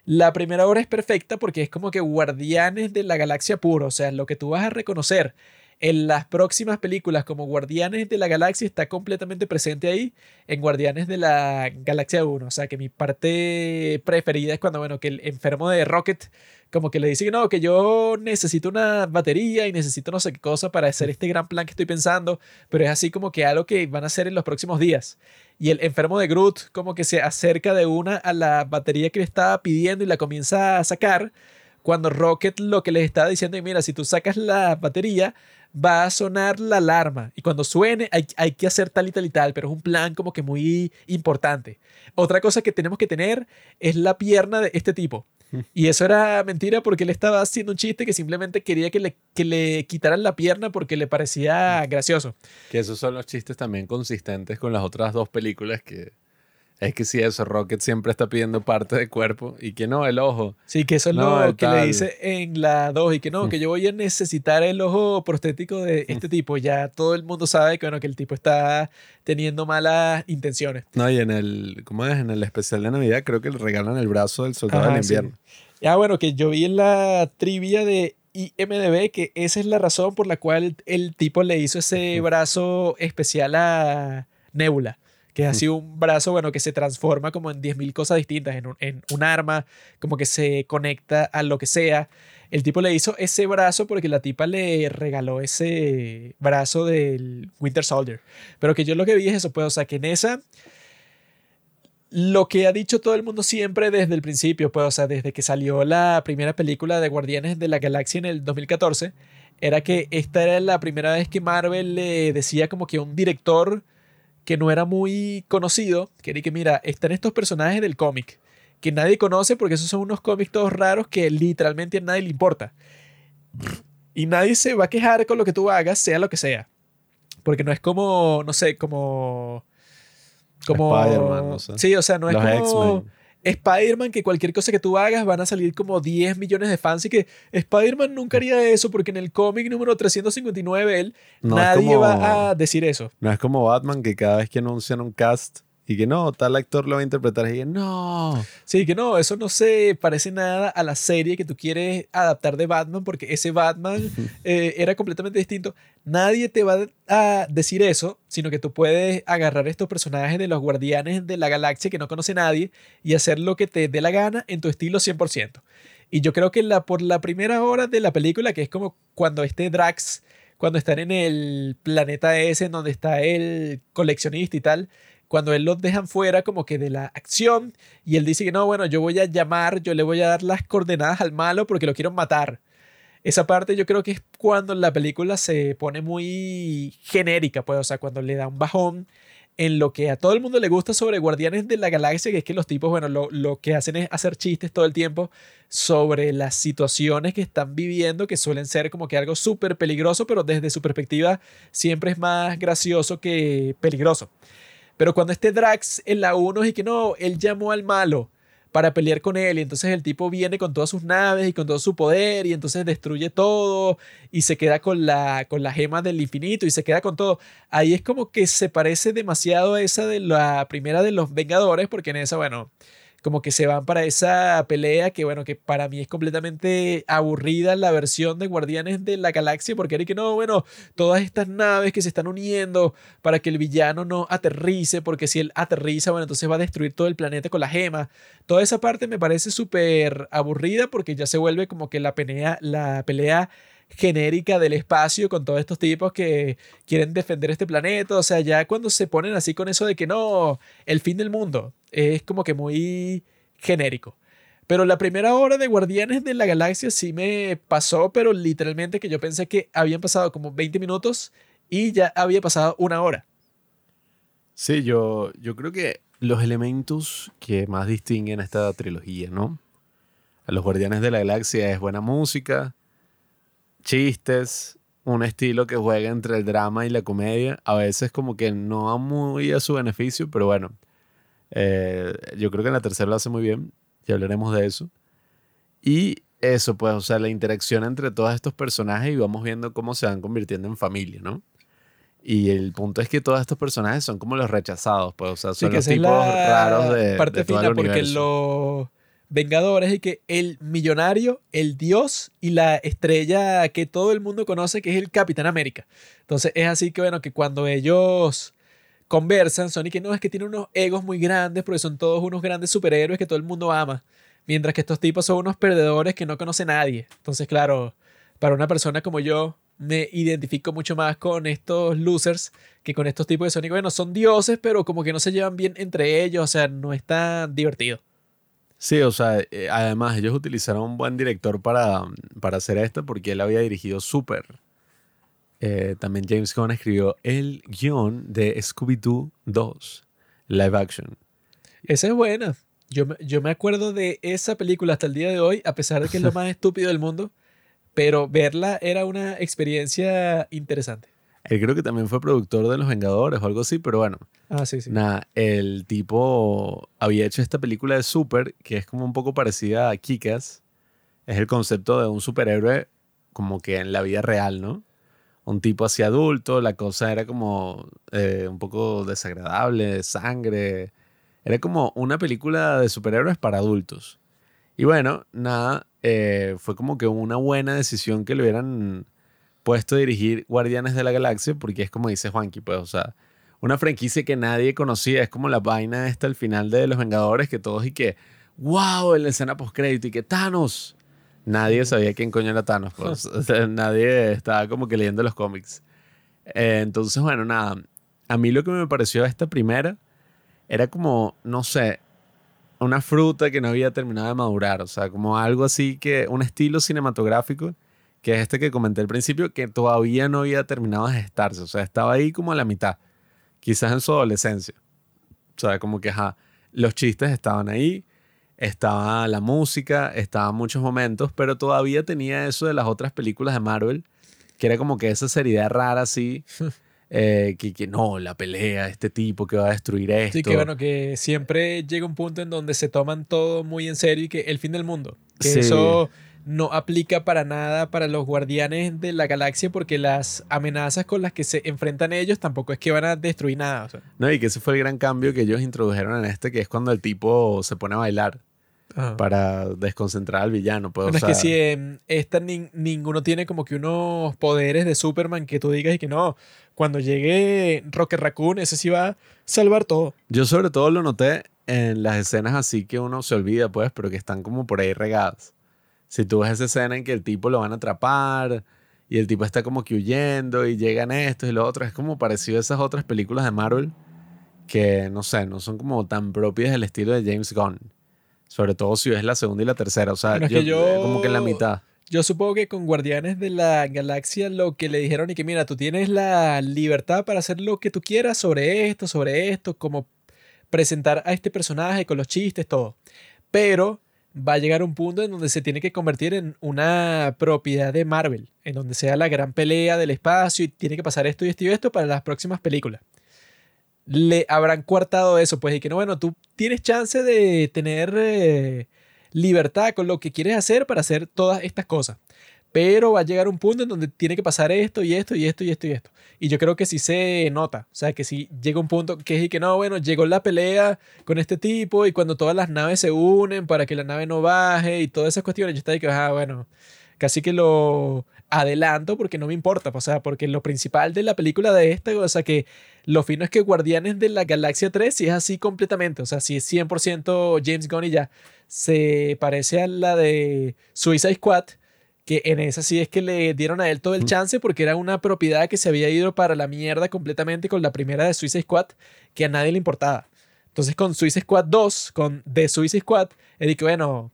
la primera hora es perfecta porque es como que Guardianes de la Galaxia puro, o sea, lo que tú vas a reconocer en las próximas películas como Guardianes de la Galaxia está completamente presente ahí en Guardianes de la Galaxia 1. O sea que mi parte preferida es cuando, bueno, que el enfermo de Rocket como que le dice que no, que yo necesito una batería y necesito no sé qué cosa para hacer este gran plan que estoy pensando, pero es así como que algo que van a hacer en los próximos días. Y el enfermo de Groot como que se acerca de una a la batería que le estaba pidiendo y la comienza a sacar cuando Rocket lo que les estaba diciendo es, mira, si tú sacas la batería, va a sonar la alarma y cuando suene hay, hay, que hacer tal y tal y tal, pero es un plan como que muy importante. Otra cosa que tenemos que tener es la pierna de este tipo. Y eso era mentira porque él estaba haciendo un chiste que simplemente quería que le, que le quitaran la pierna porque le parecía gracioso. Que esos son los chistes también consistentes con las otras dos películas que, es que sí, eso, Rocket siempre está pidiendo parte del cuerpo y que no, el ojo. Sí, que eso es lo que le dice en la 2 y que no, que yo voy a necesitar el ojo prostético de este tipo. Ya todo el mundo sabe que, bueno, que el tipo está teniendo malas intenciones. No, y en el, ¿cómo es? En el especial de Navidad creo que le regalan el brazo del soldado del invierno. Ya, bueno, que yo vi en la trivia de IMDB que esa es la razón por la cual el tipo le hizo ese brazo especial a Nebula que es así un brazo, bueno, que se transforma como en 10.000 cosas distintas, en un, en un, arma, como que se conecta a lo que sea. El tipo le hizo ese brazo porque la tipa le regaló ese brazo del Winter Soldier. Pero que yo lo que vi es eso, pues, o sea, que en esa, lo que ha dicho todo el mundo siempre desde el principio, pues, o sea, desde que salió la primera película de Guardianes de la Galaxia en el 2014, era que esta era la primera vez que Marvel le decía como que un director que no era muy conocido, que que mira, están estos personajes del cómic que nadie conoce porque esos son unos cómics todos raros que literalmente a nadie le importa. Y nadie se va a quejar con lo que tú hagas, sea lo que sea. Porque no es como, no sé, como... Como... No sé. Sí, o sea, no es como... Spider-Man, que cualquier cosa que tú hagas van a salir como 10 millones de fans y que Spider-Man nunca haría eso porque en el cómic número 359 él nadie va a decir eso. No es como Batman que cada vez que anuncian un cast Y que no, tal actor lo va a interpretar. Y que no. Sí, que no, eso no se parece nada a la serie que tú quieres adaptar de Batman, porque ese Batman eh, era completamente distinto. Nadie te va a decir eso, sino que tú puedes agarrar estos personajes de los guardianes de la galaxia que no conoce nadie y hacer lo que te dé la gana en tu estilo 100%. Y yo creo que la, por la primera hora de la película, que es como cuando este Drax, cuando están en el planeta ese, en donde está el coleccionista y tal, cuando él los dejan fuera como que de la acción y él dice que no, bueno, yo voy a llamar, yo le voy a dar las coordenadas al malo porque lo quiero matar. Esa parte yo creo que es cuando la película se pone muy genérica, pues, o sea, cuando le da un bajón en lo que a todo el mundo le gusta sobre Guardianes de la Galaxia, que es que los tipos, bueno, lo, lo, que hacen es hacer chistes todo el tiempo sobre las situaciones que están viviendo, que suelen ser como que algo súper peligroso, pero desde su perspectiva siempre es más gracioso que peligroso. Pero cuando este Drax en la 1 y que no, él llamó al malo para pelear con él y entonces el tipo viene con todas sus naves y con todo su poder y entonces destruye todo y se queda con la, con la gema del infinito y se queda con todo. Ahí es como que se parece demasiado a esa de la primera de los Vengadores porque en esa, bueno, como que se van para esa pelea que bueno, que para mí es completamente aburrida la versión de Guardianes de la Galaxia porque era que no, bueno, todas estas naves que se están uniendo para que el villano no aterrice, porque si él aterriza, bueno, entonces va a destruir todo el planeta con la gema. Toda esa parte me parece súper aburrida porque ya se vuelve como que la pelea, la pelea genérica del espacio con todos estos tipos que quieren defender este planeta. O sea, ya cuando se ponen así con eso de que no, el fin del mundo, es como que muy genérico. Pero la primera hora de Guardianes de la Galaxia sí me pasó, pero literalmente que yo pensé que habían pasado como 20 minutos y ya había pasado una hora. Sí, yo, yo creo que los elementos que más distinguen esta trilogía, ¿no? A los Guardianes de la Galaxia es buena música, chistes, un estilo que juega entre el drama y la comedia. A veces como que no va muy a su beneficio, pero bueno, eh, yo creo que en la tercera lo hace muy bien. Ya hablaremos de eso. Y eso, pues, o sea, la interacción entre todos estos personajes y vamos viendo cómo se van convirtiendo en familia, ¿no? Y el punto es que todos estos personajes son como los rechazados, pues, o sea, son los tipos raros de. Parte de todo fina, el porque los Vengadores es que el millonario, el dios y la estrella que todo el mundo conoce, que es el Capitán América. Entonces es así que, bueno, que cuando ellos conversan, son y que no, es que tienen unos egos muy grandes porque son todos unos grandes superhéroes que todo el mundo ama. Mientras que estos tipos son unos perdedores que no conoce nadie. Entonces, claro, para una persona como yo, me identifico mucho más con estos losers que con estos tipos de Sonic. Bueno, son dioses, pero como que no se llevan bien entre ellos, o sea, no es tan divertido. Sí, o sea, eh, además ellos utilizaron un buen director para, para hacer esto porque él había dirigido Super. Eh, también James Gunn escribió el guion de Scooby-Doo 2, live action. Esa es buena. Yo, me- yo me acuerdo de esa película hasta el día de hoy, a pesar de que es lo más estúpido del mundo, pero verla era una experiencia interesante. Él creo que también fue productor de Los Vengadores o algo así, pero bueno, Ah, sí, sí. nada, el tipo había hecho esta película de Super que es como un poco parecida a Kikas. Es el concepto de un superhéroe como que en la vida real, ¿no? Un tipo así adulto, la cosa era como eh, un poco desagradable, sangre. Era como una película de superhéroes para adultos. Y bueno, nada, eh, fue como que una buena decisión que le hubieran puesto a dirigir Guardianes de la Galaxia, porque es como dice Juanqui, pues, o sea, una franquicia que nadie conocía, es como la vaina esta al final de Los Vengadores, que todos y que, wow, en la escena post-crédito y que Thanos. Nadie sabía quién coño era Thanos, pues, o sea, nadie estaba como que leyendo los cómics. Eh, entonces, bueno, nada, a mí lo que me pareció esta primera era como, no sé, una fruta que no había terminado de madurar, o sea, como algo así que, un estilo cinematográfico, que es este que comenté al principio, que todavía no había terminado de gestarse, o sea, estaba ahí como a la mitad, quizás en su adolescencia. O sea, como que, ajá, los chistes estaban ahí, estaba la música, estaban muchos momentos, pero todavía tenía eso de las otras películas de Marvel, que era como que esa seriedad rara así, eh, que, que no, la pelea, este tipo que va a destruir esto. Sí, que bueno, que siempre llega un punto en donde se toman todo muy en serio y que el fin del mundo. Que Sí. eso no aplica para nada para los guardianes de la galaxia porque las amenazas con las que se enfrentan ellos tampoco es que van a destruir nada. o sea. No, y que ese fue el gran cambio que ellos introdujeron en este, que es cuando el tipo se pone a bailar Ajá. para desconcentrar al villano. Pues, o Bueno, es que sea, si en esta nin- ninguno tiene como que unos poderes de Superman que tú digas y que no, cuando llegue Rocket Raccoon, ese sí va a salvar todo. Yo sobre todo lo noté en las escenas así que uno se olvida, pues, pero que están como por ahí regadas. Si tú ves esa escena en que el tipo lo van a atrapar y el tipo está como que huyendo y llegan estos y los otros, es como parecido a esas otras películas de Marvel que, no sé, no son como tan propias del estilo de James Gunn. Sobre todo si ves la segunda y la tercera. O sea, Bueno, yo- como que en la mitad. Yo supongo que con Guardianes de la Galaxia lo que le dijeron y que mira, tú tienes la libertad para hacer lo que tú quieras sobre esto, sobre esto, como presentar a este personaje con los chistes, todo. Pero va a llegar un punto en donde se tiene que convertir en una propiedad de Marvel, en donde sea la gran pelea del espacio y tiene que pasar esto y esto y esto para las próximas películas. Le habrán coartado eso, pues, y que no, bueno, tú tienes chance de tener eh, libertad con lo que quieres hacer para hacer todas estas cosas. Pero va a llegar un punto en donde tiene que pasar esto y esto y esto y esto y esto. Y yo creo que sí se nota. O sea, que si llega un punto que es y que no, bueno, llegó la pelea con este tipo y cuando todas las naves se unen para que la nave no baje y todas esas cuestiones, yo estaba de que, ah, bueno, casi que lo adelanto porque no me importa. O sea, porque lo principal de la película de esta, o sea, que lo fino es que Guardianes de la Galaxia 3 sí es así completamente. O sea, sí es 100% James Gunn y ya. Se parece a la de Suicide Squad que en esa sí es que le dieron a él todo el chance porque era una propiedad que se había ido para la mierda completamente con la primera de Suicide Squad que a nadie le importaba. Entonces con Suicide Squad 2, con The Suicide Squad, él dijo, bueno,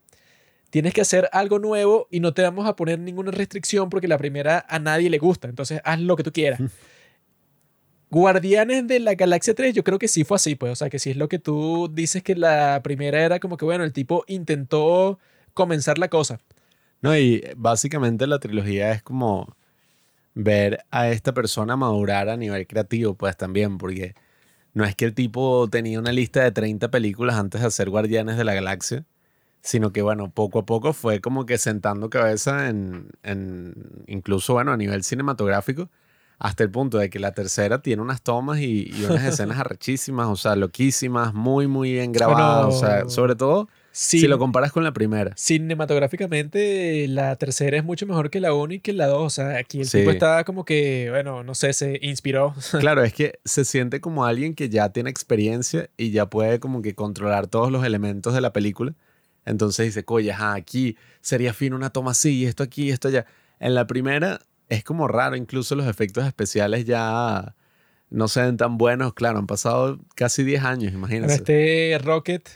tienes que hacer algo nuevo y no te vamos a poner ninguna restricción porque la primera a nadie le gusta, entonces haz lo que tú quieras. Guardianes de la Galaxia 3, yo creo que sí fue así, pues, o sea, que sí es lo que tú dices que la primera era como que, bueno, el tipo intentó comenzar la cosa. No, y básicamente la trilogía es como ver a esta persona madurar a nivel creativo, pues también, porque no es que el tipo tenía una lista de 30 películas antes de hacer Guardianes de la Galaxia, sino que, bueno, poco a poco fue como que sentando cabeza en, en incluso, bueno, a nivel cinematográfico, hasta el punto de que la tercera tiene unas tomas y, y unas escenas arrechísimas, o sea, loquísimas, muy, muy bien grabadas, o sea, sobre todo Sí, si lo comparas con la primera. cinematográficamente la tercera es mucho mejor que la 1 y que la 2. O sea, aquí el Sí. tipo estaba como que, bueno, no sé, se inspiró. Claro, es que se siente como alguien que ya tiene experiencia y ya puede como que controlar todos los elementos de la película. Entonces dice, oye, ajá, aquí sería fino una toma así, esto aquí, esto allá. En la primera es como raro, incluso los efectos especiales ya no se ven tan buenos. Claro, han pasado casi 10 años, imagínense. este Rocket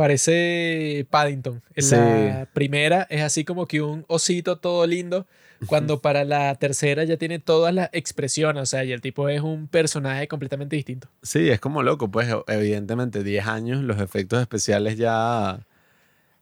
parece Paddington. En Sí. la primera es así como que un osito todo lindo, cuando para la tercera ya tiene todas las expresiones. O sea, y el tipo es un personaje completamente distinto. Sí, es como loco, pues evidentemente 10 años, los efectos especiales ya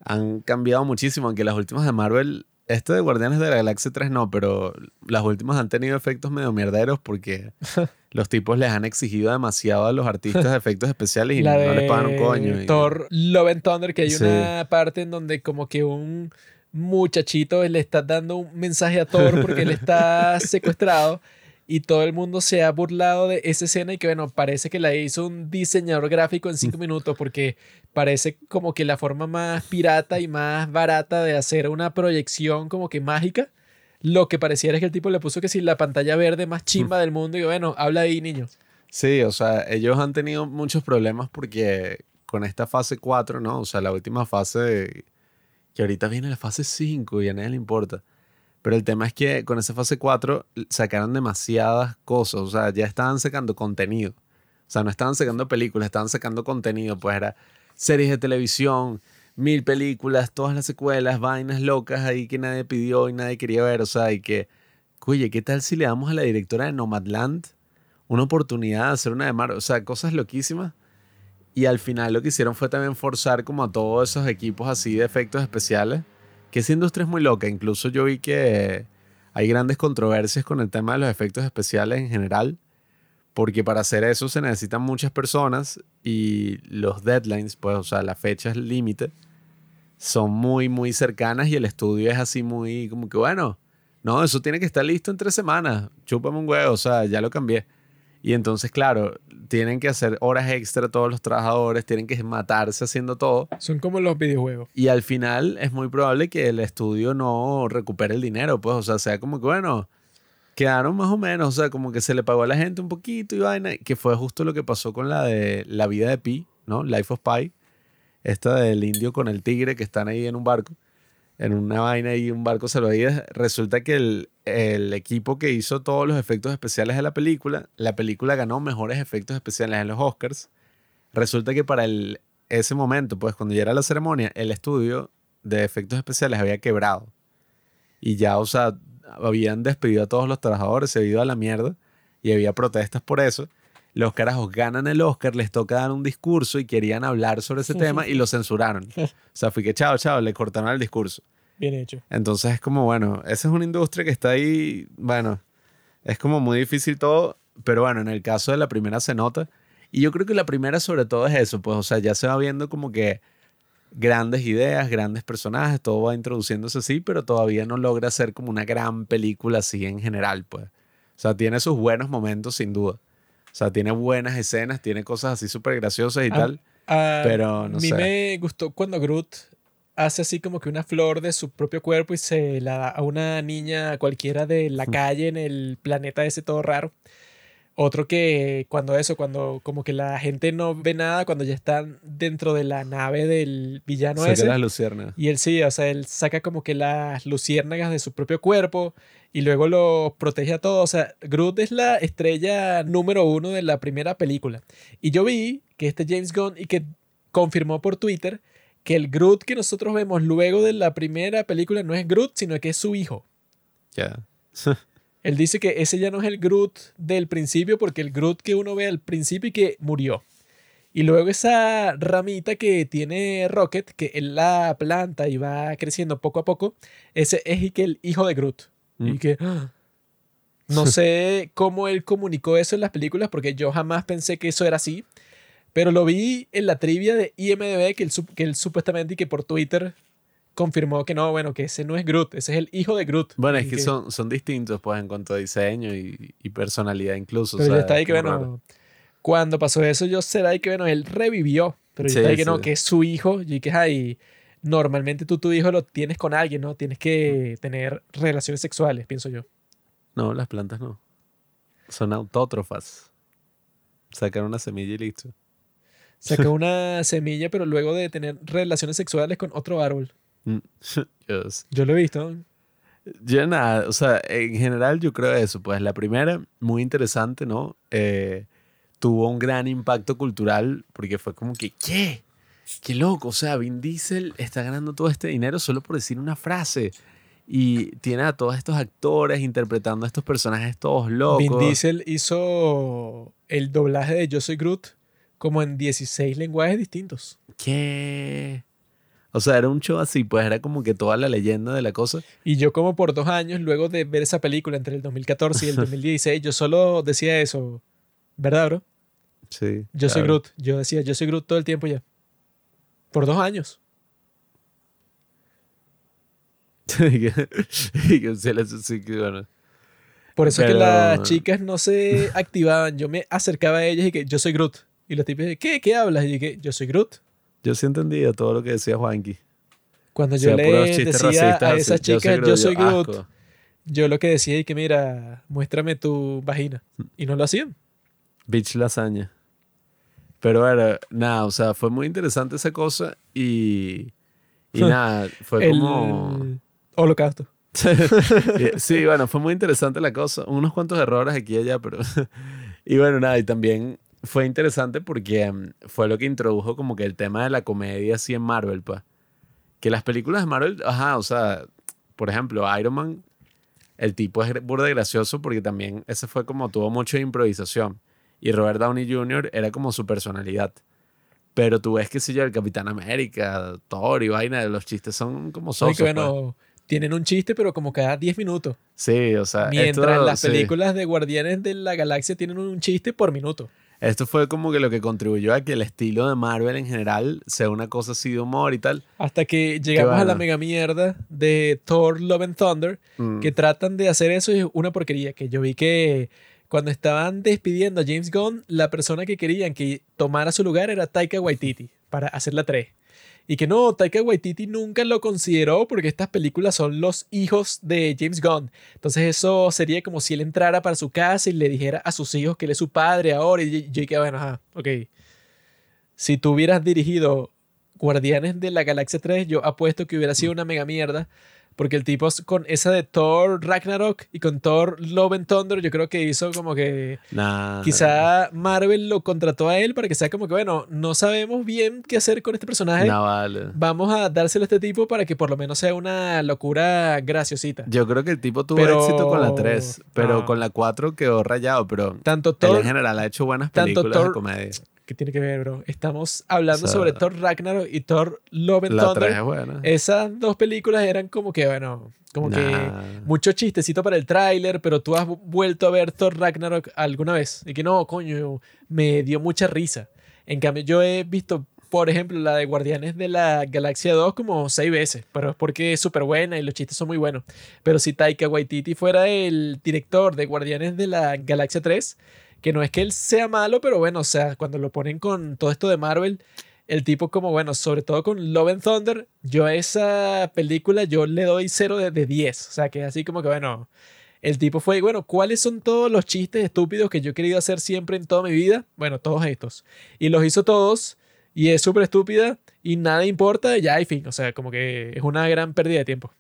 han cambiado muchísimo, aunque las últimas de Marvel, este de Guardianes de la Galaxia 3 no, pero las últimas han tenido efectos medio mierderos porque los tipos les han exigido demasiado a los artistas de efectos especiales y la no les pagan un coño. y- Thor Love and Thunder, que hay Sí. una parte en donde como que un muchachito le está dando un mensaje a Thor porque él está secuestrado y todo el mundo se ha burlado de esa escena y que bueno, parece que la hizo un diseñador gráfico en cinco minutos porque parece como que la forma más pirata y más barata de hacer una proyección como que mágica. Lo que pareciera es que el tipo le puso que si la pantalla verde más chimba del mundo y bueno, habla ahí niño. Sí, o sea, ellos han tenido muchos problemas porque con esta fase 4, ¿no? O sea, la última fase, de- que ahorita viene la fase 5 y a nadie le importa. Pero el tema es que con esa fase 4 sacaron demasiadas cosas, o sea, ya estaban sacando contenido. O sea, no estaban sacando películas, estaban sacando contenido, pues era series de televisión, mil películas, todas las secuelas, vainas locas ahí que nadie pidió y nadie quería ver, o sea, y que, oye, ¿qué tal si le damos a la directora de Nomadland una oportunidad de hacer una de? O sea, cosas loquísimas. Y al final lo que hicieron fue también forzar como a todos esos equipos así de efectos especiales, que esa industria es muy loca. Incluso yo vi que hay grandes controversias con el tema de los efectos especiales en general, porque para hacer eso se necesitan muchas personas y los deadlines, pues, o sea, las fechas límite, son muy, muy cercanas y el estudio es así muy como que, bueno, no, eso tiene que estar listo en tres semanas, chúpame un huevo, o sea, ya lo cambié. Y entonces, claro, tienen que hacer horas extra todos los trabajadores, tienen que matarse haciendo todo. Son como los videojuegos. Y al final es muy probable que el estudio no recupere el dinero, pues, o sea, sea como que, bueno, quedaron más o menos, o sea, como que se le pagó a la gente un poquito y vaina, que fue justo lo que pasó con la de La vida de Pi, ¿no? Life of Pi, esta del indio con el tigre que están ahí en un barco, en una vaina y un barco salvavidas. Resulta que el, el equipo que hizo todos los efectos especiales de la película, la película ganó mejores efectos especiales en los Oscars. Resulta que para el, ese momento, pues cuando ya era la ceremonia, el estudio de efectos especiales había quebrado. Y ya, o sea, habían despedido a todos los trabajadores, se había ido a la mierda y había protestas por eso. Los carajos ganan el Oscar, les toca dar un discurso y querían hablar sobre ese tema y lo censuraron. O sea, fui que chao, chao, le cortaron el discurso. Bien hecho. Entonces es como, bueno, esa es una industria que está ahí, bueno, es como muy difícil todo, pero bueno, en el caso de la primera se nota. Y yo creo que la primera sobre todo es eso, pues, o sea, ya se va viendo como que grandes ideas, grandes personajes, todo va introduciéndose así, pero todavía no logra ser como una gran película así en general, pues. O sea, tiene sus buenos momentos sin duda. O sea, tiene buenas escenas, tiene cosas así súper graciosas y tal, A pero no mí sé. me gustó cuando Groot hace así como que una flor de su propio cuerpo y se la da a una niña cualquiera de la calle en el planeta ese todo raro. Otro que cuando eso, cuando como que la gente no ve nada, cuando ya están dentro de la nave del villano Saca ese. las luciernas. Y él sí, o sea, él saca como que las luciérnagas de su propio cuerpo y luego lo protege a todos. O sea, Groot es la estrella número uno de la primera película. Y yo vi que este James Gunn y que confirmó por Twitter que el Groot que nosotros vemos luego de la primera película no es Groot, sino que es su hijo. Ya. Él dice que ese ya no es el Groot del principio porque el Groot que uno ve al principio y que murió. Y luego esa ramita que tiene Rocket, que él la planta y va creciendo poco a poco, ese es el hijo de Groot. Mm. Y que ¡ah! no sé cómo él comunicó eso en las películas porque yo jamás pensé que eso era así. Pero lo vi en la trivia de IMDB que él, que él supuestamente y que por Twitter confirmó que no, bueno, que ese no es Groot, ese es el hijo de Groot. Bueno, es que son, son distintos, pues, en cuanto a diseño y, y personalidad incluso. o Pero sea, ya está ahí es que, como bueno, raro. cuando pasó eso, yo será ahí que, bueno, él revivió. Pero Sí, está ahí que no, que es su hijo. Y que, ay, normalmente tú tu hijo lo tienes con alguien, ¿no? Tienes que tener relaciones sexuales, pienso yo. No, las plantas no. Son autótrofas. Sacar una semilla y listo. Saca una semilla, pero luego de tener relaciones sexuales con otro árbol. Mm. Dios. Yo lo he visto. Yo nada, o sea, en general yo creo eso. Pues la primera, muy interesante, ¿no? Eh, tuvo un gran impacto cultural porque fue como que, ¿qué? Qué loco, o sea, Vin Diesel está ganando todo este dinero solo por decir una frase. Y tiene a todos estos actores interpretando a estos personajes todos locos. Vin Diesel hizo el doblaje de Yo Soy Groot como en 16 lenguajes distintos. ¿Qué? O sea, era un show así, pues era como que toda la leyenda de la cosa. Y yo como por dos años, luego de ver esa película entre el 2014 y el 2016, yo solo decía eso. ¿Verdad, bro? Sí. Yo soy. Groot. Yo decía, yo soy Groot todo el tiempo ya. Por dos años. Por eso es que las chicas no se activaban. Yo me acercaba a ellas y que yo soy Groot. Y los tipos, ¿qué? ¿Qué hablas? Y yo que yo soy Groot. Yo sí entendía todo lo que decía Juanqui. Cuando O yo sea, le decía a esas chicas, yo soy Groot, asco. yo lo que decía es que, mira, muéstrame tu vagina. Y no lo hacían. Bitch lasaña. Pero bueno, nada, o sea, fue muy interesante esa cosa y. Y nada, fue el como. holocausto. Sí, bueno, fue muy interesante la cosa. Unos cuantos errores aquí y allá, pero. y bueno, nada, y también fue interesante porque mm, fue lo que introdujo como que el tema de la comedia así en Marvel, pues. Que las películas de Marvel, ajá, o sea, por ejemplo, Iron Man, el tipo es burda gracioso porque también ese fue como tuvo mucho de improvisación. Y Robert Downey Jr. era como su personalidad. Pero tú ves que si yo, el Capitán América, Thor y vaina, los chistes son como sosos. que pues. bueno, tienen un chiste, pero como cada 10 minutos. Sí, o sea, Mientras esto- las sí. películas de Guardianes de la Galaxia tienen un chiste por minuto. Esto fue como que lo que contribuyó a que el estilo de Marvel en general sea una cosa así de humor y tal. Hasta que llegamos a la mega mierda de Thor Love and Thunder, Mm. que tratan de hacer eso y es una porquería. Que yo vi que cuando estaban despidiendo a James Gunn, la persona que querían que tomara su lugar era Taika Waititi para hacer la 3. Y que no, Taika Waititi nunca lo consideró porque estas películas son los hijos de James Gunn. Entonces eso sería como si él entrara para su casa y le dijera a sus hijos que él es su padre ahora. Y yo dije, bueno, ajá, ok. Si tú hubieras dirigido Guardianes de la Galaxia 3, yo apuesto que hubiera sido una mega mierda. Porque el tipo con esa de Thor Ragnarok y con Thor Love and Thunder, yo creo que hizo como que Nah. quizá Marvel lo contrató a él para que sea como que, bueno, no sabemos bien qué hacer con este personaje. Nah, vale. Vamos a dárselo a este tipo para que por lo menos sea una locura graciosita. Yo creo que el tipo tuvo Pero- éxito con la 3, pero Ah. con la 4 quedó rayado, pero Tanto él Thor en general ha hecho buenas tanto películas de Thor- comedia. ¿Qué tiene que ver, bro? Estamos hablando O sea, sobre Thor Ragnarok y Thor Love and La Thunder. 3 es buena. Esas dos películas eran como que, bueno, como que mucho chistecito para el tráiler, pero tú has vu- vuelto a ver Thor Ragnarok alguna vez. Y que no, coño, me dio mucha risa. En cambio, yo he visto, por ejemplo, la de Guardianes de la Galaxia 2 como seis veces, pero es porque es súper buena y los chistes son muy buenos. Pero si Taika Waititi fuera el director de Guardianes de la Galaxia 3, que no es que él sea malo, pero bueno, o sea, cuando lo ponen con todo esto de Marvel, el tipo como, bueno, sobre todo con Love and Thunder, yo a esa película yo le doy 0 de, de 10. O sea, que así como que, bueno, el tipo fue, bueno, ¿cuáles son todos los chistes estúpidos que yo he querido hacer siempre en toda mi vida? Bueno, todos estos. Y los hizo todos y es súper estúpida y nada importa, ya, y fin. O sea, como que es una gran pérdida de tiempo.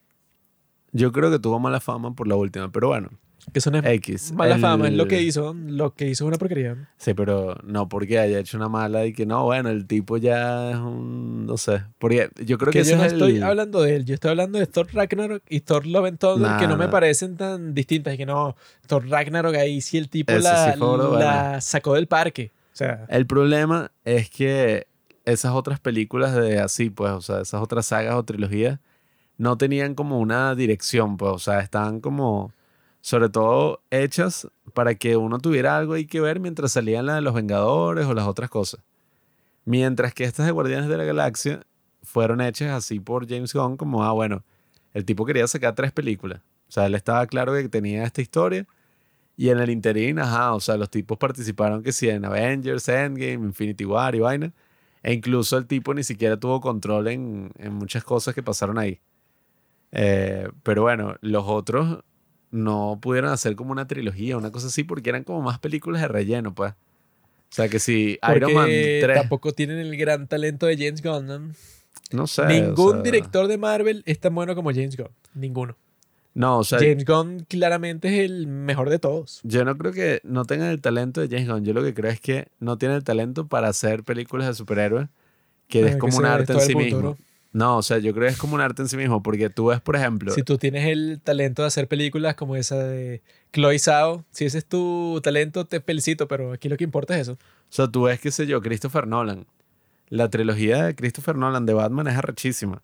Yo creo que tuvo mala fama por la última, pero bueno, Que eso no es X. mala fama, es lo que hizo. Lo que hizo es una porquería. Sí, pero no porque haya hecho una mala y que no, bueno, el tipo ya es un, no sé, porque yo creo que, que yo no es estoy el- hablando de él, yo estoy hablando de Thor Ragnarok y Thor Love and Thunder, Nah, que no me parecen tan distintas. Y que no, Thor Ragnarok ahí sí el tipo Ese la, sí la sacó del parque. O sea, El problema es que esas otras películas de así, pues, o sea, esas otras sagas o trilogías no tenían como una dirección, pues, o sea, estaban como, sobre todo, hechas para que uno tuviera algo ahí que ver mientras salían las de los Vengadores o las otras cosas. Mientras que estas de Guardianes de la Galaxia fueron hechas así por James Gunn, como, ah, bueno, el tipo quería sacar tres películas. O sea, él estaba claro que tenía esta historia. Y en el interín, ajá, o sea, los tipos participaron que sí en Avengers, Endgame, Infinity War y vaina. E incluso el tipo ni siquiera tuvo control en, en muchas cosas que pasaron ahí. Eh, pero bueno, los otros no pudieron hacer como una trilogía, una cosa así, porque eran como más películas de relleno, pues. O sea, que si Iron Man porque 3, tampoco tienen el gran talento de James Gunn. ¿no? no sé. o Ningún sea, director de Marvel es tan bueno como James Gunn. Ninguno. No, o sea, James Gunn claramente es el mejor de todos. Yo no creo que no tengan el talento de James Gunn. Yo lo que creo es que no tienen el talento para hacer películas de superhéroes, que arte en sí mismo. No, o sea, yo creo que es como un arte en sí mismo, porque tú ves, por ejemplo, Si tú tienes el talento de hacer películas como esa de Chloe Zhao, si ese es tu talento, te felicito, pero aquí lo que importa es eso. o sea, tú ves, qué sé yo, Christopher Nolan. La trilogía de Christopher Nolan de Batman es arrechísima,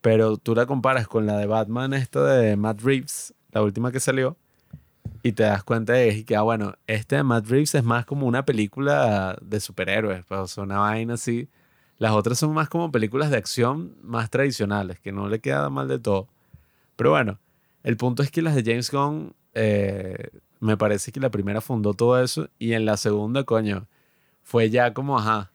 pero tú la comparas con la de Batman esta de Matt Reeves, la última que salió, y te das cuenta de que, ah, bueno, este de Matt Reeves es más como una película de superhéroes, pues, una vaina así. Las otras son más como películas de acción más tradicionales, que no le queda mal de todo. Pero bueno, el punto es que las de James Gunn, eh, me parece que la primera fundó todo eso y en la segunda, coño, fue ya como, ajá,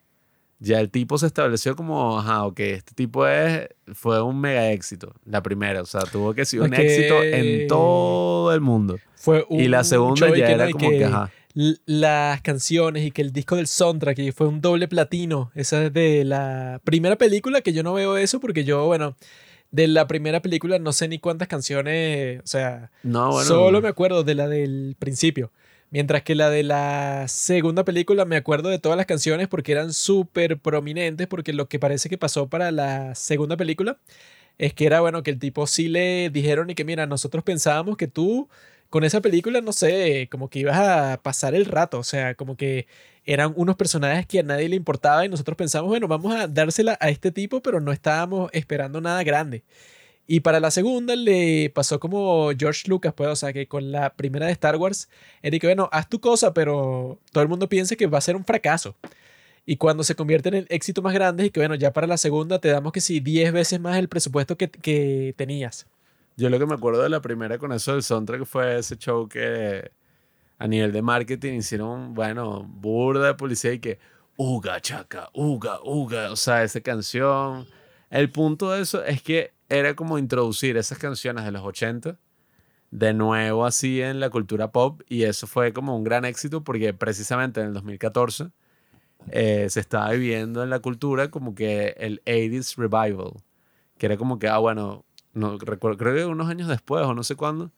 ya el tipo se estableció como, ajá, ok, este tipo es, fue un mega éxito, la primera, o sea, tuvo que ser un que- éxito en todo el mundo. Fue un Y la segunda ya era como que, ajá. Las canciones y que el disco del soundtrack y fue un doble platino. Esa es de la primera película que yo no veo eso porque yo, bueno, de la primera película no sé ni cuántas canciones, o sea, No, bueno. solo me acuerdo de la del principio. Mientras que la de la segunda película me acuerdo de todas las canciones porque eran súper prominentes porque lo que parece que pasó para la segunda película es que era bueno que el tipo sí le dijeron y que mira, nosotros pensábamos que tú con esa película, no sé, como que ibas a pasar el rato, o sea, como que eran unos personajes que a nadie le importaba y nosotros pensamos, bueno, vamos a dársela a este tipo, pero no estábamos esperando nada grande. Y para la segunda le pasó como George Lucas, pues, o sea, que con la primera de Star Wars, era que, bueno, haz tu cosa, pero todo el mundo piensa que va a ser un fracaso. Y cuando se convierte en el éxito más grande, y que, bueno, ya para la segunda te damos que sí, 10 veces más el presupuesto que tenías. Yo lo que me acuerdo de la primera con eso del soundtrack fue ese show que a nivel de marketing hicieron, bueno, burda de policía y que uga chaca, uga, uga, o sea, esa canción. El punto de eso es que era como introducir esas canciones de los 80 de nuevo así en la cultura pop y eso fue como un gran éxito porque precisamente en el 2014 eh, se estaba viviendo en la cultura como que el 80s revival, que era como que, ah, bueno, no recuerdo, creo que unos años después o no sé cuándo,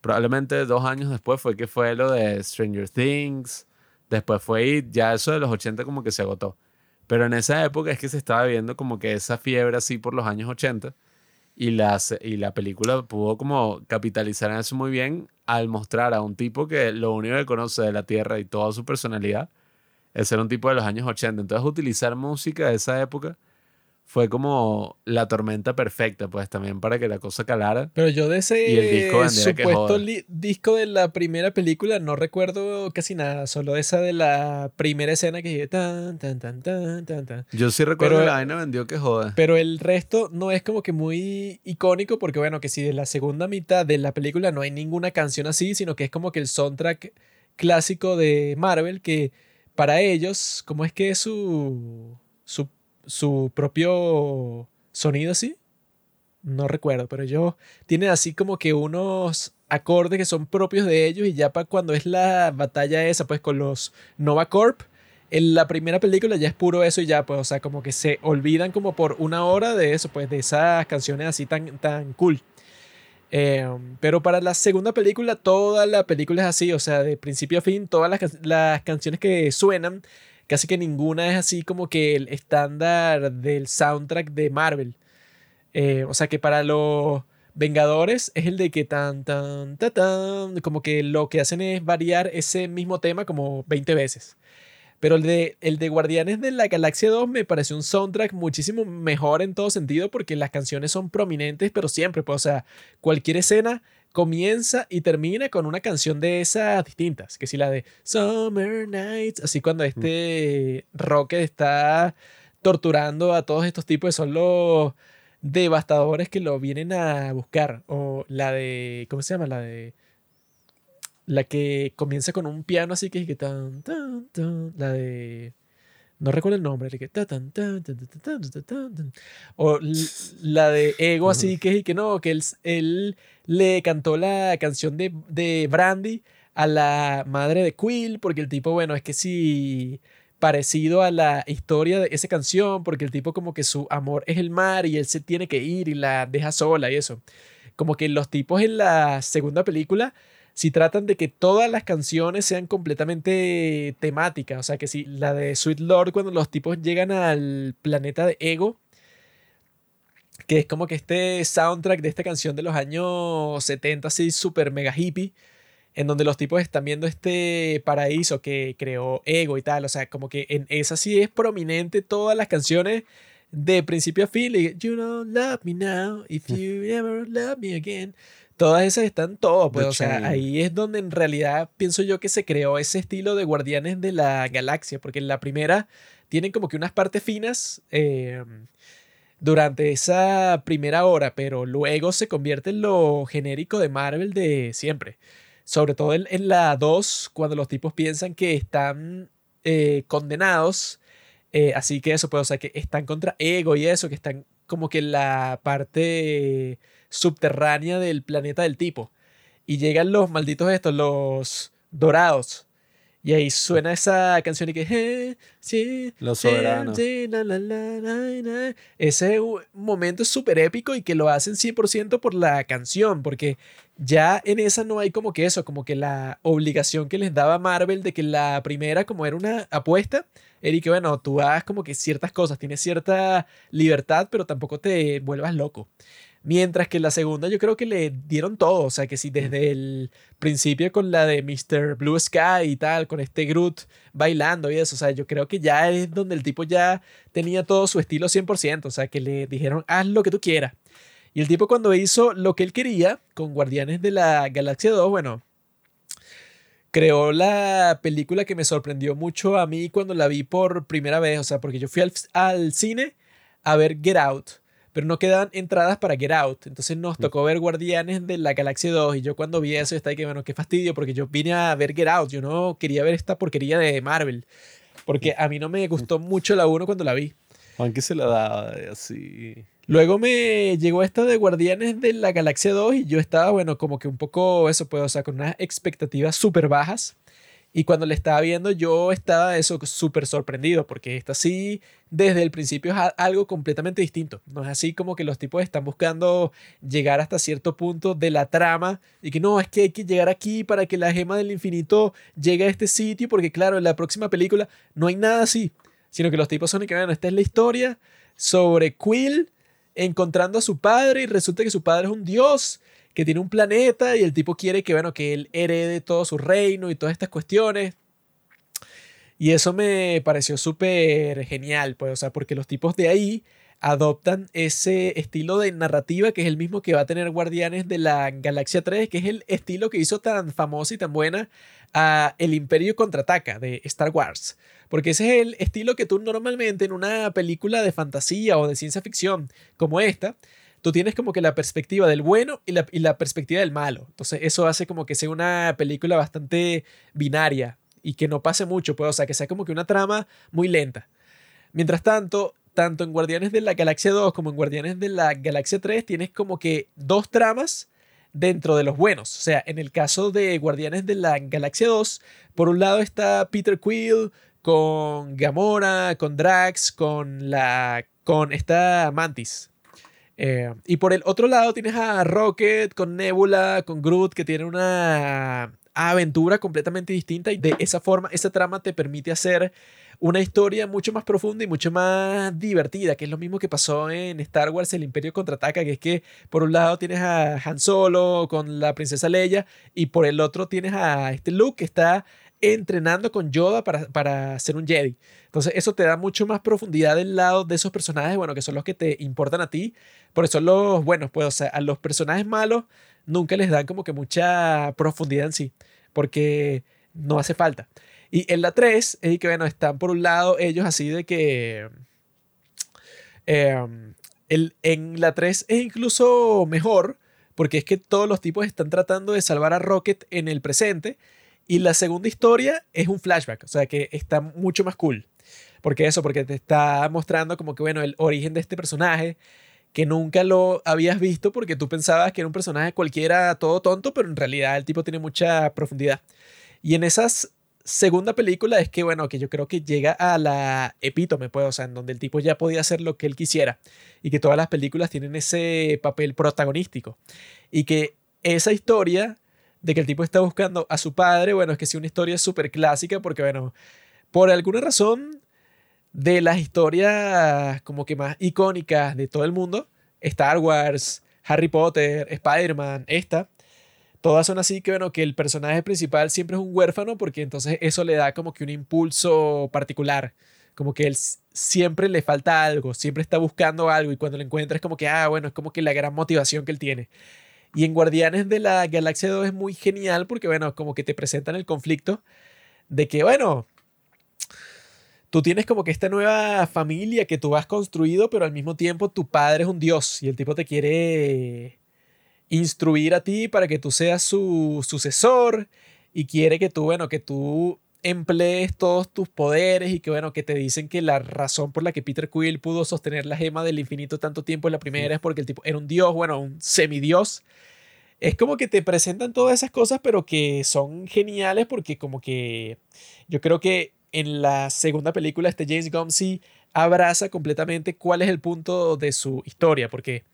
probablemente dos años después fue que fue lo de Stranger Things, después fue It, ya eso de los 80 como que se agotó. Pero en esa época es que se estaba viendo como que esa fiebre así por los años 80 y, las, y la película pudo como capitalizar en eso muy bien al mostrar a un tipo que lo único que conoce de la Tierra y toda su personalidad es ser un tipo de los años 80. Entonces utilizar música de esa época fue como la tormenta perfecta, pues también para que la cosa calara. Pero yo de ese Y el disco supuesto disco de la primera película no recuerdo casi nada, solo esa de la primera escena que dije tan, tan, tan, tan, tan, tan. Yo sí recuerdo Pero- que la vaina vendió que joda. Pero el resto no es como que muy icónico porque bueno, que si de la segunda mitad de la película no hay ninguna canción así, sino que es como que el soundtrack clásico de Marvel que para ellos, como es que es su, su, su propio sonido así? No recuerdo, pero ellos tienen así como que unos acordes que son propios de ellos y ya para cuando es la batalla esa, pues con los Nova Corp, en la primera película ya es puro eso y ya, pues, o sea, como que se olvidan como por una hora de eso, pues, de esas canciones así tan, tan cool. Eh, pero para la segunda película, toda la película es así, o sea, de principio a fin, todas las, las canciones que suenan, casi que ninguna es así como que el estándar del soundtrack de Marvel. Eh, o sea, que para los Vengadores es el de que tan, tan, tan, tan, como que lo que hacen es variar ese mismo tema como 20 veces. Pero el de, el de Guardianes de la Galaxia 2 me pareció un soundtrack muchísimo mejor en todo sentido porque las canciones son prominentes, pero siempre, pues, o sea, cualquier escena comienza y termina con una canción de esas distintas. Que si la de Summer Nights, así cuando este Rocket está torturando a todos estos tipos que son los devastadores que lo vienen a buscar. O la de, ¿cómo se llama? La de... La que comienza con un piano así que, que tan, tan, tan, la de no recuerdo el nombre. Que o la de Ego, así que, que no, que él, él le cantó la canción de, de Brandy a la madre de Quill, porque el tipo, bueno, es que sí parecido a la historia de esa canción, porque el tipo como que su amor es el mar y él se tiene que ir y la deja sola y eso. Como que los tipos en la segunda película si tratan de que todas las canciones sean completamente temáticas. O sea, que si la de Sweet Lord, cuando los tipos llegan al planeta de Ego, que es como que este soundtrack de esta canción de los años 70, así súper mega hippie, en donde los tipos están viendo este paraíso que creó Ego y tal. O sea, como que en esa sí es prominente todas las canciones de principio a fin. y You don't love me now, if you ever love me again. Todas esas están todo, pues, The o sea, Chain. ahí es donde en realidad pienso yo que se creó ese estilo de Guardianes de la Galaxia, porque en la primera tienen como que unas partes finas eh, durante esa primera hora, pero luego se convierte en lo genérico de Marvel de siempre. Sobre todo en, en la 2, cuando los tipos piensan que están eh, condenados, eh, así que eso, pues, o sea, que están contra ego y eso, que están como que en la parte subterránea del planeta del tipo. Y llegan los malditos estos, los dorados. Y ahí suena esa canción y que... "Eh, sí, Los soberanos. sí, la, la, la, la, la". Ese momento es súper épico y que lo hacen 100% por la canción, porque ya en esa no hay como que eso, como que la obligación que les daba Marvel de que la primera, como era una apuesta, era y que bueno, tú hagas como que ciertas cosas, tienes cierta libertad, pero tampoco te vuelvas loco. Mientras que la segunda yo creo que le dieron todo, o sea que si desde el principio con la de Mr. Blue Sky y tal, con este Groot bailando y eso, o sea, yo creo que ya es donde el tipo ya tenía todo su estilo 100%, o sea que le dijeron haz lo que tú quieras. Y el tipo cuando hizo lo que él quería con Guardianes de la Galaxia 2, bueno, creó la película que me sorprendió mucho a mí cuando la vi por primera vez, o sea, porque yo fui al, al cine a ver Get Out, pero no quedaban entradas para Get Out, entonces nos tocó ver Guardianes de la Galaxia 2 y yo cuando vi eso estaba que, bueno, qué fastidio, porque yo vine a ver Get Out, yo no quería ver esta porquería de Marvel, porque a mí no me gustó mucho la 1 cuando la vi. Aunque se la daba así. Luego me llegó esta de Guardianes de la Galaxia 2 y yo estaba, bueno, como que un poco eso, pues, o sea, con unas expectativas súper bajas. Y cuando le estaba viendo, yo estaba eso súper sorprendido, porque esta sí, desde el principio es algo completamente distinto. No es así como que los tipos están buscando llegar hasta cierto punto de la trama y que no, es que hay que llegar aquí para que la gema del infinito llegue a este sitio, porque claro, en la próxima película no hay nada así, sino que los tipos son que, bueno, esta es la historia sobre Quill encontrando a su padre y resulta que su padre es un dios que tiene un planeta y el tipo quiere que, bueno, que él herede todo su reino y todas estas cuestiones. Y eso me pareció súper genial, pues, o sea, porque los tipos de ahí adoptan ese estilo de narrativa que es el mismo que va a tener Guardianes de la Galaxia 3, que es el estilo que hizo tan famosa y tan buena a El Imperio Contraataca de Star Wars. Porque ese es el estilo que tú normalmente en una película de fantasía o de ciencia ficción como esta, tú tienes como que la perspectiva del bueno y la, perspectiva del malo. Entonces eso hace como que sea una película bastante binaria y que no pase mucho, pues, o sea, que sea como que una trama muy lenta. Mientras tanto, tanto en Guardianes de la Galaxia 2 como en Guardianes de la Galaxia 3 tienes como que dos tramas dentro de los buenos. O sea, en el caso de Guardianes de la Galaxia 2, por un lado está Peter Quill con Gamora, con Drax, con la con esta Mantis. Eh, y por el otro lado tienes a Rocket con Nebula, con Groot, que tiene una aventura completamente distinta y de esa forma esa trama te permite hacer una historia mucho más profunda y mucho más divertida, que es lo mismo que pasó en Star Wars El Imperio Contraataca, que es que por un lado tienes a Han Solo con la princesa Leia y por el otro tienes a este Luke que está entrenando con Yoda para, para ser un Jedi. Entonces eso te da mucho más profundidad del lado de esos personajes, bueno, que son los que te importan a ti. Por eso los buenos, pues, a los personajes malos nunca les dan como que mucha profundidad en sí, porque no hace falta. Y en la 3 es que, bueno, están por un lado ellos así de que... eh, el, en la 3 es incluso mejor, porque es que todos los tipos están tratando de salvar a Rocket en el presente. Y la segunda historia es un flashback, o sea que está mucho más cool. Porque eso, porque te está mostrando como que, bueno, el origen de este personaje, que nunca lo habías visto porque tú pensabas que era un personaje cualquiera todo tonto, pero en realidad el tipo tiene mucha profundidad. Y en esas segunda película es que, bueno, que yo creo que llega a la epítome, pues, o sea, en donde el tipo ya podía hacer lo que él quisiera y que todas las películas tienen ese papel protagonístico. Y que esa historia de que el tipo está buscando a su padre, bueno, es que sí una historia súper clásica porque, bueno, por alguna razón de las historias como que más icónicas de todo el mundo, Star Wars, Harry Potter, Spider-Man, esta, todas son así que, bueno, que el personaje principal siempre es un huérfano porque entonces eso le da como que un impulso particular. Como que él siempre le falta algo, siempre está buscando algo y cuando lo encuentra es como que, ah, bueno, es como que la gran motivación que él tiene. Y en Guardianes de la Galaxia 2 es muy genial porque, bueno, como que te presentan el conflicto de que, bueno, tú tienes como que esta nueva familia que tú has construido, pero al mismo tiempo tu padre es un dios y el tipo te quiere instruir a ti para que tú seas su sucesor y quiere que tú, bueno, que tú emplees todos tus poderes y que, bueno, que te dicen que la razón por la que Peter Quill pudo sostener la gema del infinito tanto tiempo en la primera es porque el tipo era un dios, bueno, un semidios. Es como que te presentan todas esas cosas, pero que son geniales porque como que yo creo que en la segunda película este James Gunn sí abraza completamente cuál es el punto de su historia, porque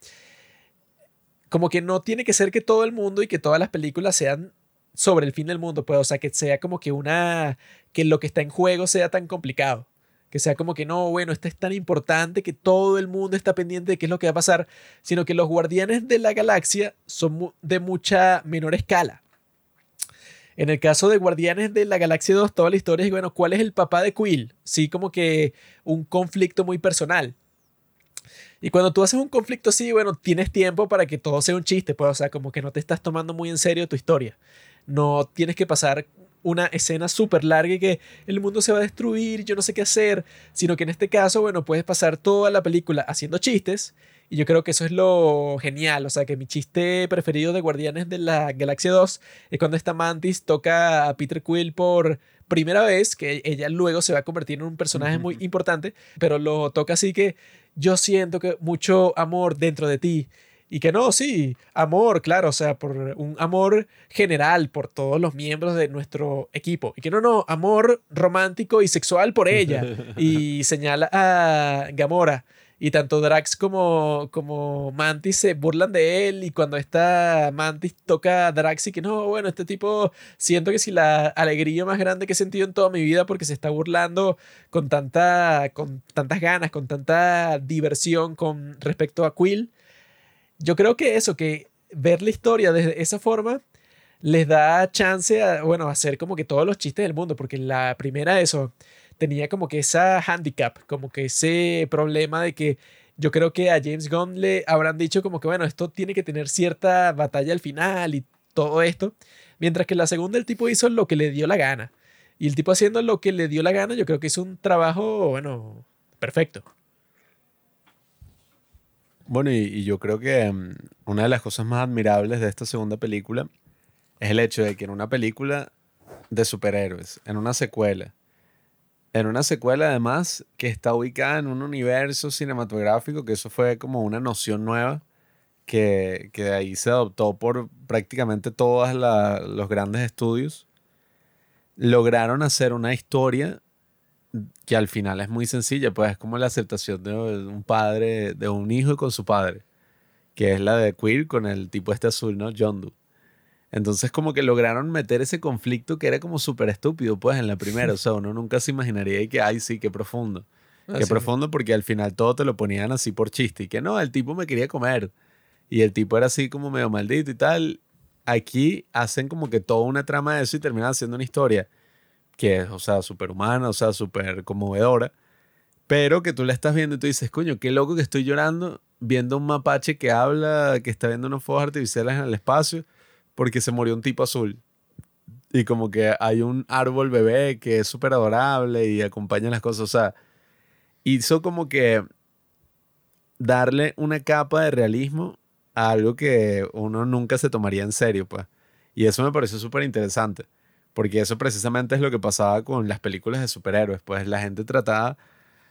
como que no tiene que ser que todo el mundo y que todas las películas sean sobre el fin del mundo, pues, o sea, que sea como que una, que lo que está en juego sea tan complicado, que sea como que no, bueno, esto es tan importante que todo el mundo está pendiente de qué es lo que va a pasar, sino que los guardianes de la galaxia son de mucha menor escala. En el caso de Guardianes de la Galaxia 2, toda la historia es, bueno, ¿cuál es el papá de Quill? Sí, como que un conflicto muy personal. Y cuando tú haces un conflicto así, bueno, tienes tiempo para que todo sea un chiste, pues, o sea, como que no te estás tomando muy en serio tu historia. No tienes que pasar una escena súper larga y que el mundo se va a destruir, yo no sé qué hacer, sino que en este caso, bueno, puedes pasar toda la película haciendo chistes y yo creo que eso es lo genial, o sea, que mi chiste preferido de Guardianes de la Galaxia 2 es cuando esta Mantis toca a Peter Quill por primera vez, que ella luego se va a convertir en un personaje muy importante, pero lo toca así que yo siento que mucho amor dentro de ti y que no, sí, amor, claro, o sea, por un amor general por todos los miembros de nuestro equipo. Y que no, no, amor romántico y sexual por ella. Y señala a Gamora. Y tanto Drax como, como Mantis se burlan de él. Y cuando esta Mantis toca a Drax y que no, bueno, este tipo siento que si la alegría más grande que he sentido en toda mi vida porque se está burlando con, tanta, con tantas ganas, con tanta diversión con respecto a Quill yo creo que eso, que ver la historia de esa forma les da chance a, bueno, hacer como que todos los chistes del mundo, porque la primera eso tenía como que esa handicap, como que ese problema de que yo creo que a James Gunn le habrán dicho como que, bueno, esto tiene que tener cierta batalla al final y todo esto, mientras que la segunda el tipo hizo lo que le dio la gana. Y el tipo haciendo lo que le dio la gana, yo creo que hizo un trabajo, bueno, perfecto. Bueno, y, yo creo que mm, una de las cosas más admirables de esta segunda película es el hecho de que en una película de superhéroes, en una secuela, en una secuela además que está ubicada en un universo cinematográfico, que eso fue como una noción nueva, que, que de ahí se adoptó por prácticamente todos los grandes estudios, lograron hacer una historia que al final es muy sencilla, pues es como la aceptación de un padre, de un hijo con su padre, que es la de Queer con el tipo este azul, ¿no? John Doe. Entonces como que lograron meter ese conflicto que era como súper estúpido, pues en la primera, o sea, uno nunca se imaginaría que, ay, sí, qué profundo. Ah, qué profundo porque al final todo te lo ponían así por chiste y que no, el tipo me quería comer. Y el tipo era así como medio maldito y tal. Aquí hacen como que toda una trama de eso y terminan haciendo una historia que es, o sea, súper humana, o sea, súper conmovedora, pero que tú la estás viendo y tú dices, coño, qué loco que estoy llorando viendo un mapache que habla, que está viendo unos fuegos artificiales en el espacio, porque se murió un tipo azul. Y como que hay un árbol bebé que es súper adorable y acompaña las cosas, o sea, hizo como que darle una capa de realismo a algo que uno nunca se tomaría en serio, pues. Y eso me pareció súper interesante. Porque eso precisamente es lo que pasaba con las películas de superhéroes. Pues la gente trataba,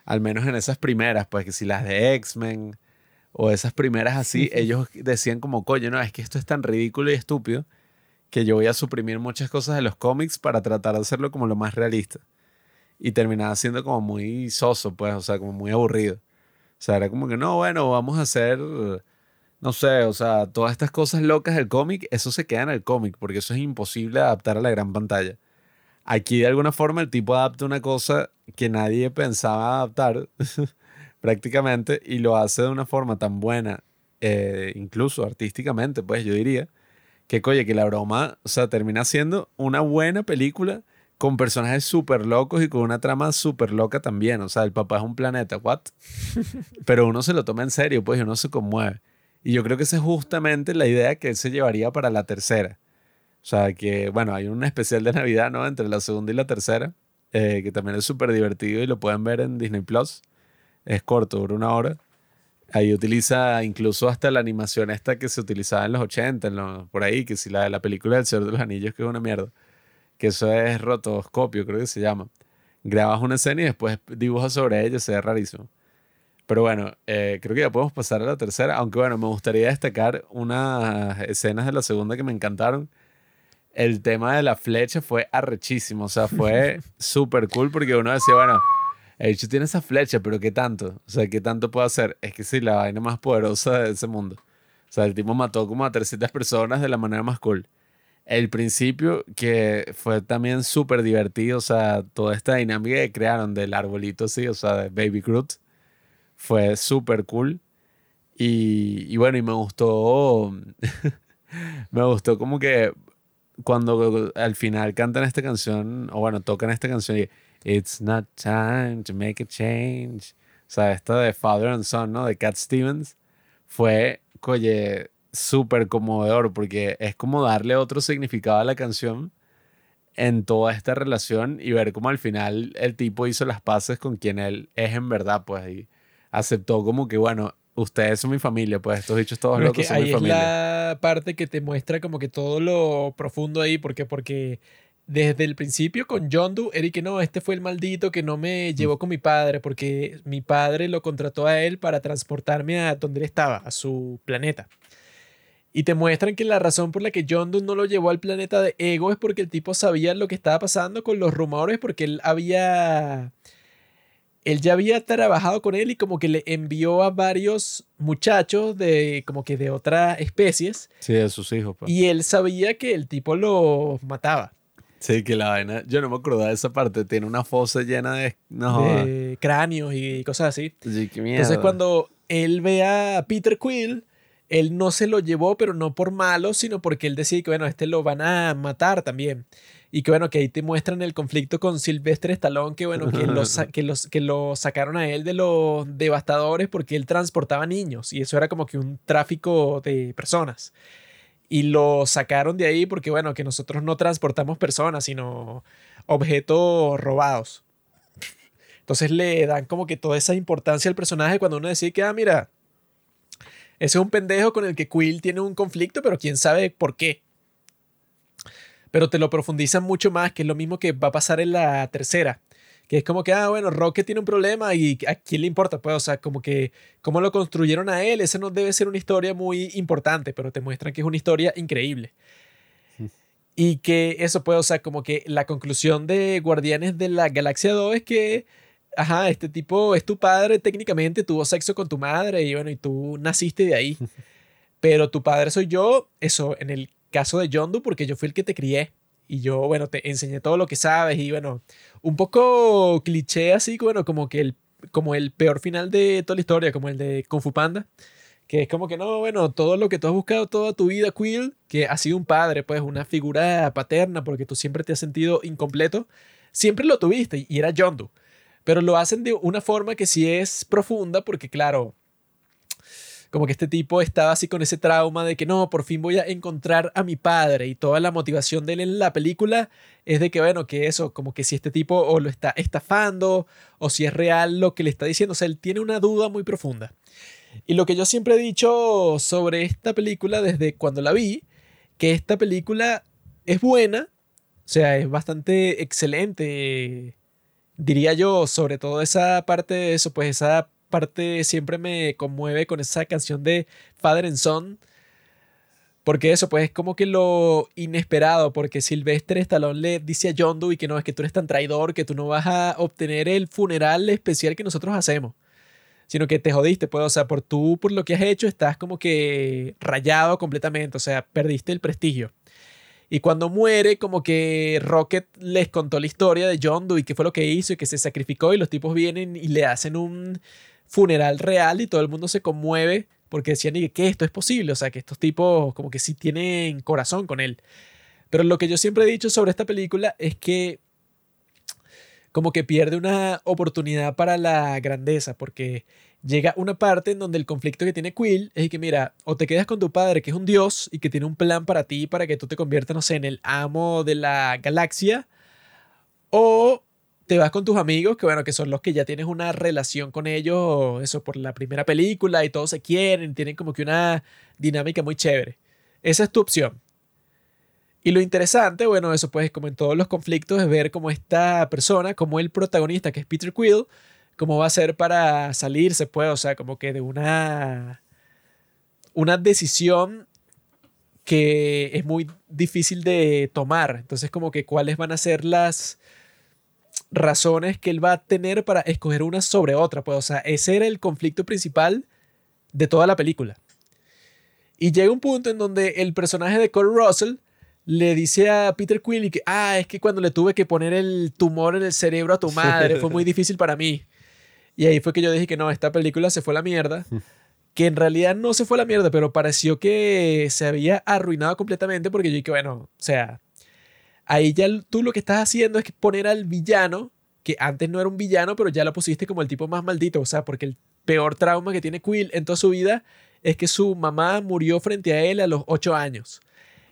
al menos en esas primeras, pues que si las de X-Men o esas primeras así, ellos decían como, coño, no, es que esto es tan ridículo y estúpido que yo voy a suprimir muchas cosas de los cómics para tratar de hacerlo como lo más realista. Y terminaba siendo como muy soso, pues, o sea, como muy aburrido. O sea, era como que, no, bueno, vamos a hacer no sé, o sea, todas estas cosas locas del cómic, eso se queda en el cómic, porque eso es imposible adaptar a la gran pantalla. Aquí de alguna forma el tipo adapta una cosa que nadie pensaba adaptar prácticamente y lo hace de una forma tan buena, eh, incluso artísticamente, pues yo diría, que coye, que la broma, o sea, termina siendo una buena película con personajes súper locos y con una trama súper loca también. O sea, el papá es un planeta, ¿what? Pero uno se lo toma en serio, pues, y uno se conmueve. Y yo creo que esa es justamente la idea que él se llevaría para la tercera. O sea, que, bueno, hay un especial de Navidad, ¿no? Entre la segunda y la tercera, eh, que también es súper divertido y lo pueden ver en Disney Plus. Es corto, dura una hora. Ahí utiliza incluso hasta la animación esta que se utilizaba en los 80, por ahí, que si la de la película del Señor de los Anillos, que es una mierda. Que eso es rotoscopio, creo que se llama. Grabas una escena y después dibujas sobre ella, se ve rarísimo. Pero bueno, eh, creo que ya podemos pasar a la tercera, aunque bueno, me gustaría destacar unas escenas de la segunda que me encantaron. El tema de la flecha fue arrechísimo, o sea, fue súper cool porque uno decía, bueno, el hecho tiene esa flecha, pero ¿qué tanto? O sea, ¿qué tanto puede hacer? Es que sí, la vaina más poderosa de ese mundo. O sea, el tipo mató como a 300 personas de la manera más cool. El principio, que fue también súper divertido, o sea, toda esta dinámica que crearon del arbolito, sí, o sea, de Baby Groot fue súper cool. Y, bueno, y me gustó, me gustó como que cuando al final cantan esta canción, o bueno, tocan esta canción y It's not time to make a change. sea, esta de Father and Son, ¿no? De Cat Stevens, fue, oye, súper conmovedor porque es como darle otro significado a la canción en toda esta relación y ver cómo al final el tipo hizo las paces con quien él es en verdad, pues, y aceptó como que, bueno, ustedes son mi familia, pues estos dichos todos Pero es locos que son ahí mi es familia. la parte que te muestra como que todo lo profundo ahí, porque, porque desde el principio con John Doe, Eric, que no, este fue el maldito que no me llevó con mi padre, porque mi padre lo contrató a él para transportarme a donde él estaba, a su planeta. Y te muestran que la razón por la que John Doe no lo llevó al planeta de Ego es porque el tipo sabía lo que estaba pasando con los rumores, porque él había él ya había trabajado con él y como que le envió a varios muchachos de como que de otras especies Sí, de sus hijos, pues. y él sabía que el tipo los mataba Sí, que la vaina, yo no me acordaba de esa parte, tiene una fosa llena de... No, de cráneos y cosas así. Sí, qué Entonces mierda. cuando él ve a Peter Quill, él no se lo llevó, pero no por malo, sino porque él decía que bueno, este lo van a matar también. Y que bueno, que ahí te muestran el conflicto con Sylvester Stallone, que bueno, que lo, que los, que lo sacaron a él de los devastadores porque él transportaba niños y eso era como que un tráfico de personas. Y lo sacaron de ahí porque bueno, que nosotros no transportamos personas, sino objetos robados. Entonces le dan como que toda esa importancia al personaje cuando uno decide que, ah, mira, ese es un pendejo con el que Quill tiene un conflicto, pero quién sabe por qué. Pero te lo profundizan mucho más, que es lo mismo que va a pasar en la tercera. Que es como que, ah, bueno, Rocket tiene un problema y a quién le importa, pues, o sea, como que cómo lo construyeron a él, esa no debe ser una historia muy importante, pero te muestran que es una historia increíble. Y que eso puede, o sea, como que la conclusión de Guardianes de la Galaxia 2 es que, ajá, este tipo es tu padre, técnicamente tuvo sexo con tu madre y bueno, y tú naciste de ahí. Pero tu padre soy yo, eso, en el caso de Doe, porque yo fui el que te crié. Y yo, bueno, te enseñé todo lo que sabes y bueno, un poco cliché así, bueno, como que el, como el peor final de toda la historia, como el de Kung Fu Panda. Que es como que no, bueno, todo lo que tú has buscado toda tu vida, Quill, que ha sido un padre, pues una figura paterna, porque tú siempre te has sentido incompleto, siempre lo tuviste y era Doe. Pero lo hacen de una forma que sí es profunda, porque claro, como que este tipo estaba así con ese trauma de que no, por fin voy a encontrar a mi padre y toda la motivación de él en la película es de que bueno, que eso, como que si este tipo o lo está estafando o si es real lo que le está diciendo, o sea, él tiene una duda muy profunda. Y lo que yo siempre he dicho sobre esta película desde cuando la vi, que esta película es buena, o sea, es bastante excelente, diría yo, sobre todo esa parte de eso, pues esa parte siempre me conmueve con esa canción de Father and Son. Porque eso, pues es como que lo inesperado, porque Sylvester Stallone le dice a John Doe que no, es que tú eres tan traidor, que tú no vas a obtener el funeral especial que nosotros hacemos, sino que te jodiste, pues, o sea, por tú, por lo que has hecho, estás como que rayado completamente, o sea, perdiste el prestigio. Y cuando muere, como que Rocket les contó la historia de John Doe y qué fue lo que hizo y que se sacrificó y los tipos vienen y le hacen un funeral real y todo el mundo se conmueve porque decían que esto es posible, o sea, que estos tipos como que sí tienen corazón con él. Pero lo que yo siempre he dicho sobre esta película es que como que pierde una oportunidad para la grandeza, porque llega una parte en donde el conflicto que tiene Quill es que, mira, o te quedas con tu padre, que es un dios y que tiene un plan para ti, para que tú te conviertas, no sé, en el amo de la galaxia, o te vas con tus amigos, que bueno, que son los que ya tienes una relación con ellos, eso por la primera película y todos se quieren, tienen como que una dinámica muy chévere. Esa es tu opción. Y lo interesante, bueno, eso pues como en todos los conflictos, es ver cómo esta persona, como el protagonista, que es Peter Quill, cómo va a ser para salirse, pues, o sea, como que de una, una decisión que es muy difícil de tomar. Entonces, como que cuáles van a ser las razones que él va a tener para escoger una sobre otra, pues, o sea, ese era el conflicto principal de toda la película. Y llega un punto en donde el personaje de Cole Russell le dice a Peter Quill y que, ah, es que cuando le tuve que poner el tumor en el cerebro a tu madre fue muy difícil para mí. Y ahí fue que yo dije que no, esta película se fue a la mierda. Que en realidad no se fue a la mierda, pero pareció que se había arruinado completamente porque yo dije, bueno, o sea, ahí ya tú lo que estás haciendo es poner al villano que antes no era un villano, pero ya lo pusiste como el tipo más maldito. O sea, porque el peor trauma que tiene Quill en toda su vida es que su mamá murió frente a él a los ocho años.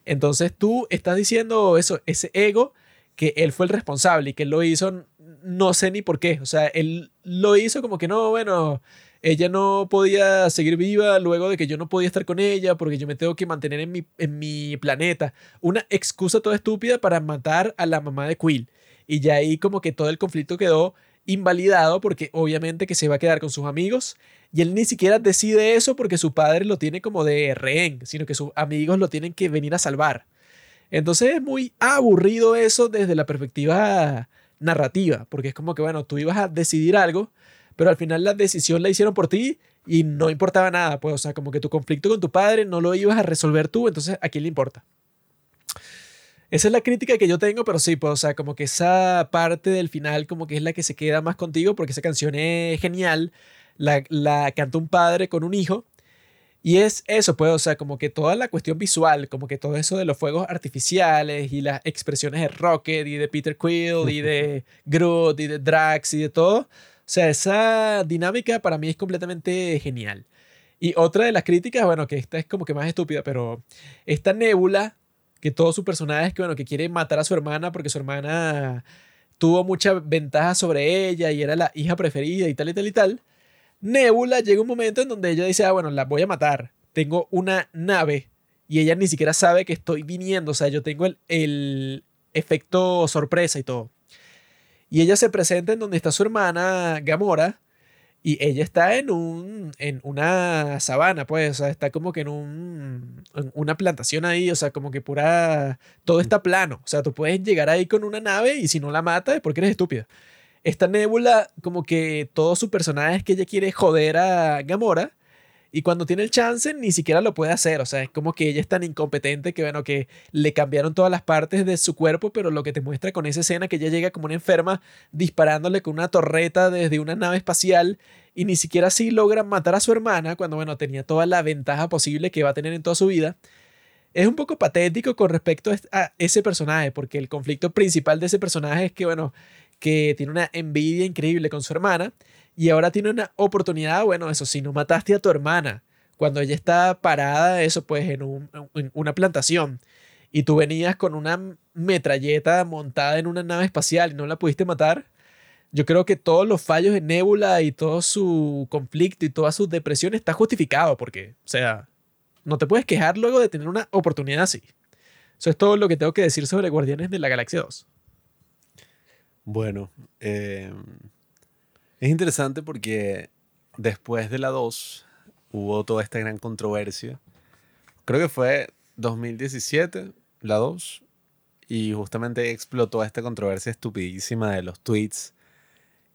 Entonces tú estás diciendo eso, ese ego, que él fue el responsable y que él lo hizo, no sé ni por qué. O sea, él lo hizo como que no, bueno, ella no podía seguir viva luego de que yo no podía estar con ella porque yo me tengo que mantener en mi, en mi planeta. Una excusa toda estúpida para matar a la mamá de Quill. Y ya ahí como que todo el conflicto quedó invalidado porque obviamente que se va a quedar con sus amigos y él ni siquiera decide eso porque su padre lo tiene como de rehén, sino que sus amigos lo tienen que venir a salvar. Entonces es muy aburrido eso desde la perspectiva narrativa, porque es como que, bueno, tú ibas a decidir algo, pero al final la decisión la hicieron por ti y no importaba nada, pues, o sea, como que tu conflicto con tu padre no lo ibas a resolver tú, entonces ¿a quién le importa? Esa es la crítica que yo tengo, pero sí, pues, o sea, como que esa parte del final como que es la que se queda más contigo porque esa canción es genial, la, la canta un padre con un hijo. Y es eso, pues, o sea, como que toda la cuestión visual, como que todo eso de los fuegos artificiales y las expresiones de Rocket y de Peter Quill y de Groot y de Drax y de todo. Sea, esa dinámica para mí es completamente genial. Y otra de las críticas, bueno, que esta es como que más estúpida, pero esta nébula, que todo su personaje que, bueno, que quiere matar a su hermana porque su hermana tuvo mucha ventaja sobre ella y era la hija preferida y tal y tal y tal. Nebula llega un momento en donde ella dice, ah, bueno, la voy a matar. Tengo una nave y ella ni siquiera sabe que estoy viniendo. O sea, yo tengo el, el efecto sorpresa y todo. Y ella se presenta en donde está su hermana Gamora y ella está en, un, en una sabana, pues, o sea, está como que en, un, en una plantación ahí, o sea, como que pura, todo está plano. O sea, tú puedes llegar ahí con una nave y si no la mata es porque eres estúpida esta Nebula, como que todo su personaje es que ella quiere joder a Gamora. Y cuando tiene el chance, ni siquiera lo puede hacer. O sea, es como que ella es tan incompetente que, bueno, que le cambiaron todas las partes de su cuerpo, pero lo que te muestra con esa escena que ella llega como una enferma disparándole con una torreta desde una nave espacial y ni siquiera así logra matar a su hermana cuando, bueno, tenía toda la ventaja posible que va a tener en toda su vida. Es un poco patético con respecto a ese personaje, porque el conflicto principal de ese personaje es que, bueno, que tiene una envidia increíble con su hermana y ahora tiene una oportunidad, bueno, eso si no mataste a tu hermana cuando ella está parada, eso pues en, una plantación y tú venías con una metralleta montada en una nave espacial y no la pudiste matar, yo creo que todos los fallos de Nebula y todo su conflicto y toda su depresión está justificado porque, o sea, no te puedes quejar luego de tener una oportunidad así. Eso es todo lo que tengo que decir sobre Guardianes de la Galaxia 2. Bueno, eh, es interesante porque después de la 2 hubo toda esta gran controversia. Creo que fue 2017, la 2, y justamente explotó esta controversia estupidísima de los tweets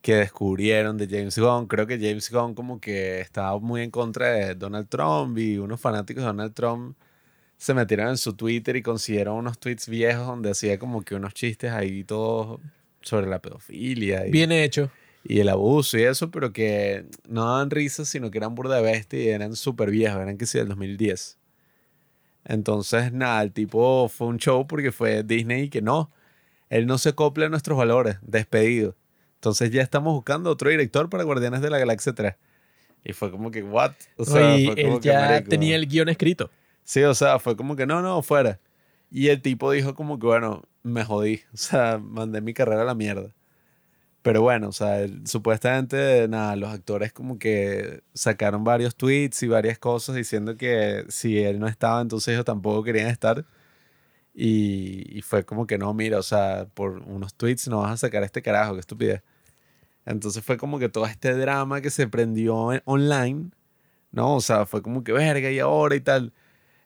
que descubrieron de James Gunn. Creo que James Gunn como que estaba muy en contra de Donald Trump y unos fanáticos de Donald Trump se metieron en su Twitter y consiguieron unos tweets viejos donde hacía como que unos chistes ahí todos sobre la pedofilia. Y, Bien hecho. Y el abuso y eso, pero que no daban risas, sino que eran burda de bestia y eran súper viejos, eran que sí, del 2010. Entonces, nada, el tipo fue un show porque fue Disney y que no, él no se acopla a nuestros valores, despedido. Entonces ya estamos buscando otro director para Guardianes de la Galaxia 3. Y fue como que, ¿what? O sea, él ya tenía el guion escrito. Sí, o sea, fue como que no, no, fuera. Y el tipo dijo como que, bueno, me jodí. O sea, mandé mi carrera a la mierda. Pero bueno, o sea, supuestamente, nada, los actores como que sacaron varios tweets y varias cosas diciendo que si él no estaba, entonces ellos tampoco querían estar. Y, y fue como que no, mira, o sea, por unos tweets no vas a sacar este carajo, qué estupidez. Entonces fue como que todo este drama que se prendió online, ¿no? O sea, fue como que verga y ahora y tal.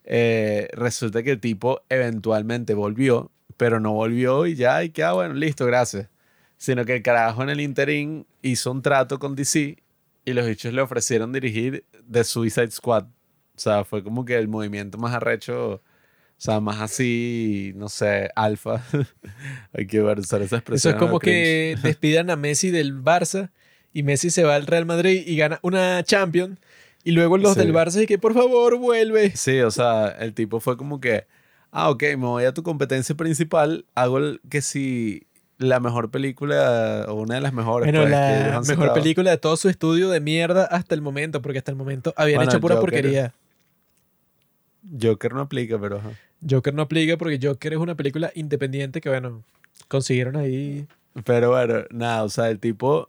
Eh, resulta que el tipo eventualmente volvió pero no volvió y ya, y que, ah, bueno, listo, gracias. Sino que el carajo en el interín hizo un trato con DC y los bichos le ofrecieron dirigir The Suicide Squad. O sea, fue como que el movimiento más arrecho, o sea, más así, no sé, alfa. Hay que usar esa expresión. Eso es como que despidan a Messi del Barça y Messi se va al Real Madrid y gana una Champions. Y luego los del Barça y que por favor vuelve. Sí, o sea, el tipo fue como que ah, ok, me voy a tu competencia principal, hago el, que si la mejor película o una de las mejores. Bueno, pues, la mejor sacado. película de todo su estudio de mierda hasta el momento, porque hasta el momento habían Bueno, hecho pura Joker. porquería. Joker no aplica, pero... ajá. Joker no aplica porque Joker es una película independiente que, bueno, consiguieron ahí. Pero bueno, nada, o sea, el tipo,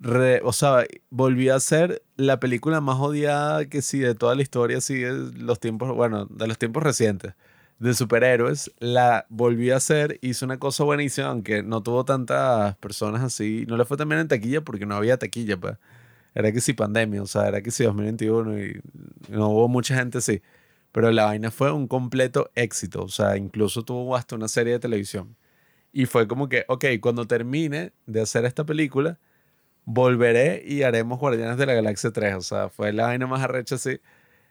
re- o sea, volvió a ser la película más odiada que sí de toda la historia, sí, de los tiempos, bueno, de los tiempos recientes, de superhéroes, la volvió a hacer, hizo una cosa buenísima, aunque no tuvo tantas personas así, no le fue también en taquilla porque no había taquilla, pues. Era que sí pandemia, o sea, era que sí 2021 y no hubo mucha gente así. Pero la vaina fue un completo éxito, o sea, incluso tuvo hasta una serie de televisión. Y fue como que, ok, cuando termine de hacer esta película, volveré y haremos Guardianes de la Galaxia 3. O sea, fue la vaina más arrecha así,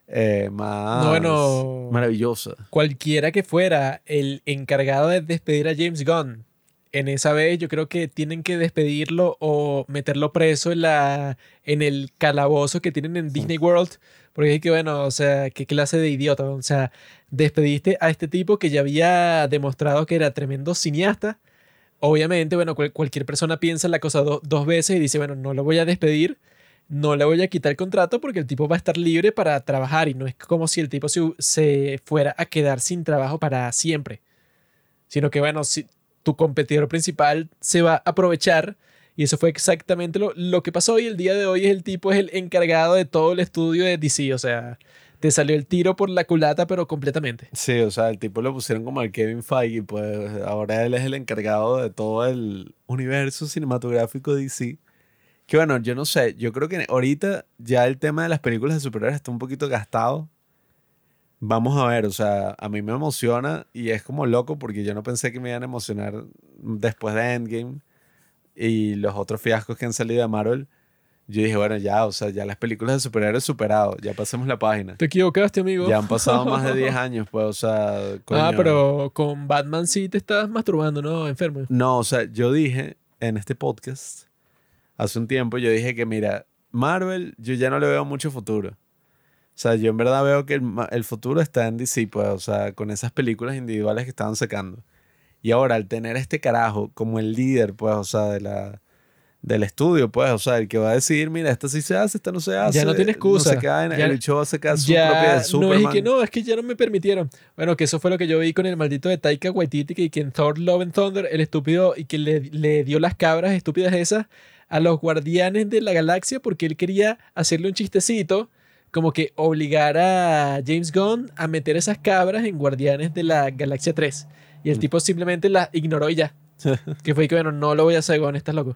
eh, más bueno. maravillosa. Cualquiera que fuera el encargado de despedir a James Gunn en esa vez, yo creo que tienen que despedirlo o meterlo preso en, la, en el calabozo que tienen en Disney World. Porque es que, bueno, o sea, qué clase de idiota. O sea, despediste a este tipo que ya había demostrado que era tremendo cineasta. Obviamente, bueno, cual- cualquier persona piensa la cosa do- dos veces y dice, bueno, no lo voy a despedir, no le voy a quitar el contrato porque el tipo va a estar libre para trabajar y no es como si el tipo se, se fuera a quedar sin trabajo para siempre. Sino que, bueno, si tu competidor principal se va a aprovechar y eso fue exactamente lo, que pasó y el día de hoy el tipo es el encargado de todo el estudio de DC, o sea, te salió el tiro por la culata pero completamente. Sí, o sea, el tipo lo pusieron como el Kevin Feige, pues ahora él es el encargado de todo el universo cinematográfico de DC. Que bueno, yo no sé, yo creo que ahorita ya el tema de las películas de superhéroes está un poquito gastado. Vamos a ver, o sea, a mí me emociona y es como loco porque yo no pensé que me iban a emocionar después de Endgame y los otros fiascos que han salido de Marvel. Yo dije, bueno, ya, o sea, ya las películas de superhéroes superado, ya pasemos la página. Te equivocaste, amigo. Ya han pasado más de 10 años, pues, o sea, Ah, pero con Batman sí te estás masturbando, ¿no? Enfermo. No, o sea, yo dije en este podcast, hace un tiempo, yo dije que, mira, Marvel, yo ya no le veo mucho futuro. O sea, yo en verdad veo que el, el futuro está en DC, pues, o sea, con esas películas individuales que estaban sacando. Y ahora, al tener este carajo como el líder, pues, o sea, de la, del estudio, pues, o sea, el que va a decidir, mira, esta sí se hace, esta no se hace. no tiene excusa. No se caen, Ya- el bicho va a sacar su propia Ya de no es Superman. que no, es que ya no me permitieron. Bueno, que eso fue lo que yo vi con el maldito de Taika Waititi, que, que en Thor Love and Thunder, el estúpido, y que le, le dio las cabras estúpidas esas a los guardianes de la galaxia porque él quería hacerle un chistecito, como que obligar a James Gunn a meter esas cabras en Guardianes de la Galaxia 3. Y el Mm. tipo simplemente las ignoró y ya. que fue que, bueno, no lo voy a hacer, Gunn, estás loco.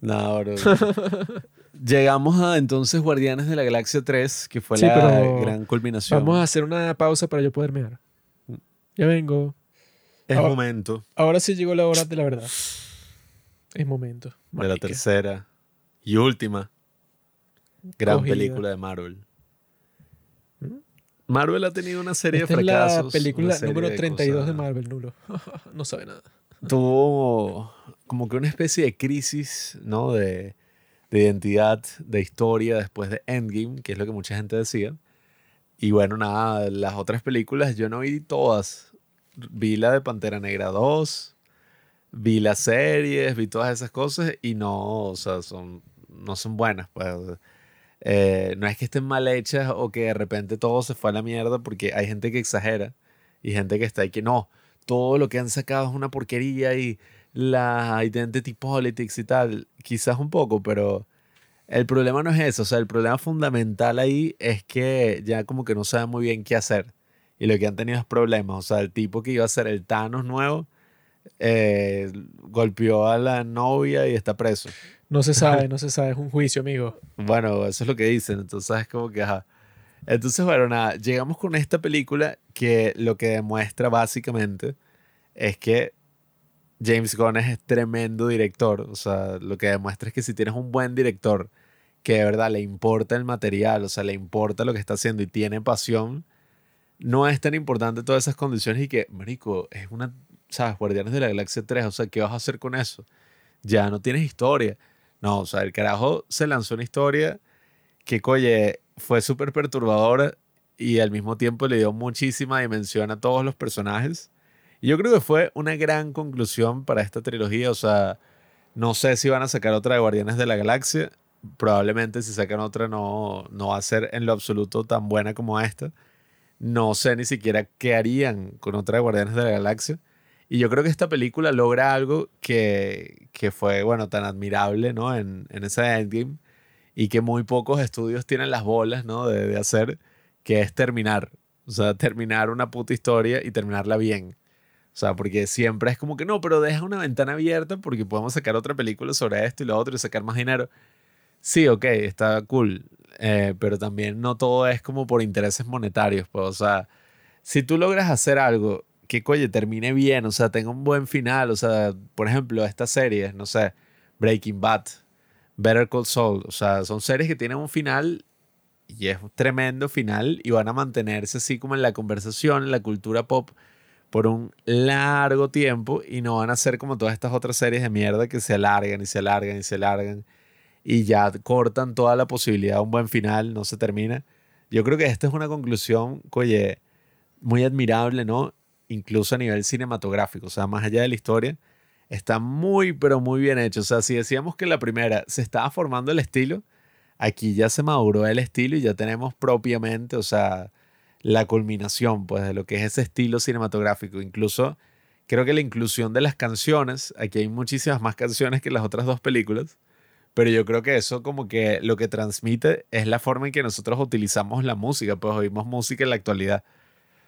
No, bro. Llegamos a entonces Guardianes de la Galaxia 3, que fue Sí, la gran culminación. Vamos a hacer una pausa para yo poder mear. Ya vengo. Es Ah. momento Ahora sí llegó la hora de la verdad. Es momento. de la tercera y última gran Cogida. película de Marvel. Marvel ha tenido una serie Esta de es la fracasos. película número 32 de cosas. Marvel, nulo. no sabe nada. Tuvo como que una especie de crisis, ¿no? De, de identidad, de historia después de Endgame, que es lo que mucha gente decía. Y bueno, nada, las otras películas yo no vi todas. Vi la de Pantera Negra 2, vi las series, vi todas esas cosas y no, o sea, son, no son buenas. Pues. Eh, no es que estén mal hechas o que de repente todo se fue a la mierda porque hay gente que exagera y gente que está ahí que no, todo lo que han sacado es una porquería y la identity politics y tal, quizás un poco, pero el problema no es eso, o sea, el problema fundamental ahí es que ya como que no saben muy bien qué hacer y lo que han tenido es problemas, o sea, el tipo que iba a ser el Thanos nuevo eh, golpeó a la novia y está preso. No se sabe, no se sabe. Es un juicio, amigo. Bueno, eso es lo que dicen, entonces es como que, ajá. Entonces, bueno, nada, llegamos con esta película que lo que demuestra básicamente es que James Gunn es tremendo director, o sea, lo que demuestra es que si tienes un buen director que de verdad le importa el material, o sea, le importa lo que está haciendo y tiene pasión, no es tan importante todas esas condiciones y que, marico, es una, ¿sabes? Guardianes de la Galaxia 3, o sea, ¿qué vas a hacer con eso? Ya no tienes historia. No, o sea, el carajo se lanzó una historia que, oye, fue súper perturbadora y al mismo tiempo le dio muchísima dimensión a todos los personajes Y yo creo que fue una gran conclusión para esta trilogía. O sea, no sé si van a sacar otra de Guardianes de la Galaxia. Probablemente si sacan otra no, no va a ser en lo absoluto tan buena como esta. No sé ni siquiera qué harían con otra de Guardianes de la Galaxia. Y yo creo que esta película logra algo que, que fue, bueno, tan admirable, ¿no? En, en ese Endgame. Y que muy pocos estudios tienen las bolas, ¿no? De, de hacer, que es terminar. O sea, terminar una puta historia y terminarla bien. O sea, porque siempre es como que no, pero deja una ventana abierta porque podemos sacar otra película sobre esto y lo otro y sacar más dinero. Sí, ok, está cool. eh, pero también no todo es como por intereses monetarios. Pues, o sea, si tú logras hacer algo que, coye, termine bien, o sea, tenga un buen final, o sea, por ejemplo, estas series, no sé, Breaking Bad, Better Call Saul, o sea, son series que tienen un final y es un tremendo final y van a mantenerse así como en la conversación, en la cultura pop por un largo tiempo y no van a ser como todas estas otras series de mierda que se alargan y se alargan y se alargan y ya cortan toda la posibilidad de un buen final, no se termina. Yo creo que esta es una conclusión, oye, muy admirable, ¿no? Incluso a nivel cinematográfico, o sea, más allá de la historia, está muy, pero muy bien hecho. O sea, si decíamos que la primera se estaba formando el estilo, aquí ya se maduró el estilo y ya tenemos propiamente, o sea, la culminación, pues, de lo que es ese estilo cinematográfico. Incluso creo que la inclusión de las canciones, aquí hay muchísimas más canciones que las otras dos películas, pero yo creo que eso como que lo que transmite es la forma en que nosotros utilizamos la música, pues oímos música en la actualidad.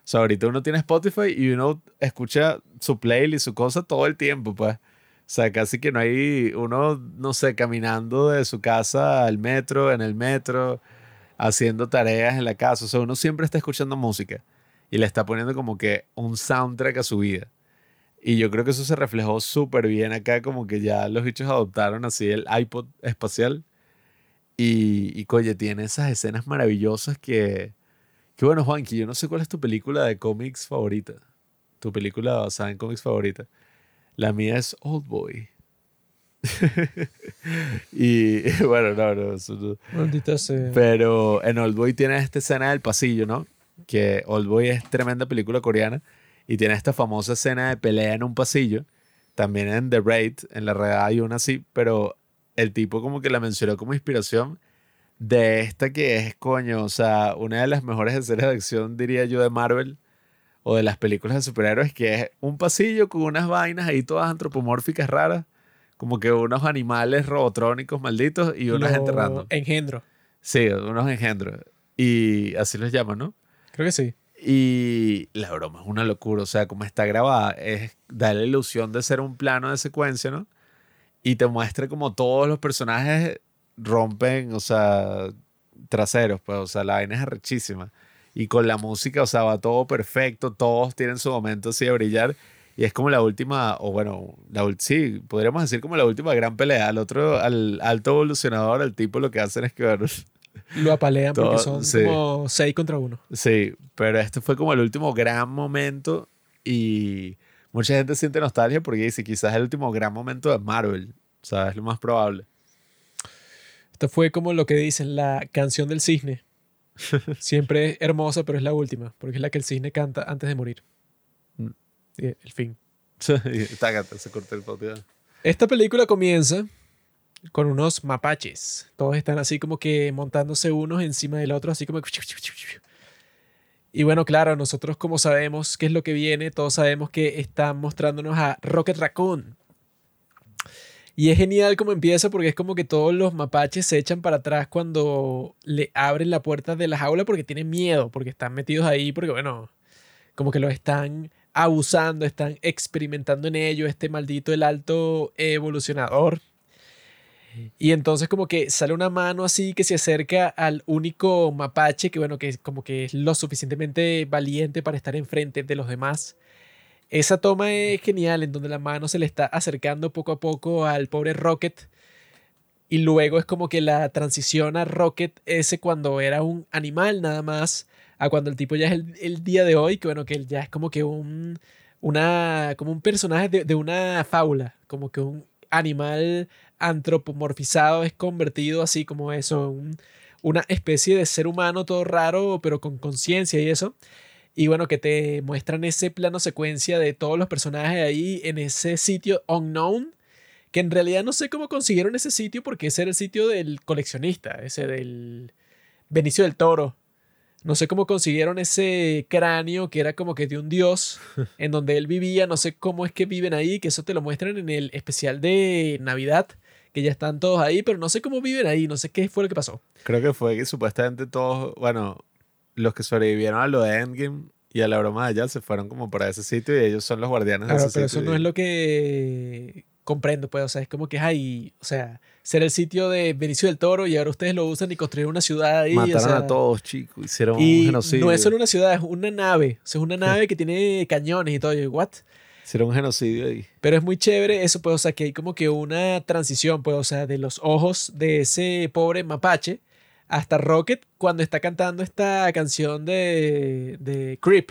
O sea, ahorita uno tiene Spotify y uno escucha su playlist, su cosa todo el tiempo, pues. O sea, casi que no hay uno, no sé, caminando de su casa al metro, en el metro, haciendo tareas en la casa. O sea, uno siempre está escuchando música y le está poniendo como que un soundtrack a su vida. Y yo creo que eso se reflejó súper bien acá, como que ya los bichos adoptaron así el iPod espacial. Y, y coye, tiene esas escenas maravillosas que, que bueno, Juanqui, yo no sé cuál es tu película de cómics favorita. Tu película basada en cómics favorita. La mía es Old Boy. y bueno, no, no, eso no. Sea. Pero en Old Boy tiene esta escena del pasillo, ¿no? Que Old Boy es tremenda película coreana y tiene esta famosa escena de pelea en un pasillo. También en The Raid, en la realidad hay una así, pero el tipo como que la mencionó como inspiración de esta que es, coño, o sea, una de las mejores escenas de acción, diría yo, de Marvel o de las películas de superhéroes, que es un pasillo con unas vainas ahí todas antropomórficas raras, como que unos animales robotrónicos malditos y unos Lo enterrando. Engendro. Sí, unos engendros. Y así los llaman, ¿no? Creo que sí. Y la broma es una locura, o sea, como está grabada, es da la ilusión de ser un plano de secuencia, ¿no? Y te muestra como todos los personajes rompen, o sea, traseros, pues, o sea, la vaina es arrechísima. Y con la música, o sea, va todo perfecto, todos tienen su momento así de brillar. Y es como la última, o bueno, la, sí, podríamos decir como la última gran pelea. Al otro, al alto evolucionador, al tipo lo que hacen es que, bueno, Lo apalean porque son sí. como 6 contra 1. Sí, pero este fue como el último gran momento y mucha gente siente nostalgia porque dice quizás es el último gran momento de Marvel, o sea, es lo más probable. Esto fue como lo que dicen la canción del cisne. Siempre es hermosa, pero es la última, porque es la que el cisne canta antes de morir. Mm. Y el fin. Se cortó el. Esta película comienza con unos mapaches. Todos están así como que montándose unos encima del otro, así como... Y bueno, claro, nosotros como sabemos qué es lo que viene, todos sabemos que están mostrándonos a Rocket Raccoon. Y es genial como empieza porque es como que todos los mapaches se echan para atrás cuando le abren la puerta de la jaula porque tienen miedo, porque están metidos ahí, porque bueno, como que los están abusando, están experimentando en ello este maldito el alto evolucionador. Y entonces como que sale una mano así que se acerca al único mapache que bueno, que como que es lo suficientemente valiente para estar enfrente de los demás. Esa toma es genial en donde la mano se le está acercando poco a poco al pobre Rocket y luego es como que la transición a Rocket ese cuando era un animal nada más a cuando el tipo ya es el, el día de hoy, que bueno, que él ya es como que un, una, como un personaje de, de una fábula, como que un animal antropomorfizado es convertido así como eso, un- una especie de ser humano todo raro, pero con conciencia y eso. Y bueno, que te muestran ese plano secuencia de todos los personajes ahí en ese sitio unknown, que en realidad no sé cómo consiguieron ese sitio porque ese era el sitio del coleccionista, ese del Benicio del Toro. No sé cómo consiguieron ese cráneo que era como que de un dios en donde él vivía. No sé cómo es que viven ahí, que eso te lo muestran en el especial de Navidad, que ya están todos ahí, pero no sé cómo viven ahí, no sé qué fue lo que pasó. Creo que fue que supuestamente todos, bueno, los que sobrevivieron a lo de Endgame y a la broma de allá se fueron como para ese sitio y ellos son los guardianes Claro, de ese pero eso sitio. no y- es lo que comprendo, pues, o sea, es como que hay, o sea, ser el sitio de Benicio del Toro y ahora ustedes lo usan y construyeron una ciudad ahí. o Mataron sea, a todos, chicos. Hicieron Y un genocidio. no es solo una ciudad, es una nave. O sea, es una nave que tiene cañones y todo. Y yo, ¿what? Hicieron un genocidio ahí. Pero es muy chévere eso, pues, o sea, que hay como que una transición, pues, o sea, de los ojos de ese pobre mapache hasta Rocket cuando está cantando esta canción de, de Creep.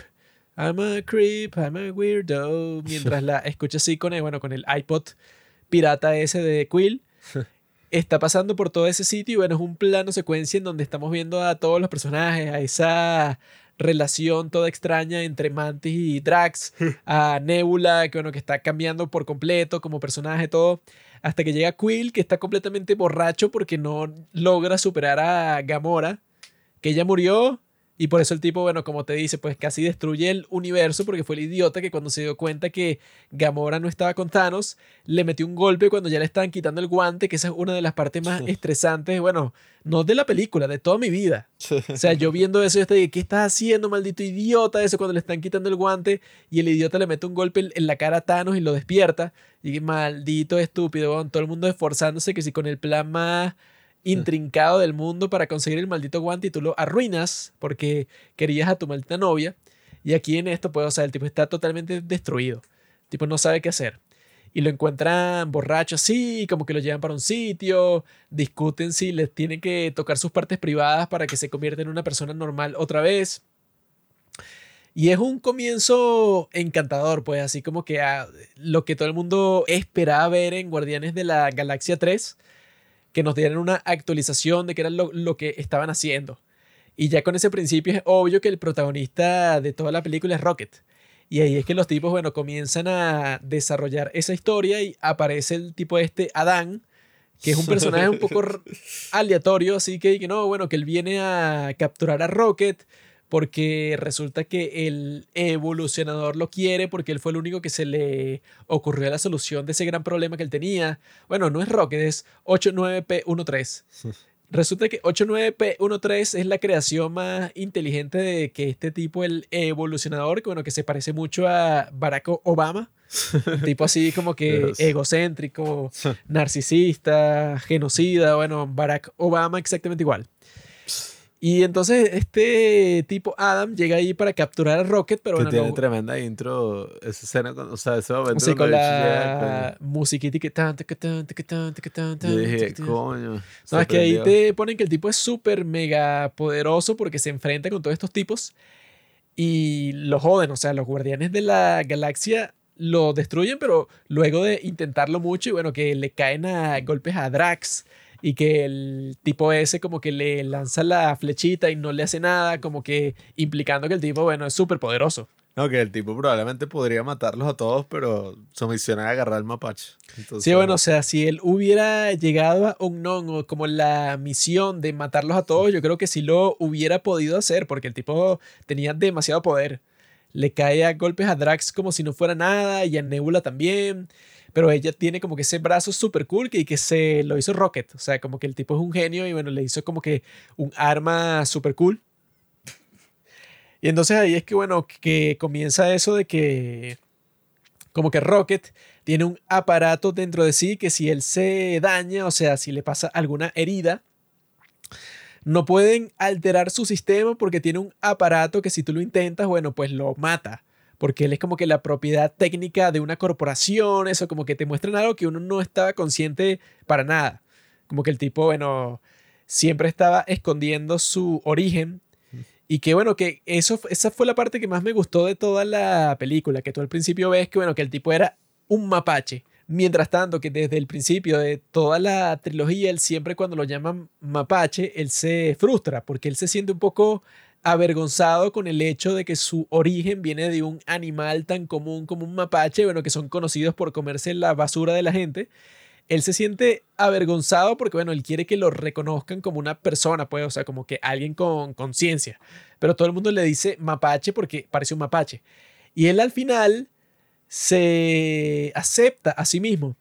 I'm a creep, I'm a weirdo. Mientras la escucha así con el, bueno, con el iPod pirata ese de Quill. Está pasando por todo ese sitio y bueno, es un plano secuencia en donde estamos viendo a todos los personajes, a esa relación toda extraña entre Mantis y Drax, a Nebula, que bueno, que está cambiando por completo como personaje, todo, hasta que llega Quill, que está completamente borracho porque no logra superar a Gamora, que ella murió, y por eso el tipo, bueno, como te dice, pues casi destruye el universo porque fue el idiota que cuando se dio cuenta que Gamora no estaba con Thanos, le metió un golpe cuando ya le estaban quitando el guante, que esa es una de las partes más estresantes, bueno, no de la película, de toda mi vida. O sea, yo viendo eso, yo te dije, ¿qué estás haciendo, maldito idiota? Eso cuando le están quitando el guante y el idiota le mete un golpe en- la cara a Thanos y lo despierta. Y maldito estúpido, todo el mundo esforzándose que si con el plan más intrincado del mundo para conseguir el maldito guante y tú lo arruinas porque querías a tu maldita novia. Y aquí en esto, pues, o sea, el tipo está totalmente destruido. Tipo no sabe qué hacer. Y lo encuentran borracho así, como que lo llevan para un sitio, discuten si les tienen que tocar sus partes privadas para que se convierta en una persona normal otra vez. Y es un comienzo encantador, pues así como que a lo que todo el mundo esperaba ver en Guardianes de la Galaxia 3, que nos dieran una actualización de qué era lo, lo que estaban haciendo. Y ya con ese principio es obvio que el protagonista de toda la película es Rocket. Y ahí es que los tipos, bueno, comienzan a desarrollar esa historia y aparece el tipo este, Adán, que es un personaje un poco aleatorio, así que, que no, bueno, que él viene a capturar a Rocket porque resulta que el evolucionador lo quiere porque él fue el único que se le ocurrió la solución de ese gran problema que él tenía. Bueno, no es Rocket, es 89P13. Resulta que 89P13 es la creación más inteligente de que este tipo, el evolucionador, que bueno, que se parece mucho a Barack Obama. Un tipo así como que egocéntrico, narcisista, genocida, bueno, Barack Obama exactamente igual. Y entonces este tipo Adam llega ahí para capturar a Rocket, pero que bueno, tiene no, tremenda intro. Esa escena, o sea, ese momento. sí, con la musiquita que tan, taca, tan, taca, tan, taca, tan, coño. Yo dije, coño. No, es que ahí te ponen que el tipo es súper mega poderoso porque se enfrenta con todos estos tipos y lo joden. O sea, los guardianes de la galaxia lo destruyen, pero luego de intentarlo mucho y bueno, que le caen a golpes a Drax y que el tipo ese como que le lanza la flechita y no le hace nada, como que implicando que el tipo, bueno, es súper poderoso. No, que el tipo probablemente podría matarlos a todos, pero su misión era agarrar al mapache. Entonces, Sí, bueno, o sea, si él hubiera llegado a Unknown o como la misión de matarlos a todos, yo creo que sí lo hubiera podido hacer, porque el tipo tenía demasiado poder. Le cae a golpes a Drax como si no fuera nada, y a Nebula también. Pero ella tiene como que ese brazo súper cool que, que se lo hizo Rocket. O sea, como que el tipo es un genio y bueno, le hizo como que un arma súper cool. Y entonces ahí es que, bueno, que comienza eso de que como que Rocket tiene un aparato dentro de sí que si él se daña, o sea, si le pasa alguna herida, no pueden alterar su sistema porque tiene un aparato que si tú lo intentas, bueno, pues lo mata. Porque él es como que la propiedad técnica de una corporación, eso como que te muestran algo que uno no estaba consciente para nada. Como que el tipo, bueno, siempre estaba escondiendo su origen. Y que bueno, que eso, esa fue la parte que más me gustó de toda la película, que tú al principio ves que bueno, que el tipo era un mapache. Mientras tanto, que desde el principio de toda la trilogía, él siempre cuando lo llaman mapache, él se frustra porque él se siente un poco avergonzado con el hecho de que su origen viene de un animal tan común como un mapache, bueno, que son conocidos por comerse la basura de la gente. Él se siente avergonzado porque, bueno, él quiere que lo reconozcan como una persona, pues, o sea, como que alguien con conciencia. Pero todo el mundo le dice mapache porque parece un mapache. Y él al final se acepta a sí mismo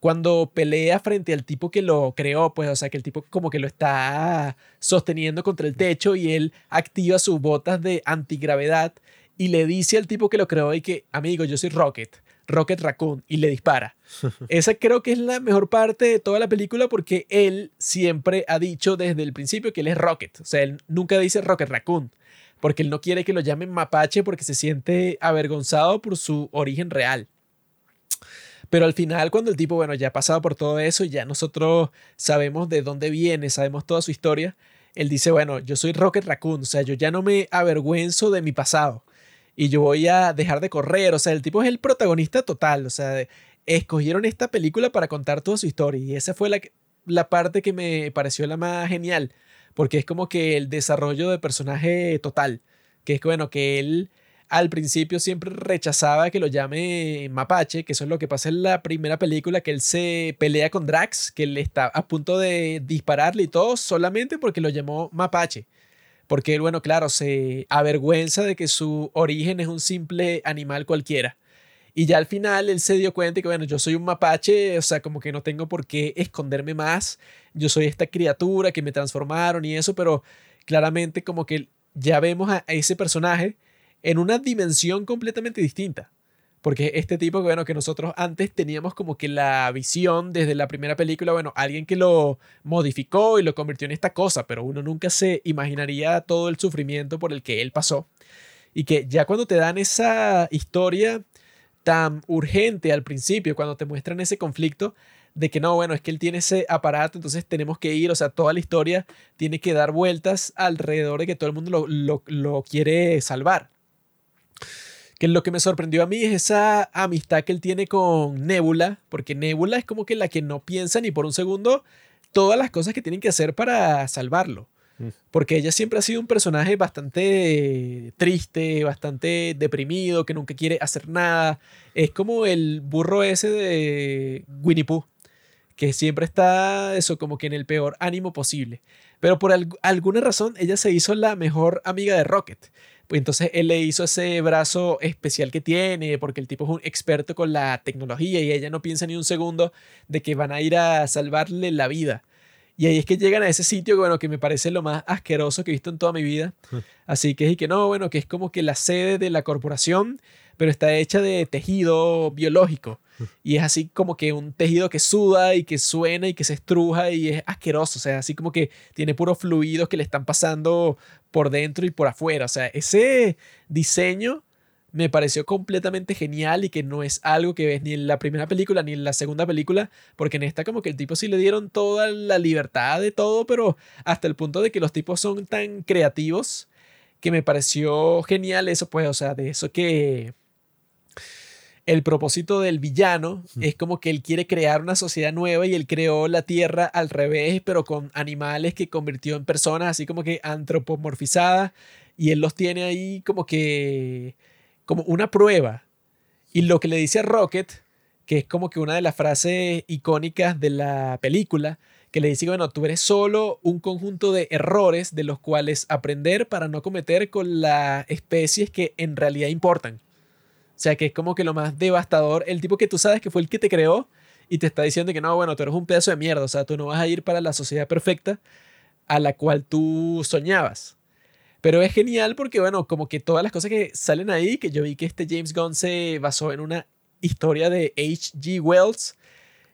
cuando pelea frente al tipo que lo creó, pues, o sea, que el tipo como que lo está sosteniendo contra el techo y él activa sus botas de antigravedad y le dice al tipo que lo creó y que, amigo, yo soy Rocket, Rocket Raccoon, y le dispara. Esa creo que es la mejor parte de toda la película porque él siempre ha dicho desde el principio que él es Rocket, o sea, él nunca dice Rocket Raccoon. Porque él no quiere que lo llamen mapache porque se siente avergonzado por su origen real. Pero al final, cuando el tipo, bueno, ya ha pasado por todo eso, ya nosotros sabemos de dónde viene, sabemos toda su historia, él dice, bueno, yo soy Rocket Raccoon, o sea, yo ya no me avergüenzo de mi pasado y yo voy a dejar de correr, o sea, el tipo es el protagonista total, o sea, escogieron esta película para contar toda su historia y esa fue la, la parte que me pareció la más genial, porque es como que el desarrollo de personaje total, que es bueno, que él al principio siempre rechazaba que lo llame Mapache, que eso es lo que pasa en la primera película, que él se pelea con Drax, que él está a punto de dispararle y todo solamente porque lo llamó Mapache. Porque él, bueno, claro, se avergüenza de que su origen es un simple animal cualquiera. Y ya al final él se dio cuenta que, bueno, yo soy un mapache, o sea, como que no tengo por qué esconderme más. Yo soy esta criatura que me transformaron y eso, pero claramente como que ya vemos a ese personaje en una dimensión completamente distinta. Porque este tipo, bueno, que nosotros antes teníamos como que la visión desde la primera película, bueno, alguien que lo modificó y lo convirtió en esta cosa, pero uno nunca se imaginaría todo el sufrimiento por el que él pasó. Y que ya cuando te dan esa historia tan urgente al principio, cuando te muestran ese conflicto, de que no, bueno, es que él tiene ese aparato, entonces tenemos que ir, o sea, toda la historia tiene que dar vueltas alrededor de que todo el mundo lo, lo, lo quiere salvar que lo que me sorprendió a mí es esa amistad que él tiene con Nebula, porque Nebula es como que la que no piensa ni por un segundo todas las cosas que tienen que hacer para salvarlo. Mm. Porque ella siempre ha sido un personaje bastante triste, bastante deprimido, que nunca quiere hacer nada. Es como el burro ese de Winnie Pooh, que siempre está eso como que en el peor ánimo posible. Pero por alguna razón ella se hizo la mejor amiga de Rocket. Pues entonces él le hizo ese brazo especial que tiene, porque el tipo es un experto con la tecnología y ella no piensa ni un segundo de que van a ir a salvarle la vida. Y ahí es que llegan a ese sitio, bueno, que me parece lo más asqueroso que he visto en toda mi vida. Así que es que no, bueno, que es como que la sede de la corporación, pero está hecha de tejido biológico. Y es así como que un tejido que suda y que suena y que se estruja y es asqueroso. O sea, así como que tiene puros fluidos que le están pasando por dentro y por afuera. O sea, ese diseño me pareció completamente genial y que no es algo que ves ni en la primera película ni en la segunda película, porque en esta como que el tipo sí le dieron toda la libertad de todo, pero hasta el punto de que los tipos son tan creativos que me pareció genial eso, pues, o sea, de eso que el propósito del villano es como que él quiere crear una sociedad nueva y él creó la Tierra al revés, pero con animales que convirtió en personas, así como que antropomorfizadas, y él los tiene ahí como que, como una prueba. Y lo que le dice a Rocket, que es como que una de las frases icónicas de la película, que le dice, bueno, tú eres solo un conjunto de errores de los cuales aprender para no cometer con las especies que en realidad importan. O sea, que es como que lo más devastador. El tipo que tú sabes que fue el que te creó y te está diciendo que no, bueno, tú eres un pedazo de mierda. O sea, tú no vas a ir para la sociedad perfecta a la cual tú soñabas. Pero es genial porque, bueno, como que todas las cosas que salen ahí, que yo vi que este James Gunn se basó en una historia de H.G. Wells,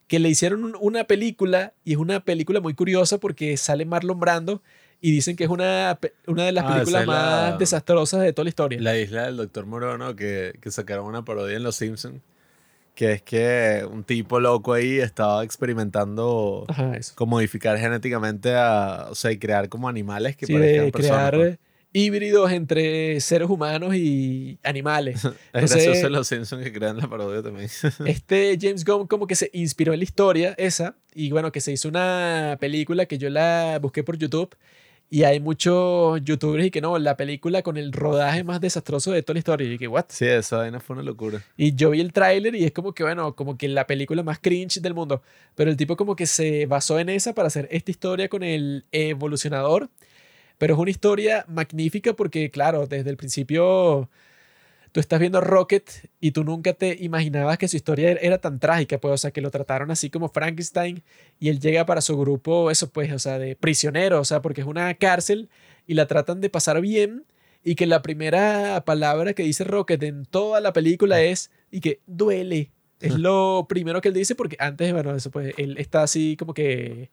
que le hicieron una película y es una película muy curiosa porque sale Marlon Brando y dicen que es una, una de las ah, películas más desastrosas de toda la historia. La isla del Doctor Morono, que, que sacaron una parodia en Los Simpsons, que es que un tipo loco ahí estaba experimentando con modificar genéticamente a, o sea, y crear como animales que sí, parezcan crear pues. híbridos entre seres humanos y animales. es gracioso Los Simpsons que crean la parodia también. este James Gunn como que se inspiró en la historia esa y bueno, que se hizo una película que yo la busqué por YouTube Y hay muchos youtubers y que no, la película con el rodaje más desastroso de toda la historia. Y que, ¿what? Sí, esa vaina fue una locura. Y yo vi el tráiler y es como que, bueno, como que la película más cringe del mundo. Pero el tipo como que se basó en esa para hacer esta historia con el evolucionador. Pero es una historia magnífica porque, claro, desde el principio tú estás viendo Rocket y tú nunca te imaginabas que su historia er-, era tan trágica, pues, o sea, que lo trataron así como Frankenstein y él llega para su grupo, eso pues, o sea, de prisionero, o sea, porque es una cárcel y la tratan de pasar bien y que la primera palabra que dice Rocket en toda la película es y que duele. Es lo primero que él dice porque antes, bueno, eso pues, él está así como que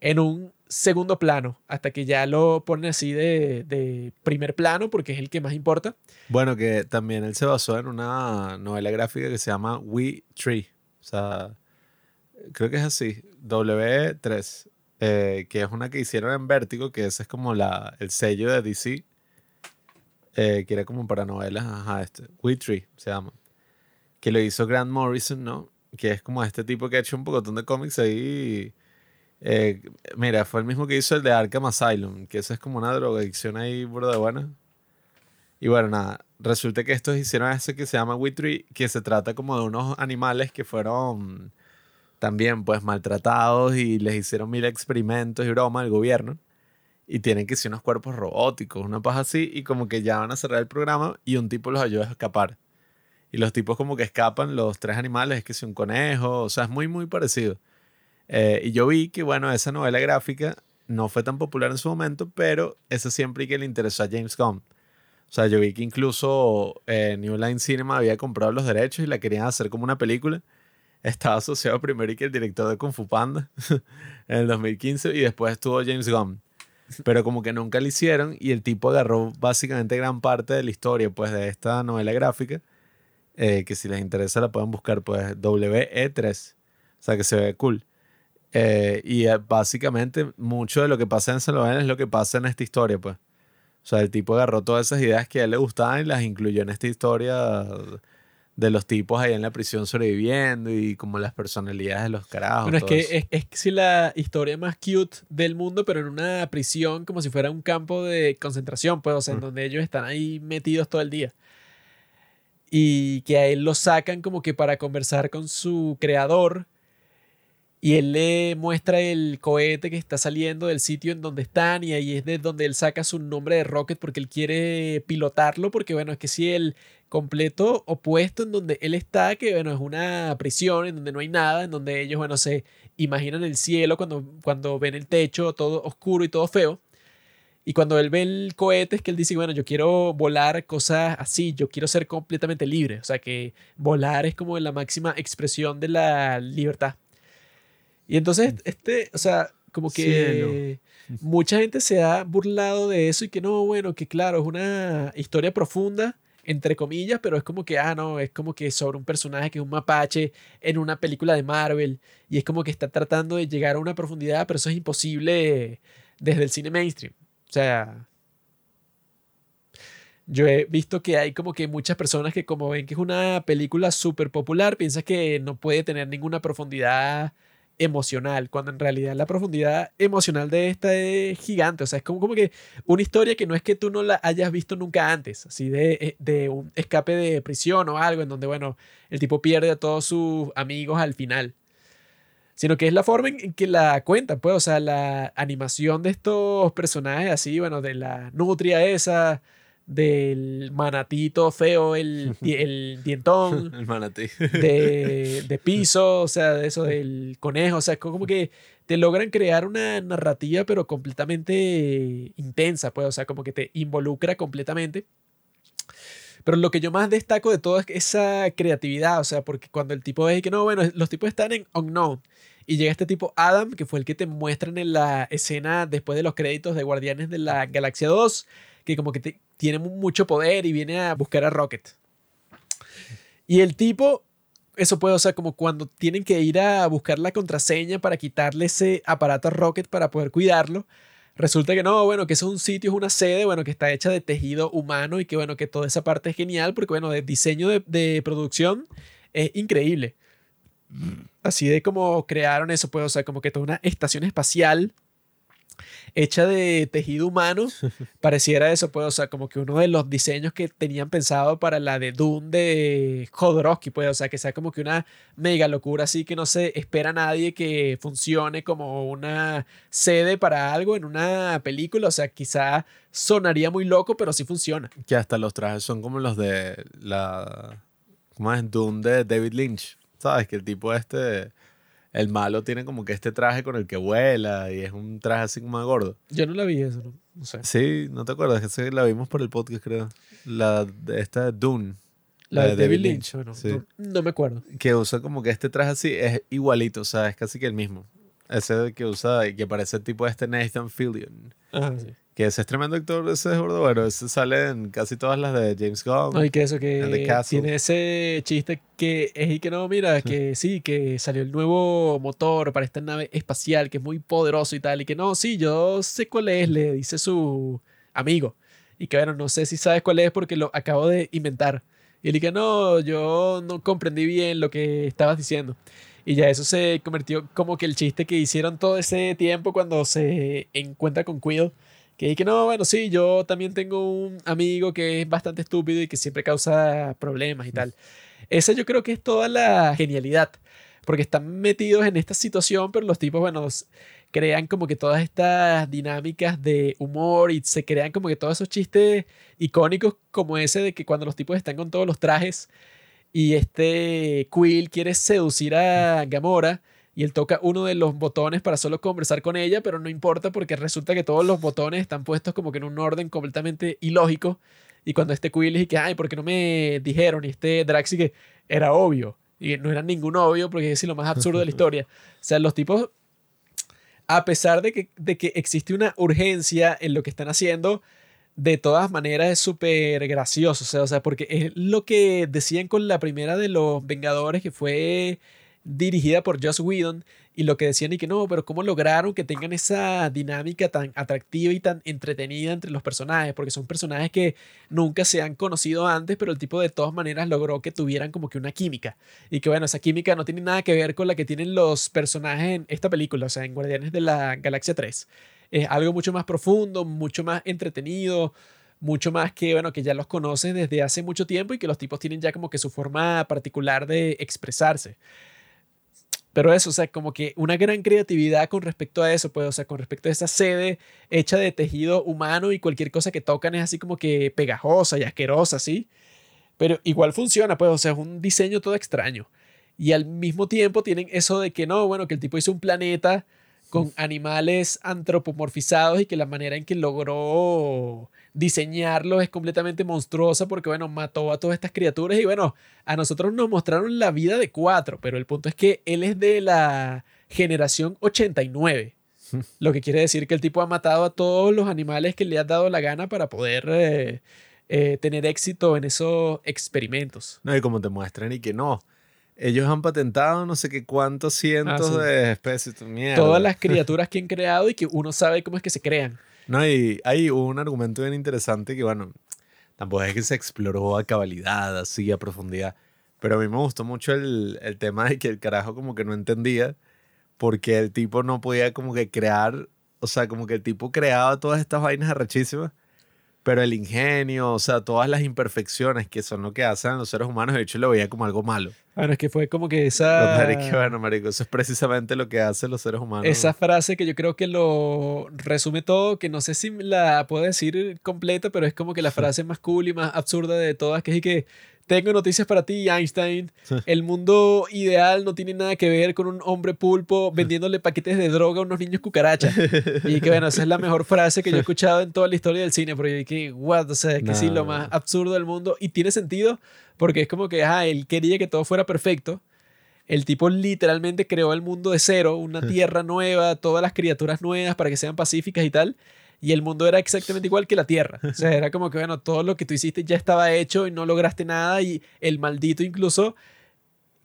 en un segundo plano, hasta que ya lo ponen así de, de, primer plano, porque es el que más importa. Bueno, que también él se basó en una novela gráfica que se llama We Tree. O sea, creo que es así, W3, eh, que es una que hicieron en Vértigo, que ese es como la, el sello de DC, eh, que era como para novelas, ajá, este, We Tree se llama, que lo hizo Grant Morrison, ¿no? Que es como este tipo que ha hecho un poco de cómics ahí eh, mira, fue el mismo que hizo el de Arkham Asylum, que eso es como una drogadicción ahí, burda de buena. Y bueno, nada, resulta que estos hicieron ese que se llama Witry, que se trata como de unos animales que fueron también pues maltratados y les hicieron mil experimentos y broma al gobierno. Y tienen que ser unos cuerpos robóticos, una paja así, y como que ya van a cerrar el programa y un tipo los ayuda a escapar. Y los tipos como que escapan, los tres animales, es que es un conejo, o sea, es muy, muy parecido. Eh, y yo vi que, bueno, esa novela gráfica no fue tan popular en su momento, pero eso siempre que le interesó a James Gunn. O sea, yo vi que incluso eh, New Line Cinema había comprado los derechos y la querían hacer como una película. Estaba asociado primero y que el director de Kung Fu Panda en el 2015 y después estuvo James Gunn. Pero como que nunca lo hicieron y el tipo agarró básicamente gran parte de la historia pues de esta novela gráfica. Eh, que si les interesa la pueden buscar pues WE3. O sea que se ve cool. Eh, y eh, básicamente mucho de lo que pasa en Salvador es lo que pasa en esta historia, pues. O sea, el tipo agarró todas esas ideas que a él le gustaban y las incluyó en esta historia de los tipos ahí en la prisión sobreviviendo y como las personalidades de los carajos. Bueno, es que es, es la historia más cute del mundo, pero en una prisión como si fuera un campo de concentración, pues, o sea, en donde ellos están ahí metidos todo el día. Y que a él lo sacan como que para conversar con su creador y él le muestra el cohete que está saliendo del sitio en donde están y ahí es de donde él saca su nombre de Rocket porque él quiere pilotarlo porque bueno, es que si el completo opuesto en donde él está, que bueno, es una prisión en donde no hay nada, en donde ellos bueno, se imaginan el cielo cuando, cuando ven el techo todo oscuro y todo feo. Y cuando él ve el cohete es que él dice, bueno, yo quiero volar cosas así, yo quiero ser completamente libre. O sea que volar es como la máxima expresión de la libertad. Y entonces, mm. este, o sea, como que mucha gente se ha burlado de eso y que no, bueno, que claro, es una historia profunda, entre comillas, pero es como que, ah, no, es como que sobre un personaje que es un mapache en una película de Marvel y es como que está tratando de llegar a una profundidad, pero eso es imposible desde el cine mainstream. O sea, yo he visto que hay como que muchas personas que como ven que es una película súper popular, piensan que no puede tener ninguna profundidad emocional, cuando en realidad la profundidad emocional de esta es gigante. O sea, es como, como que una historia que no es que tú no la hayas visto nunca antes, así de, eh, de un escape de prisión o algo en donde, bueno, el tipo pierde a todos sus amigos al final. Sino que es la forma en que la cuenta, pues, o sea, la animación de estos personajes así, bueno, de la nutria esa, del manatito feo, el, el dientón. el manatí. De, de, piso, o sea, de eso del conejo. O sea, como que te logran crear una narrativa, pero completamente intensa, pues, o sea, como que te involucra completamente. Pero lo que yo más destaco de todo es esa creatividad, o sea, porque cuando el tipo ve que no, bueno, los tipos están en Unknown y llega este tipo Adam, que fue el que te muestran en la escena después de los créditos de Guardianes de la Galaxia 2, que como que te, tiene mucho poder y viene a buscar a Rocket. Y el tipo, eso puede, o sea, como cuando tienen que ir a buscar la contraseña para quitarle ese aparato a Rocket para poder cuidarlo. Resulta que no, bueno, que es un sitio, es una sede, bueno, que está hecha de tejido humano y que, bueno, que toda esa parte es genial porque, bueno, de diseño de, de producción es increíble. Así de como crearon eso, pues, o sea, como que toda una estación espacial hecha de tejido humano, pareciera eso, pues, o sea, como que uno de los diseños que tenían pensado para la de Dune de Jodorowsky, pues, o sea, que sea como que una mega locura así que no se espera a nadie que funcione como una sede para algo en una película, o sea, quizá sonaría muy loco, pero sí funciona. Que hasta los trajes son como los de la... ¿Cómo es? Dune de David Lynch. ¿Sabes? Que el tipo este... El malo tiene como que este traje con el que vuela y es un traje así como de gordo. Yo no la vi eso, no, no sé. Sí, ¿no te acuerdas? Que sí, la vimos por el podcast, creo. La de esta Dune. La, de David Lynch, ¿o no? Sí. No, no me acuerdo. Que usa como que este traje así, es igualito, o sea, es casi que el mismo. Ese que usa, que parece el tipo este Nathan Fillion. Ajá, sí. Que ese es tremendo actor, ese es gordo. Bueno, ese sale en casi todas las de James Gunn. No, y que eso, que tiene ese chiste que es y que no, mira, que sí, que salió el nuevo motor para esta nave espacial que es muy poderoso y tal, y que no, sí, yo sé cuál es, le dice su amigo. Y que bueno, no sé si sabes cuál es porque lo acabo de inventar. Y él dice, no, yo no comprendí bien lo que estabas diciendo. Y ya eso se convirtió como que el chiste que hicieron todo ese tiempo cuando se encuentra con Quill. Que dije, no, bueno, sí, yo también tengo un amigo que es bastante estúpido y que siempre causa problemas y tal. Esa yo creo que es toda la genialidad. Porque están metidos en esta situación, pero los tipos, bueno, crean como que todas estas dinámicas de humor y se crean como que todos esos chistes icónicos como ese de que cuando los tipos están con todos los trajes y este Quill quiere seducir a Gamora y él toca uno de los botones para solo conversar con ella, pero no importa porque resulta que todos los botones están puestos como que en un orden completamente ilógico. Y cuando este Quill dice que, ay, ¿por qué no me dijeron? Y este Drax que era obvio. Y no era ningún obvio porque es lo más absurdo de la historia. O sea, los tipos, a pesar de que, de que existe una urgencia en lo que están haciendo, de todas maneras es súper gracioso. O sea, o sea, porque es lo que decían con la primera de los Vengadores, que fue dirigida por Joss Whedon, y lo que decían y que no, pero ¿cómo lograron que tengan esa dinámica tan atractiva y tan entretenida entre los personajes? Porque son personajes que nunca se han conocido antes, pero el tipo de todas maneras logró que tuvieran como que una química. Y que bueno, esa química no tiene nada que ver con la que tienen los personajes en esta película, o sea, en Guardianes de la Galaxia 3. Es algo mucho más profundo, mucho más entretenido, mucho más que, bueno, que ya los conoces desde hace mucho tiempo y que los tipos tienen ya como que su forma particular de expresarse. Pero eso, o sea, como que una gran creatividad con respecto a eso, pues, o sea, con respecto a esa sede hecha de tejido humano y cualquier cosa que tocan es así como que pegajosa y asquerosa, ¿sí? Pero igual funciona, pues, o sea, es un diseño todo extraño. Y al mismo tiempo tienen eso de que no, bueno, que el tipo hizo un planeta con animales antropomorfizados y que la manera en que logró diseñarlos es completamente monstruosa porque, bueno, mató a todas estas criaturas y, bueno, a nosotros nos mostraron la vida de cuatro, pero el punto es que él es de la generación 89. Lo que quiere decir que el tipo ha matado a todos los animales que le ha dado la gana para poder eh, eh, tener éxito en esos experimentos. No, y como te muestran y que no. Ellos han patentado no sé qué cuántos cientos Ah, sí. de especies. Mierda. Todas las criaturas que han creado y que uno sabe cómo es que se crean. No, y hay un argumento bien interesante que, bueno, tampoco es que se exploró a cabalidad, así, a profundidad. Pero a mí me gustó mucho el, el tema de que el carajo como que no entendía porque el tipo no podía como que crear, o sea, como que el tipo creaba todas estas vainas arrechísimas, pero el ingenio, o sea, todas las imperfecciones que son lo que hacen los seres humanos, de hecho lo veía como algo malo. Bueno, es que fue como que esa, que, bueno, marico, eso es precisamente lo que hacen los seres humanos. esa frase que yo creo que lo resume todo, que no sé si la puedo decir completa, pero es como que la frase más cool y más absurda de todas, que es que tengo noticias para ti, Einstein. El mundo ideal no tiene nada que ver con un hombre pulpo vendiéndole paquetes de droga a unos niños cucarachas. Y que bueno, esa es la mejor frase que yo he escuchado en toda la historia del cine, porque yo dije, what, o sea, que sí, lo más absurdo del mundo. Y tiene sentido, porque es como que, ah, él quería que todo fuera perfecto. El tipo literalmente creó el mundo de cero, una tierra nueva, todas las criaturas nuevas para que sean pacíficas y tal. Y el mundo era exactamente igual que la tierra. O sea, era como que, bueno, todo lo que tú hiciste ya estaba hecho y no lograste nada. Y el maldito incluso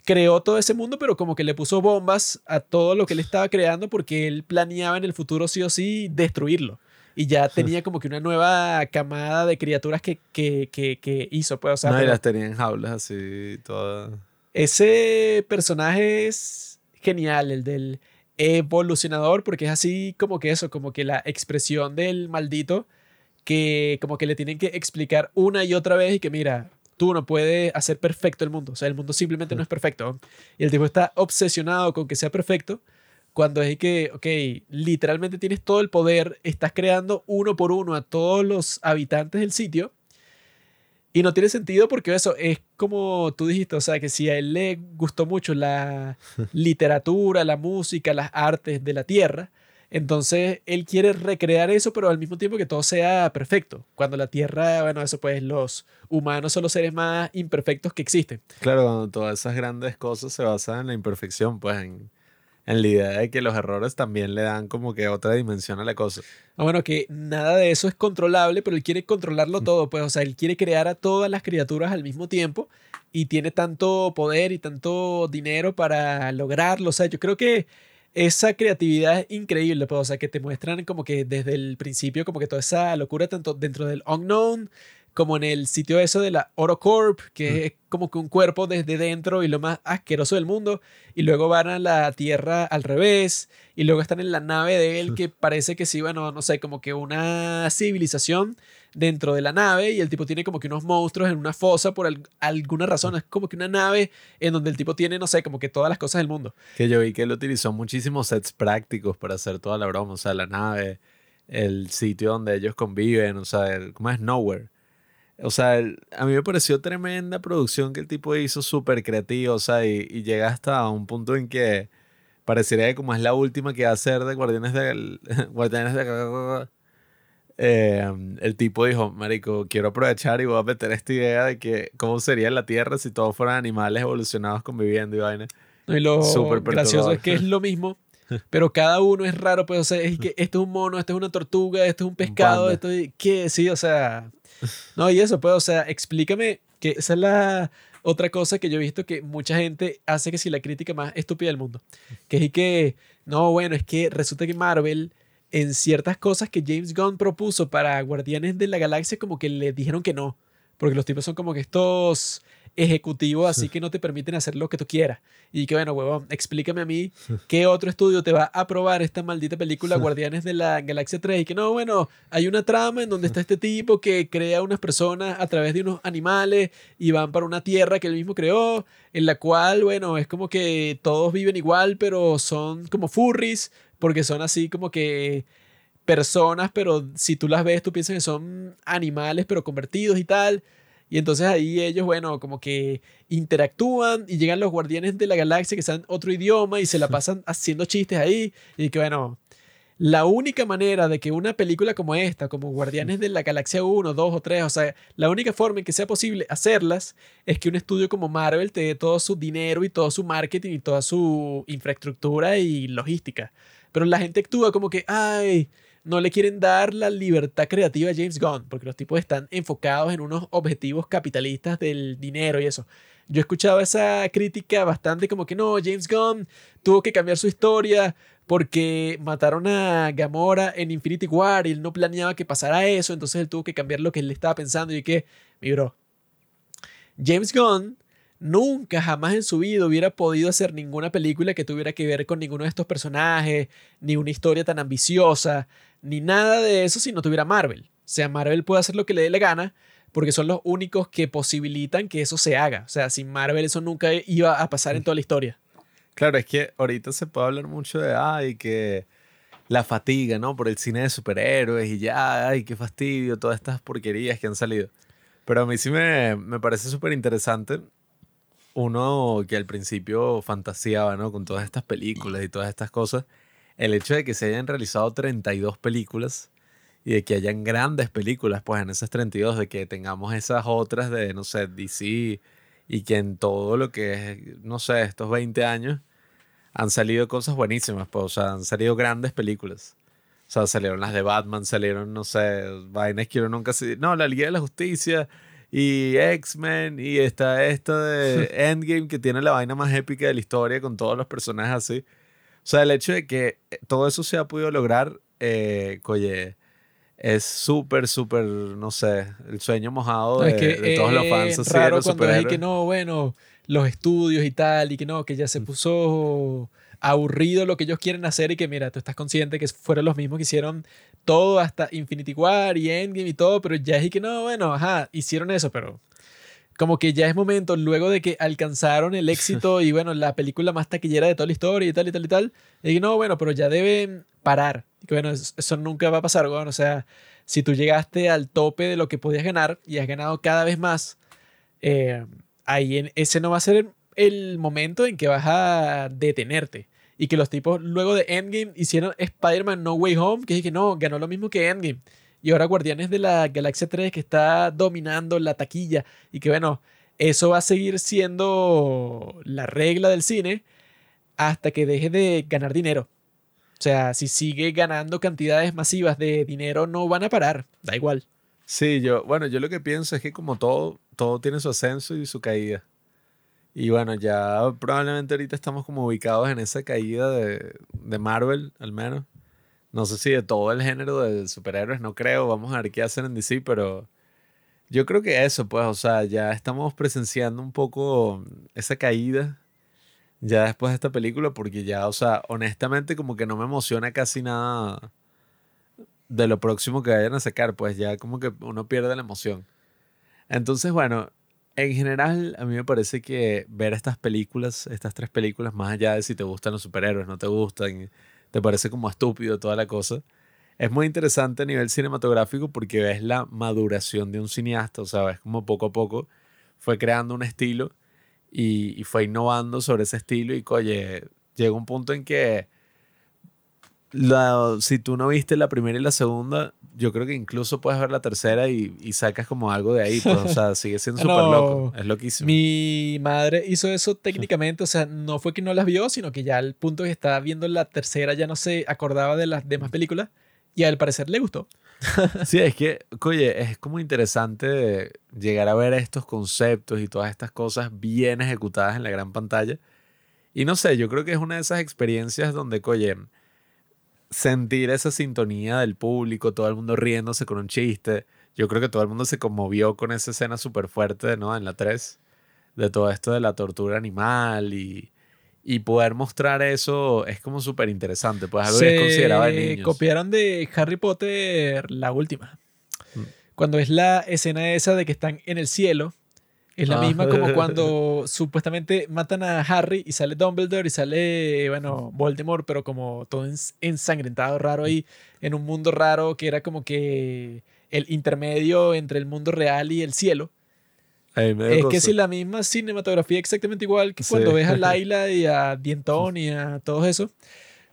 creó todo ese mundo, pero como que le puso bombas a todo lo que él estaba creando porque él planeaba en el futuro sí o sí destruirlo. Y ya tenía como que una nueva camada de criaturas que, que, que, que hizo. Pues, o sea, no, y las tenía en jaulas así, todas. ese personaje es genial, el del evolucionador porque es así como que eso, como que la expresión del maldito que como que le tienen que explicar una y otra vez y que mira, tú no puedes hacer perfecto el mundo, o sea, el mundo simplemente no es perfecto. Y el tipo está obsesionado con que sea perfecto cuando es que, ok, literalmente tienes todo el poder, estás creando uno por uno a todos los habitantes del sitio y no tiene sentido porque eso es como tú dijiste, o sea, que si a él le gustó mucho la literatura, la música, las artes de la Tierra, entonces él quiere recrear eso, pero al mismo tiempo que todo sea perfecto. Cuando la Tierra, bueno, eso pues los humanos son los seres más imperfectos que existen. Claro, cuando todas esas grandes cosas se basan en la imperfección, pues en en la idea de que los errores también le dan como que otra dimensión a la cosa. Ah, bueno, que nada de eso es controlable, pero él quiere controlarlo mm. todo, pues, o sea, él quiere crear a todas las criaturas al mismo tiempo y tiene tanto poder y tanto dinero para lograrlo, o sea, yo creo que esa creatividad es increíble, pues, o sea, que te muestran como que desde el principio, como que toda esa locura, tanto dentro del unknown, como en el sitio eso de la Orocorp, que es como que un cuerpo desde dentro y lo más asqueroso del mundo, y luego van a la Tierra al revés, y luego están en la nave de él, que parece que sí, bueno, no sé, como que una civilización dentro de la nave, y el tipo tiene como que unos monstruos en una fosa por alguna razón, es como que una nave en donde el tipo tiene, no sé, como que todas las cosas del mundo. Que yo vi que él utilizó muchísimos sets prácticos para hacer toda la broma, o sea, la nave, el sitio donde ellos conviven, o sea, el, ¿cómo es? Nowhere o sea, a mí me pareció tremenda producción que el tipo hizo, súper creativo, o sea, y, llega hasta un punto en que parecería que como es la última que va a hacer de Guardianes de... Guardianes de... Eh, el tipo dijo, Marico, quiero aprovechar y voy a meter esta idea de que cómo sería la Tierra si todos fueran animales evolucionados conviviendo y vaina. Y lo gracioso es que es lo mismo, pero cada uno es raro, pues, o sea, es que esto es un mono, esto es una tortuga, esto es un pescado, esto es... ¿Qué? Sí, o sea... No, y eso, pues, o sea, explícame que esa es la otra cosa que yo he visto que mucha gente hace que si la crítica más estúpida del mundo. Que es que, no, bueno, es que resulta que Marvel en ciertas cosas que James Gunn propuso para Guardianes de la Galaxia como que le dijeron que no. Porque los tipos son como que estos ejecutivo, así que no te permiten hacer lo que tú quieras. Y que bueno, huevón, explícame a mí qué otro estudio te va a aprobar esta maldita película Guardianes de la Galaxia 3 y que no, bueno, hay una trama en donde está este tipo que crea unas personas a través de unos animales y van para una tierra que él mismo creó, en la cual, bueno, es como que todos viven igual, pero son como furries, porque son así como que personas, pero si tú las ves, tú piensas que son animales, pero convertidos y tal. Y entonces ahí ellos, bueno, como que interactúan y llegan los guardianes de la galaxia que saben otro idioma y se la pasan haciendo chistes ahí. Y que bueno, la única manera de que una película como esta, como Guardianes de la Galaxia 1, 2 o 3, o sea, la única forma en que sea posible hacerlas es que un estudio como Marvel te dé todo su dinero y todo su marketing y toda su infraestructura y logística. Pero la gente actúa como que, ay, no le quieren dar la libertad creativa a James Gunn, porque los tipos están enfocados en unos objetivos capitalistas del dinero y eso. Yo he escuchado esa crítica bastante como que no, James Gunn tuvo que cambiar su historia porque mataron a Gamora en Infinity War y él no planeaba que pasara eso, entonces él tuvo que cambiar lo que él estaba pensando y que, mi bro, James Gunn nunca jamás en su vida hubiera podido hacer ninguna película que tuviera que ver con ninguno de estos personajes, ni una historia tan ambiciosa, ni nada de eso si no tuviera Marvel. O sea, Marvel puede hacer lo que le dé la gana porque son los únicos que posibilitan que eso se haga. O sea, sin Marvel eso nunca iba a pasar en toda la historia. Claro, es que ahorita se puede hablar mucho de, ay, que la fatiga, ¿no? Por el cine de superhéroes y ya, ay, qué fastidio, todas estas porquerías que han salido. Pero a mí sí me, me parece súper interesante uno que al principio fantaseaba, ¿no? Con todas estas películas y todas estas cosas, el hecho de que se hayan realizado 32 películas y de que hayan grandes películas, pues en esas 32, de que tengamos esas otras de, no sé, DC y que en todo lo que es, no sé, estos 20 años han salido cosas buenísimas, pues, o sea, han salido grandes películas. O sea, salieron las de Batman, salieron, no sé, vainas que uno nunca se... No, la Liga de la Justicia, y X-Men y está esto de Endgame que tiene la vaina más épica de la historia con todos los personajes así. O sea, el hecho de que eh, todo eso se ha podido lograr, eh, oye, es súper, súper, no sé, el sueño mojado de, todos los fans. Es raro cuando hay que no, bueno, los estudios y tal, y que no, que ya se mm. puso aburrido lo que ellos quieren hacer y que mira, tú estás consciente que fueron los mismos que hicieron todo hasta Infinity War y Endgame y todo, pero ya es y que no, bueno, ajá, hicieron eso, pero como que ya es momento, luego de que alcanzaron el éxito y bueno, la película más taquillera de toda la historia y tal y tal y tal, y no, bueno, pero ya deben parar. Y que bueno, eso, nunca va a pasar, bueno, o sea, si tú llegaste al tope de lo que podías ganar y has ganado cada vez más, eh, ahí en, ese no va a ser el momento en que vas a detenerte. Y que los tipos luego de Endgame hicieron Spider-Man No Way Home, que dije, no, ganó lo mismo que Endgame. Y ahora Guardianes de la Galaxia 3 que está dominando la taquilla. Y que bueno, eso va a seguir siendo la regla del cine hasta que deje de ganar dinero. O sea, si sigue ganando cantidades masivas de dinero, no van a parar. Da igual. Sí, yo, bueno, yo lo que pienso es que como todo, todo tiene su ascenso y su caída. Y bueno, ya probablemente ahorita estamos como ubicados en esa caída de, de Marvel, al menos. No sé si de todo el género de superhéroes, no creo. Vamos a ver qué hacen en DC, pero yo creo que eso, pues, o sea, ya estamos presenciando un poco esa caída ya después de esta película, porque ya, o sea, honestamente como que no me emociona casi nada de lo próximo que vayan a sacar, pues ya como que uno pierde la emoción. Entonces, bueno, en general, a mí me parece que ver estas películas, estas tres películas, más allá de si te gustan los superhéroes, no te gustan, te parece como estúpido toda la cosa, es muy interesante a nivel cinematográfico porque ves la maduración de un cineasta, o sea, ves como poco a poco fue creando un estilo y, y fue innovando sobre ese estilo y, oye, llega un punto en que la, si tú no viste la primera y la segunda, yo creo que incluso puedes ver la tercera y, y sacas como algo de ahí. Pues, o sea, sigue siendo súper loco. Es loquísimo. Mi madre hizo eso técnicamente. O sea, no fue que no las vio, sino que ya al punto que estaba viendo la tercera ya no se acordaba de las demás películas. Y al parecer le gustó. sí, es que, oye, es como interesante llegar a ver estos conceptos y todas estas cosas bien ejecutadas en la gran pantalla. Y no sé, yo creo que es una de esas experiencias donde, oye, sentir esa sintonía del público, todo el mundo riéndose con un chiste. Yo creo que todo el mundo se conmovió con esa escena súper fuerte, ¿no? En la 3, de todo esto de la tortura animal y, y poder mostrar eso es como súper interesante, pues algo que es considerado de niños. copiaron de Harry Potter la última. Mm. Cuando es la escena esa de que están en el cielo es la ah. misma como cuando supuestamente matan a Harry y sale Dumbledore y sale, bueno, Voldemort, pero como todo ensangrentado, raro ahí, en un mundo raro que era como que el intermedio entre el mundo real y el cielo. es que si la misma cinematografía exactamente igual que cuando ves a Laila y a Dienton y a todo eso.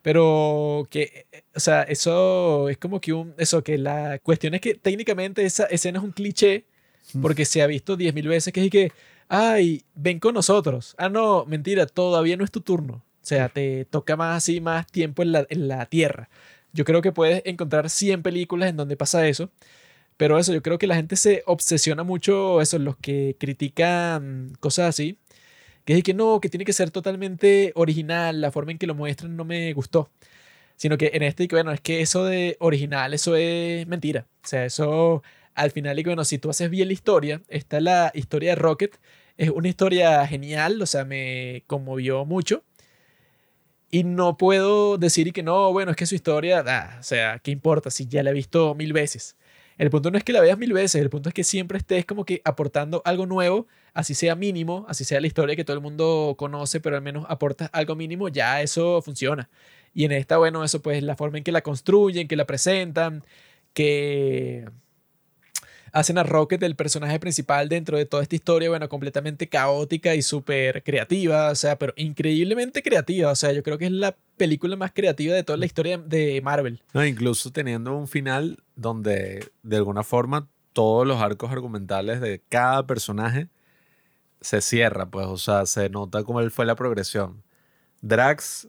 Pero que, o sea, eso es como que un, eso, que la cuestión es que técnicamente esa escena es un cliché porque se ha visto diez mil veces que es que, ay, ven con nosotros. Ah, no, mentira, todavía no es tu turno. O sea, te toca más así, más tiempo en la, en la tierra. Yo creo que puedes encontrar 100 películas en donde pasa eso. Pero eso, yo creo que la gente se obsesiona mucho, eso, los que critican cosas así, que es que no, que tiene que ser totalmente original, la forma en que lo muestran no me gustó. Sino que en este, bueno, es que eso de original, eso es mentira. O sea, eso al final, y bueno, si tú haces bien la historia, está la historia de Rocket, es una historia genial, o sea, me conmovió mucho. Y no puedo decir que no, bueno, es que su historia, o sea, ¿qué importa si ya la he visto mil veces? El punto no es que la veas mil veces, el punto es que siempre estés como que aportando algo nuevo, así sea mínimo, así sea la historia que todo el mundo conoce, pero al menos aportas algo mínimo, ya eso funciona. Y en esta, bueno, eso pues la forma en que la construyen, que la presentan, que hacen a Rocket el personaje principal dentro de toda esta historia, bueno, completamente caótica y súper creativa, o sea, pero increíblemente creativa, o sea, yo creo que es la película más creativa de toda la historia de Marvel. No, incluso teniendo un final donde de alguna forma todos los arcos argumentales de cada personaje se cierra, pues, o sea, se nota cómo fue la progresión. Drax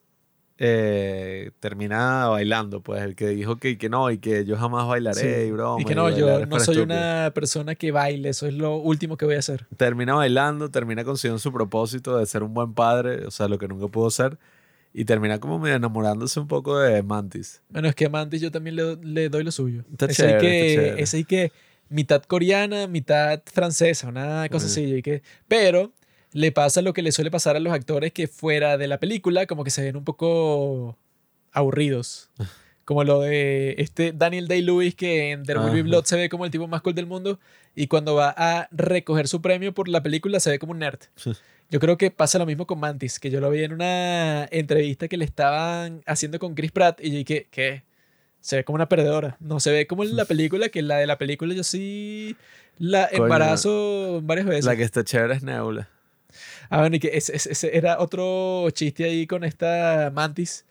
eh, termina bailando, pues el que dijo que, que no y que yo jamás bailaré y broma. Y que no, yo no soy una persona que baile, eso es lo último que voy a hacer. Termina bailando, termina consiguiendo su propósito de ser un buen padre, o sea, lo que nunca pudo ser, y termina como medio enamorándose un poco de Mantis. Bueno, es que Mantis yo también le, le doy lo suyo. Está chévere, que, ese que mitad coreana, mitad francesa, una cosa así. que, pero le pasa lo que le suele pasar a los actores que fuera de la película, como que se ven un poco aburridos. Como lo de este Daniel Day-Lewis, que en There Will Be. Blood se ve como el tipo más cool del mundo, y cuando va a recoger su premio por la película se ve como un nerd. Yo creo que pasa lo mismo con Mantis, que yo lo vi en una entrevista que le estaban haciendo con Chris Pratt, y yo dije, ¿qué? Se ve como una perdedora. No se ve como en la película, que la de la película yo sí la Coño, embarazo varias veces. La que está chévere es Nebula. Ah, bueno, y que ese, ese- era otro chiste ahí con esta Mantis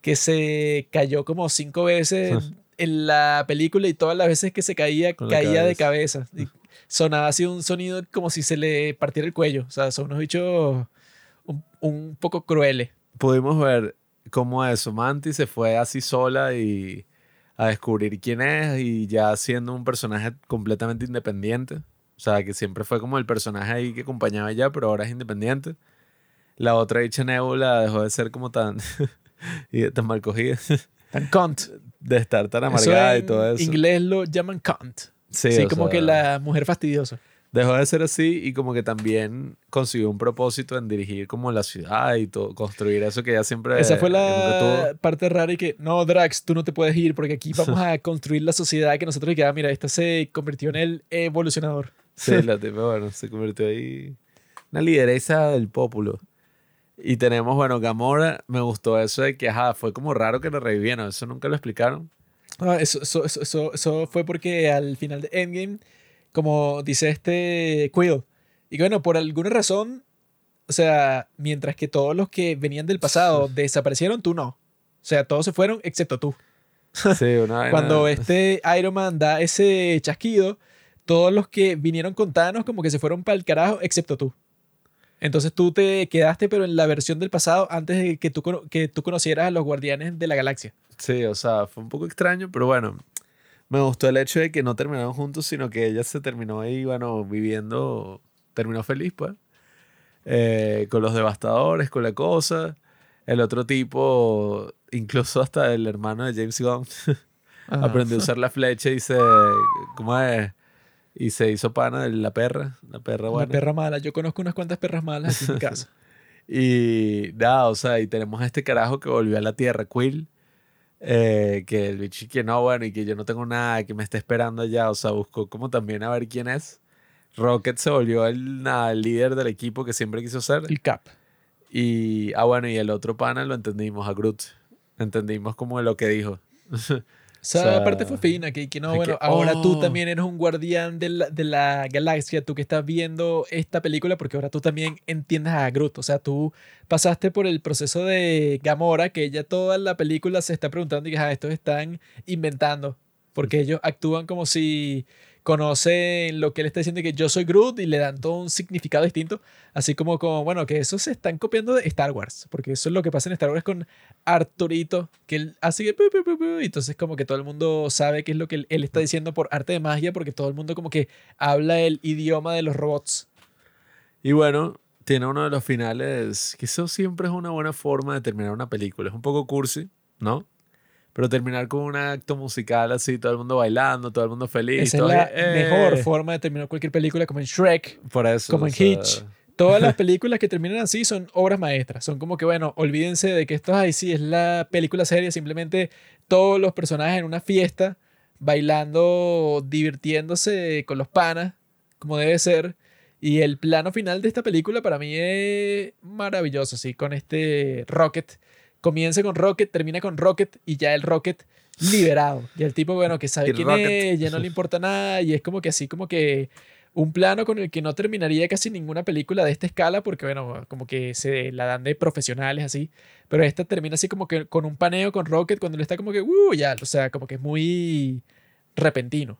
que se cayó como cinco veces en la película y todas las veces que se caía, caía de cabeza. Y sonaba así un sonido como si se le partiera el cuello. O sea, son unos bichos un, un poco crueles. Pudimos ver cómo eso, Mantis se fue así sola y a descubrir quién es y ya siendo un personaje completamente independiente. O sea, que siempre fue como el personaje ahí que acompañaba ella, pero ahora es independiente. La otra dicha Nebula dejó de ser como tan, y tan mal cogida, Tan cunt. de estar tan amargada y en todo eso. inglés lo llaman cunt. Sí, Sí, como sea, que la mujer fastidiosa. Dejó de ser así y como que también consiguió un propósito en dirigir como la ciudad y todo, construir eso que ella siempre Esa fue la parte rara y que, no, Drax, tú no te puedes ir porque aquí vamos a construir la sociedad que nosotros que, ah, mira, esta se convirtió en el evolucionador. Sí, la tipa, bueno, se convirtió ahí una lideresa del pópulo. Y tenemos, bueno, Gamora, me gustó eso de que, ajá, fue como raro que la revivieron, eso nunca lo explicaron. Ah, eso, eso, eso, eso, fue porque al final de Endgame, como dice este Quill, y que bueno, por alguna razón, o sea, mientras que todos los que venían del pasado desaparecieron, tú no. O sea, todos se fueron excepto tú. Sí, una Cuando este Iron Man da ese chasquido, todos los que vinieron con Thanos como que se fueron para el carajo, excepto tú. Entonces tú te quedaste, pero en la versión del pasado, antes de que tú, que tú conocieras a los guardianes de la galaxia. Sí, o sea, fue un poco extraño, pero bueno, me gustó el hecho de que no terminaron juntos, sino que ella se terminó ahí, bueno, viviendo, terminó feliz, pues, eh, con los devastadores, con la cosa. El otro tipo, incluso hasta el hermano de James Gunn, aprendió a usar la flecha y se, ¿cómo es? Y se hizo pana de la perra, la perra buena. perra mala. Yo conozco unas cuantas perras malas en mi casa. Y nada, o sea, y tenemos a este carajo que volvió a la Tierra, Quill. eh, que el bicho que no, bueno, y que yo no tengo nada, que me está esperando allá. O sea, buscó como también a ver quién es. Rocket se volvió el, nada, el líder del equipo que siempre quiso ser. El Cap. Y, ah, bueno, y el otro pana lo entendimos, a Groot. Entendimos como lo que dijo. Esa O sea, parte fue fina, que, que no, bueno, que, ahora tú oh. también eres un guardián de la, de la galaxia, tú que estás viendo esta película, porque ahora tú también entiendes a Groot, o sea, tú pasaste por el proceso de Gamora, que ella toda la película se está preguntando y que "Ah, estos están inventando, porque ellos actúan como si conocen lo que él está diciendo que yo soy Groot y le dan todo un significado distinto, así como, como bueno, que eso se están copiando de Star Wars, porque eso es lo que pasa en Star Wars con Arturito, que él así que y entonces como que todo el mundo sabe qué es lo que él está diciendo por arte de magia, porque todo el mundo como que habla el idioma de los robots. Y bueno, tiene uno de los finales, que eso siempre es una buena forma de terminar una película. Es un poco cursi, ¿no? Pero terminar con un acto musical así, todo el mundo bailando, todo el mundo feliz. Esa es la que, mejor "Eh". forma de terminar cualquier película, como en Shrek, Por eso. como o en sea, Hitch. Todas las películas que terminan así son obras maestras. Son como que, bueno, olvídense de que esto ahí sí es la película seria. Simplemente todos los personajes en una fiesta, bailando, divirtiéndose con los panas, como debe ser. Y el plano final de esta película para mí es maravilloso, sí, con este Rocket. Comienza con Rocket, termina con Rocket y ya el Rocket liberado. Ya el tipo, bueno, que sabe El quién Rocket. es, ya no le importa nada y es como que así como que un plano con el que no terminaría casi ninguna película de esta escala porque, bueno, como que se la dan de profesionales así. Pero esta termina así como que con un paneo con Rocket cuando él está como que, uh, ya, o sea, como que es muy repentino.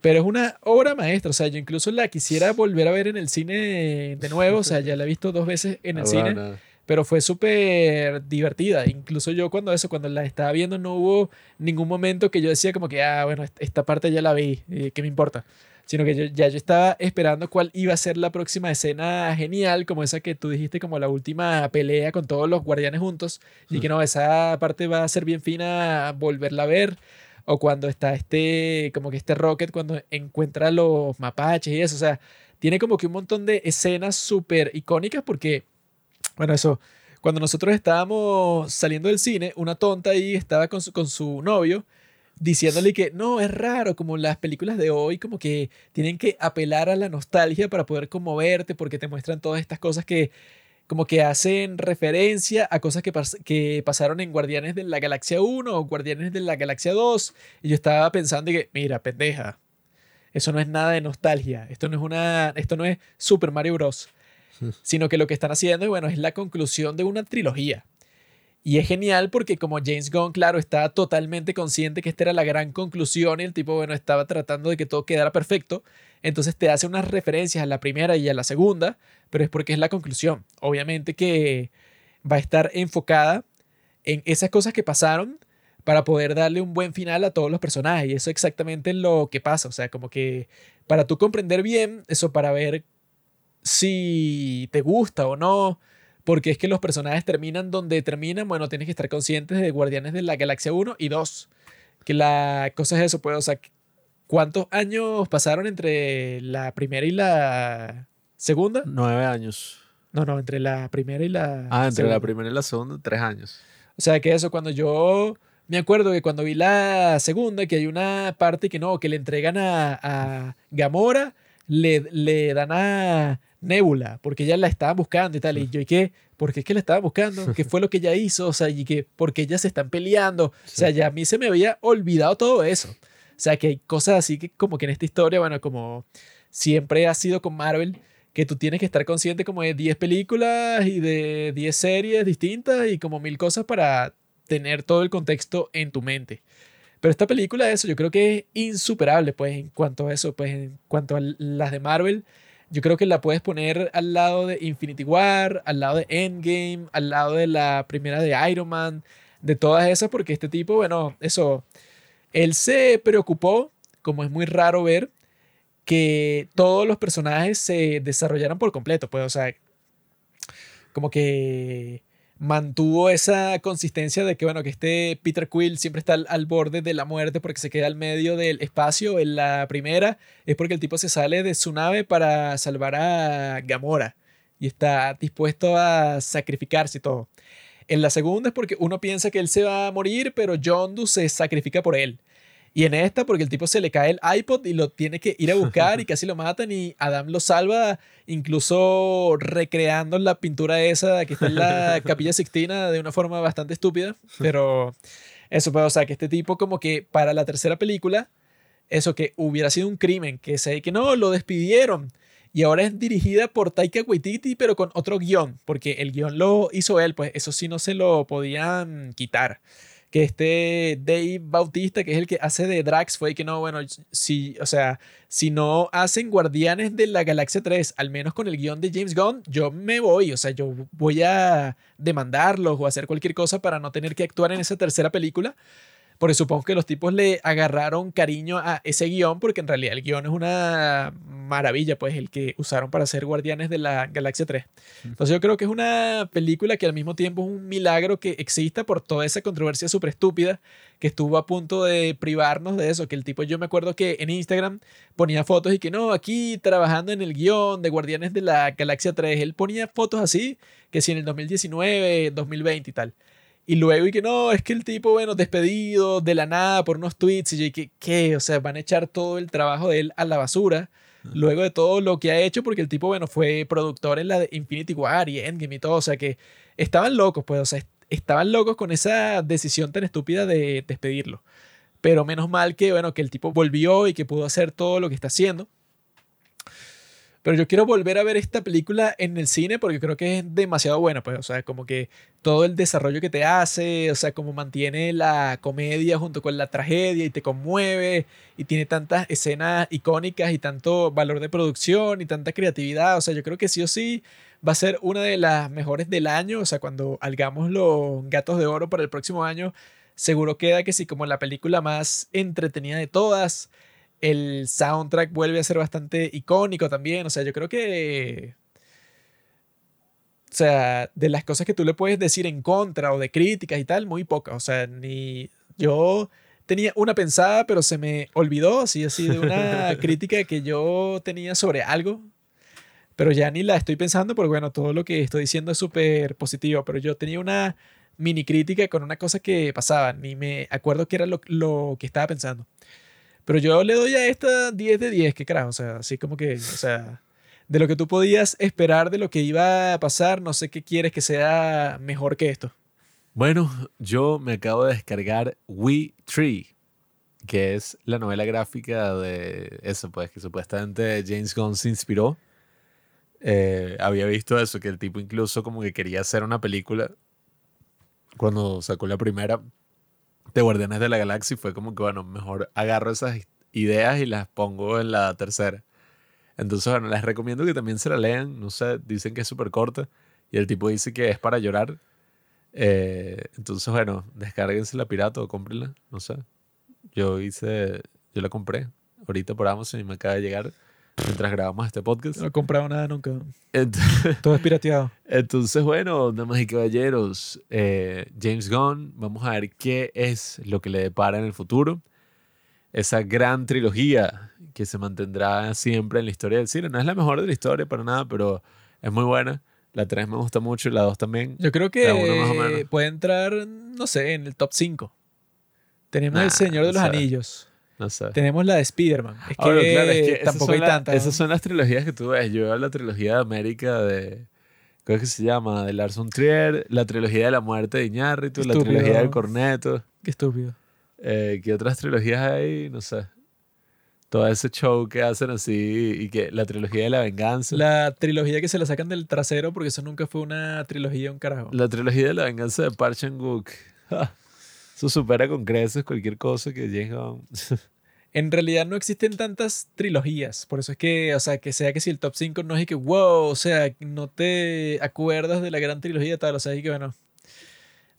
Pero es una obra maestra, o sea, yo incluso la quisiera volver a ver en el cine de nuevo, o sea, ya la he visto dos veces en el ah, cine. Pero fue súper divertida. Incluso yo cuando eso, cuando la estaba viendo, no hubo ningún momento que yo decía como que, ah, bueno, est- esta parte ya la vi, eh, ¿qué me importa? Sino que yo, ya yo estaba esperando cuál iba a ser la próxima escena genial, como esa que tú dijiste, como la última pelea con todos los guardianes juntos, y que no, esa parte va a ser bien fina volverla a ver. O cuando está este, como que este Rocket, cuando encuentra los mapaches y eso, o sea, tiene como que un montón de escenas súper icónicas porque, bueno, eso, cuando nosotros estábamos saliendo del cine, una tonta ahí estaba con su, con su novio diciéndole que no, es raro, como las películas de hoy, como que tienen que apelar a la nostalgia para poder conmoverte porque te muestran todas estas cosas que como que hacen referencia a cosas que, pas- que pasaron en Guardianes de la Galaxia 1 o Guardianes de la Galaxia 2. Y yo estaba pensando que, mira, pendeja, eso no es nada de nostalgia, esto no es una, esto no es Super Mario Bros. Sino que lo que están haciendo, bueno, es la conclusión de una trilogía. Y es genial porque como James Gunn, claro, estaba totalmente consciente que esta era la gran conclusión y el tipo, bueno, estaba tratando de que todo quedara perfecto. Entonces te hace unas referencias a la primera y a la segunda, pero es porque es la conclusión. Obviamente que va a estar enfocada en esas cosas que pasaron para poder darle un buen final a todos los personajes. Y eso es exactamente lo que pasa. O sea, como que para tú comprender bien, eso para ver si te gusta o no, porque es que los personajes terminan donde terminan, bueno, tienes que estar conscientes de Guardianes de la Galaxia 1 y 2. Que la cosa es eso, pues, o sea, ¿cuántos años pasaron entre la primera y la segunda? Nueve años. No, no, entre la primera y la Ah, entre la segunda. primera y la segunda, tres años. O sea, que eso, cuando yo me acuerdo que cuando vi la segunda, que hay una parte que no, que le entregan a, a Gamora, le, le dan a Nebula, porque ella la estaba buscando y tal. Y yo, ¿y qué? ¿Por qué es que la estaba buscando? ¿Qué fue lo que ella hizo? O sea, y que, porque ellas se están peleando. O sea, ya a mí se me había olvidado todo eso. O sea, que hay cosas así que como que en esta historia, bueno, como siempre ha sido con Marvel, que tú tienes que estar consciente como de 10 películas y de 10 series distintas y como mil cosas para tener todo el contexto en tu mente. Pero esta película, eso, yo creo que es insuperable, pues, en cuanto a eso, pues, en cuanto a las de Marvel, yo creo que la puedes poner al lado de Infinity War, al lado de Endgame, al lado de la primera de Iron Man, de todas esas, porque este tipo, bueno, eso, él se preocupó, como es muy raro ver, que todos los personajes se desarrollaran por completo, pues, o sea, como que mantuvo esa consistencia de que, bueno, que este Peter Quill siempre está al, borde de la muerte porque se queda al medio del espacio. En la primera es porque el tipo se sale de su nave para salvar a Gamora y está dispuesto a sacrificarse y todo. En la segunda es porque uno piensa que él se va a morir, pero Yondu se sacrifica por él. Y en esta, porque el tipo se le cae el iPod y lo tiene que ir a buscar y casi lo matan y Adam lo salva, incluso recreando la pintura esa que está en la capilla Sixtina de una forma bastante estúpida. Pero eso, pues, o sea, que este tipo como que para la tercera película, eso que hubiera sido un crimen, que se que no, lo despidieron. Y ahora es dirigida por Taika Waititi, pero con otro guion, porque el guion lo hizo él, pues eso sí no se lo podían quitar este Dave Bautista, que es el que hace de Drax, fue que no, bueno, si, o sea, si no hacen Guardianes de la Galaxia 3, al menos con el guion de James Gunn, yo me voy, o sea, yo voy a demandarlos o hacer cualquier cosa para no tener que actuar en esa tercera película. Porque supongo que los tipos le agarraron cariño a ese guion, porque en realidad el guion es una maravilla, pues el que usaron para hacer Guardianes de la Galaxia 3. Entonces yo creo que es una película que al mismo tiempo es un milagro que exista por toda esa controversia súper estúpida que estuvo a punto de privarnos de eso, que el tipo, yo me acuerdo que en Instagram ponía fotos y que no, aquí trabajando en el guion de Guardianes de la Galaxia 3, él ponía fotos así, que si en el 2019, 2020 y tal. Y luego, y que no, es que el tipo, bueno, despedido de la nada por unos tweets. Y yo, que, ¿qué? O sea, van a echar todo el trabajo de él a la basura. Luego de todo lo que ha hecho, porque el tipo, bueno, fue productor en la de Infinity War y Endgame y todo. O sea, que estaban locos, pues, o sea, estaban locos con esa decisión tan estúpida de despedirlo. Pero menos mal que, bueno, que el tipo volvió y que pudo hacer todo lo que está haciendo. Pero yo quiero volver a ver esta película en el cine porque creo que es demasiado buena, pues, o sea, como que todo el desarrollo que te hace, o sea, como mantiene la comedia junto con la tragedia y te conmueve y tiene tantas escenas icónicas y tanto valor de producción y tanta creatividad, o sea, yo creo que sí o sí va a ser una de las mejores del año, o sea, cuando hagamos los Gatos de Oro para el próximo año, seguro queda que sí como la película más entretenida de todas el soundtrack vuelve a ser bastante icónico también. O sea, yo creo que. O sea, de las cosas que tú le puedes decir en contra o de críticas y tal, muy pocas. O sea, ni. Yo tenía una pensada, pero se me olvidó, así, así, de una crítica que yo tenía sobre algo Pero ya ni la estoy pensando porque, bueno, todo lo que estoy diciendo es súper positivo. Pero yo tenía una mini crítica con una cosa que pasaba. Ni me acuerdo qué era lo, lo que estaba pensando. Pero yo le doy a esta 10 de 10, qué carajo. O sea, así como que, o sea, de lo que tú podías esperar de lo que iba a pasar, no sé qué quieres que sea mejor que esto. Bueno, yo me acabo de descargar We Tree, que es la novela gráfica de eso, pues, que supuestamente James Gunn se inspiró. Eh, había visto eso, que el tipo incluso como que quería hacer una película cuando sacó la primera de Guardianes de la Galaxia fue como que, bueno, mejor agarro esas ideas y las pongo en la tercera. Entonces, bueno, les recomiendo que también se la lean. No sé, dicen que es súper corta y el tipo dice que es para llorar. Eh, entonces, bueno, descárguense la pirata o cómprenla, no sé. Yo hice, yo la compré ahorita por Amazon y me acaba de llegar mientras grabamos este podcast. No he comprado nada nunca. Ent- Todo es pirateado. Entonces, bueno, damas y caballeros, eh, James Gunn, vamos a ver qué es lo que le depara en el futuro. Esa gran trilogía que se mantendrá siempre en la historia del cine. No es la mejor de la historia para nada, pero es muy buena. La 3 me gusta mucho y la 2 también. Yo creo o que puede entrar, no sé, en el top 5. Tenemos Nah, El Señor de o los sea, Anillos. No sé. Tenemos la de Spider-Man. Es claro, es que tampoco hay la- tantas. ¿no? Esas son las trilogías que tú ves. Yo veo la trilogía de América de... ¿Cómo es que se llama? De Lars von Trier, la trilogía de la muerte de Iñárritu, la trilogía del corneto. Qué estúpido. Eh, ¿Qué otras trilogías hay? No sé. Todo ese show que hacen así y que la trilogía de la venganza. La, La trilogía que se la sacan del trasero porque eso nunca fue una trilogía, un carajo. trilogía de la venganza de Park Chan-wook. Eso supera con creces cualquier cosa que Gunn. En realidad no existen tantas trilogías. Por eso es que, o sea, que sea que si el top 5 no es que, wow, o sea, no te acuerdas de la gran trilogía tal. O sea, y que, bueno,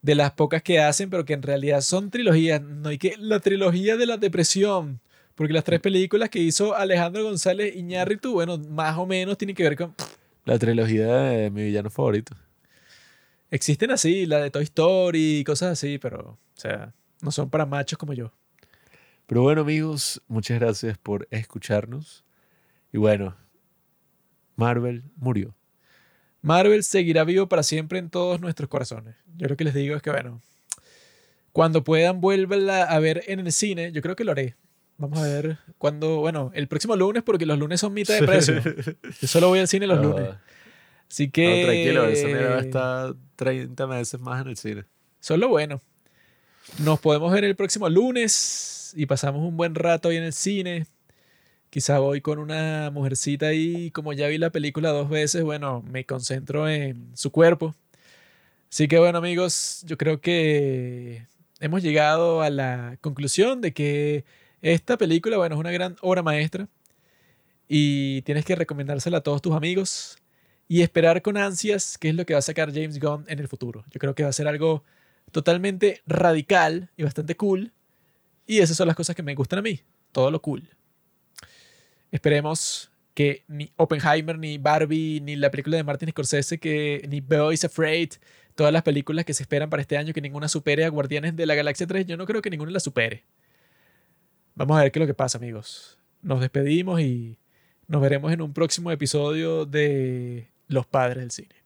de las pocas que hacen, pero que en realidad son trilogías. No hay que, la trilogía de la depresión. Porque las tres películas que hizo Alejandro González Iñárritu, bueno, más o menos tienen que ver con... La trilogía de mi villano favorito. Existen así, la de Toy Story y cosas así, pero, o sea, no son para machos como yo. Pero bueno, amigos, muchas gracias por escucharnos. Y bueno, Marvel murió. Marvel seguirá vivo para siempre en todos nuestros corazones. Yo lo que les digo es que, bueno, cuando puedan, vuélvanla a ver en el cine. Yo creo que lo haré. Vamos a ver cuando, bueno, el próximo lunes, porque los lunes son mitad de precio. Yo solo voy al cine los No, lunes. Así no, que. tranquilo, esa mierda va a estar 30 meses más en el cine. Solo bueno. Nos podemos ver el próximo lunes y pasamos un buen rato ahí en el cine. Quizá voy con una mujercita ahí, como ya vi la película dos veces, bueno, me concentro en su cuerpo. Así que bueno amigos, yo creo que hemos llegado a la conclusión de que esta película, bueno, es una gran obra maestra y tienes que recomendársela a todos tus amigos y esperar con ansias qué es lo que va a sacar James Gunn en el futuro. Yo creo que va a ser algo totalmente radical y bastante cool. Y esas son las cosas que me gustan a mí. Todo lo cool. Esperemos que ni Oppenheimer, ni Barbie, ni la película de Martin Scorsese, que ni Boys Afraid, todas las películas que se esperan para este año, que ninguna supere a Guardianes de la Galaxia 3, yo no creo que ninguna la supere. Vamos a ver qué es lo que pasa, amigos. Nos despedimos y nos veremos en un próximo episodio de Los Padres del Cine.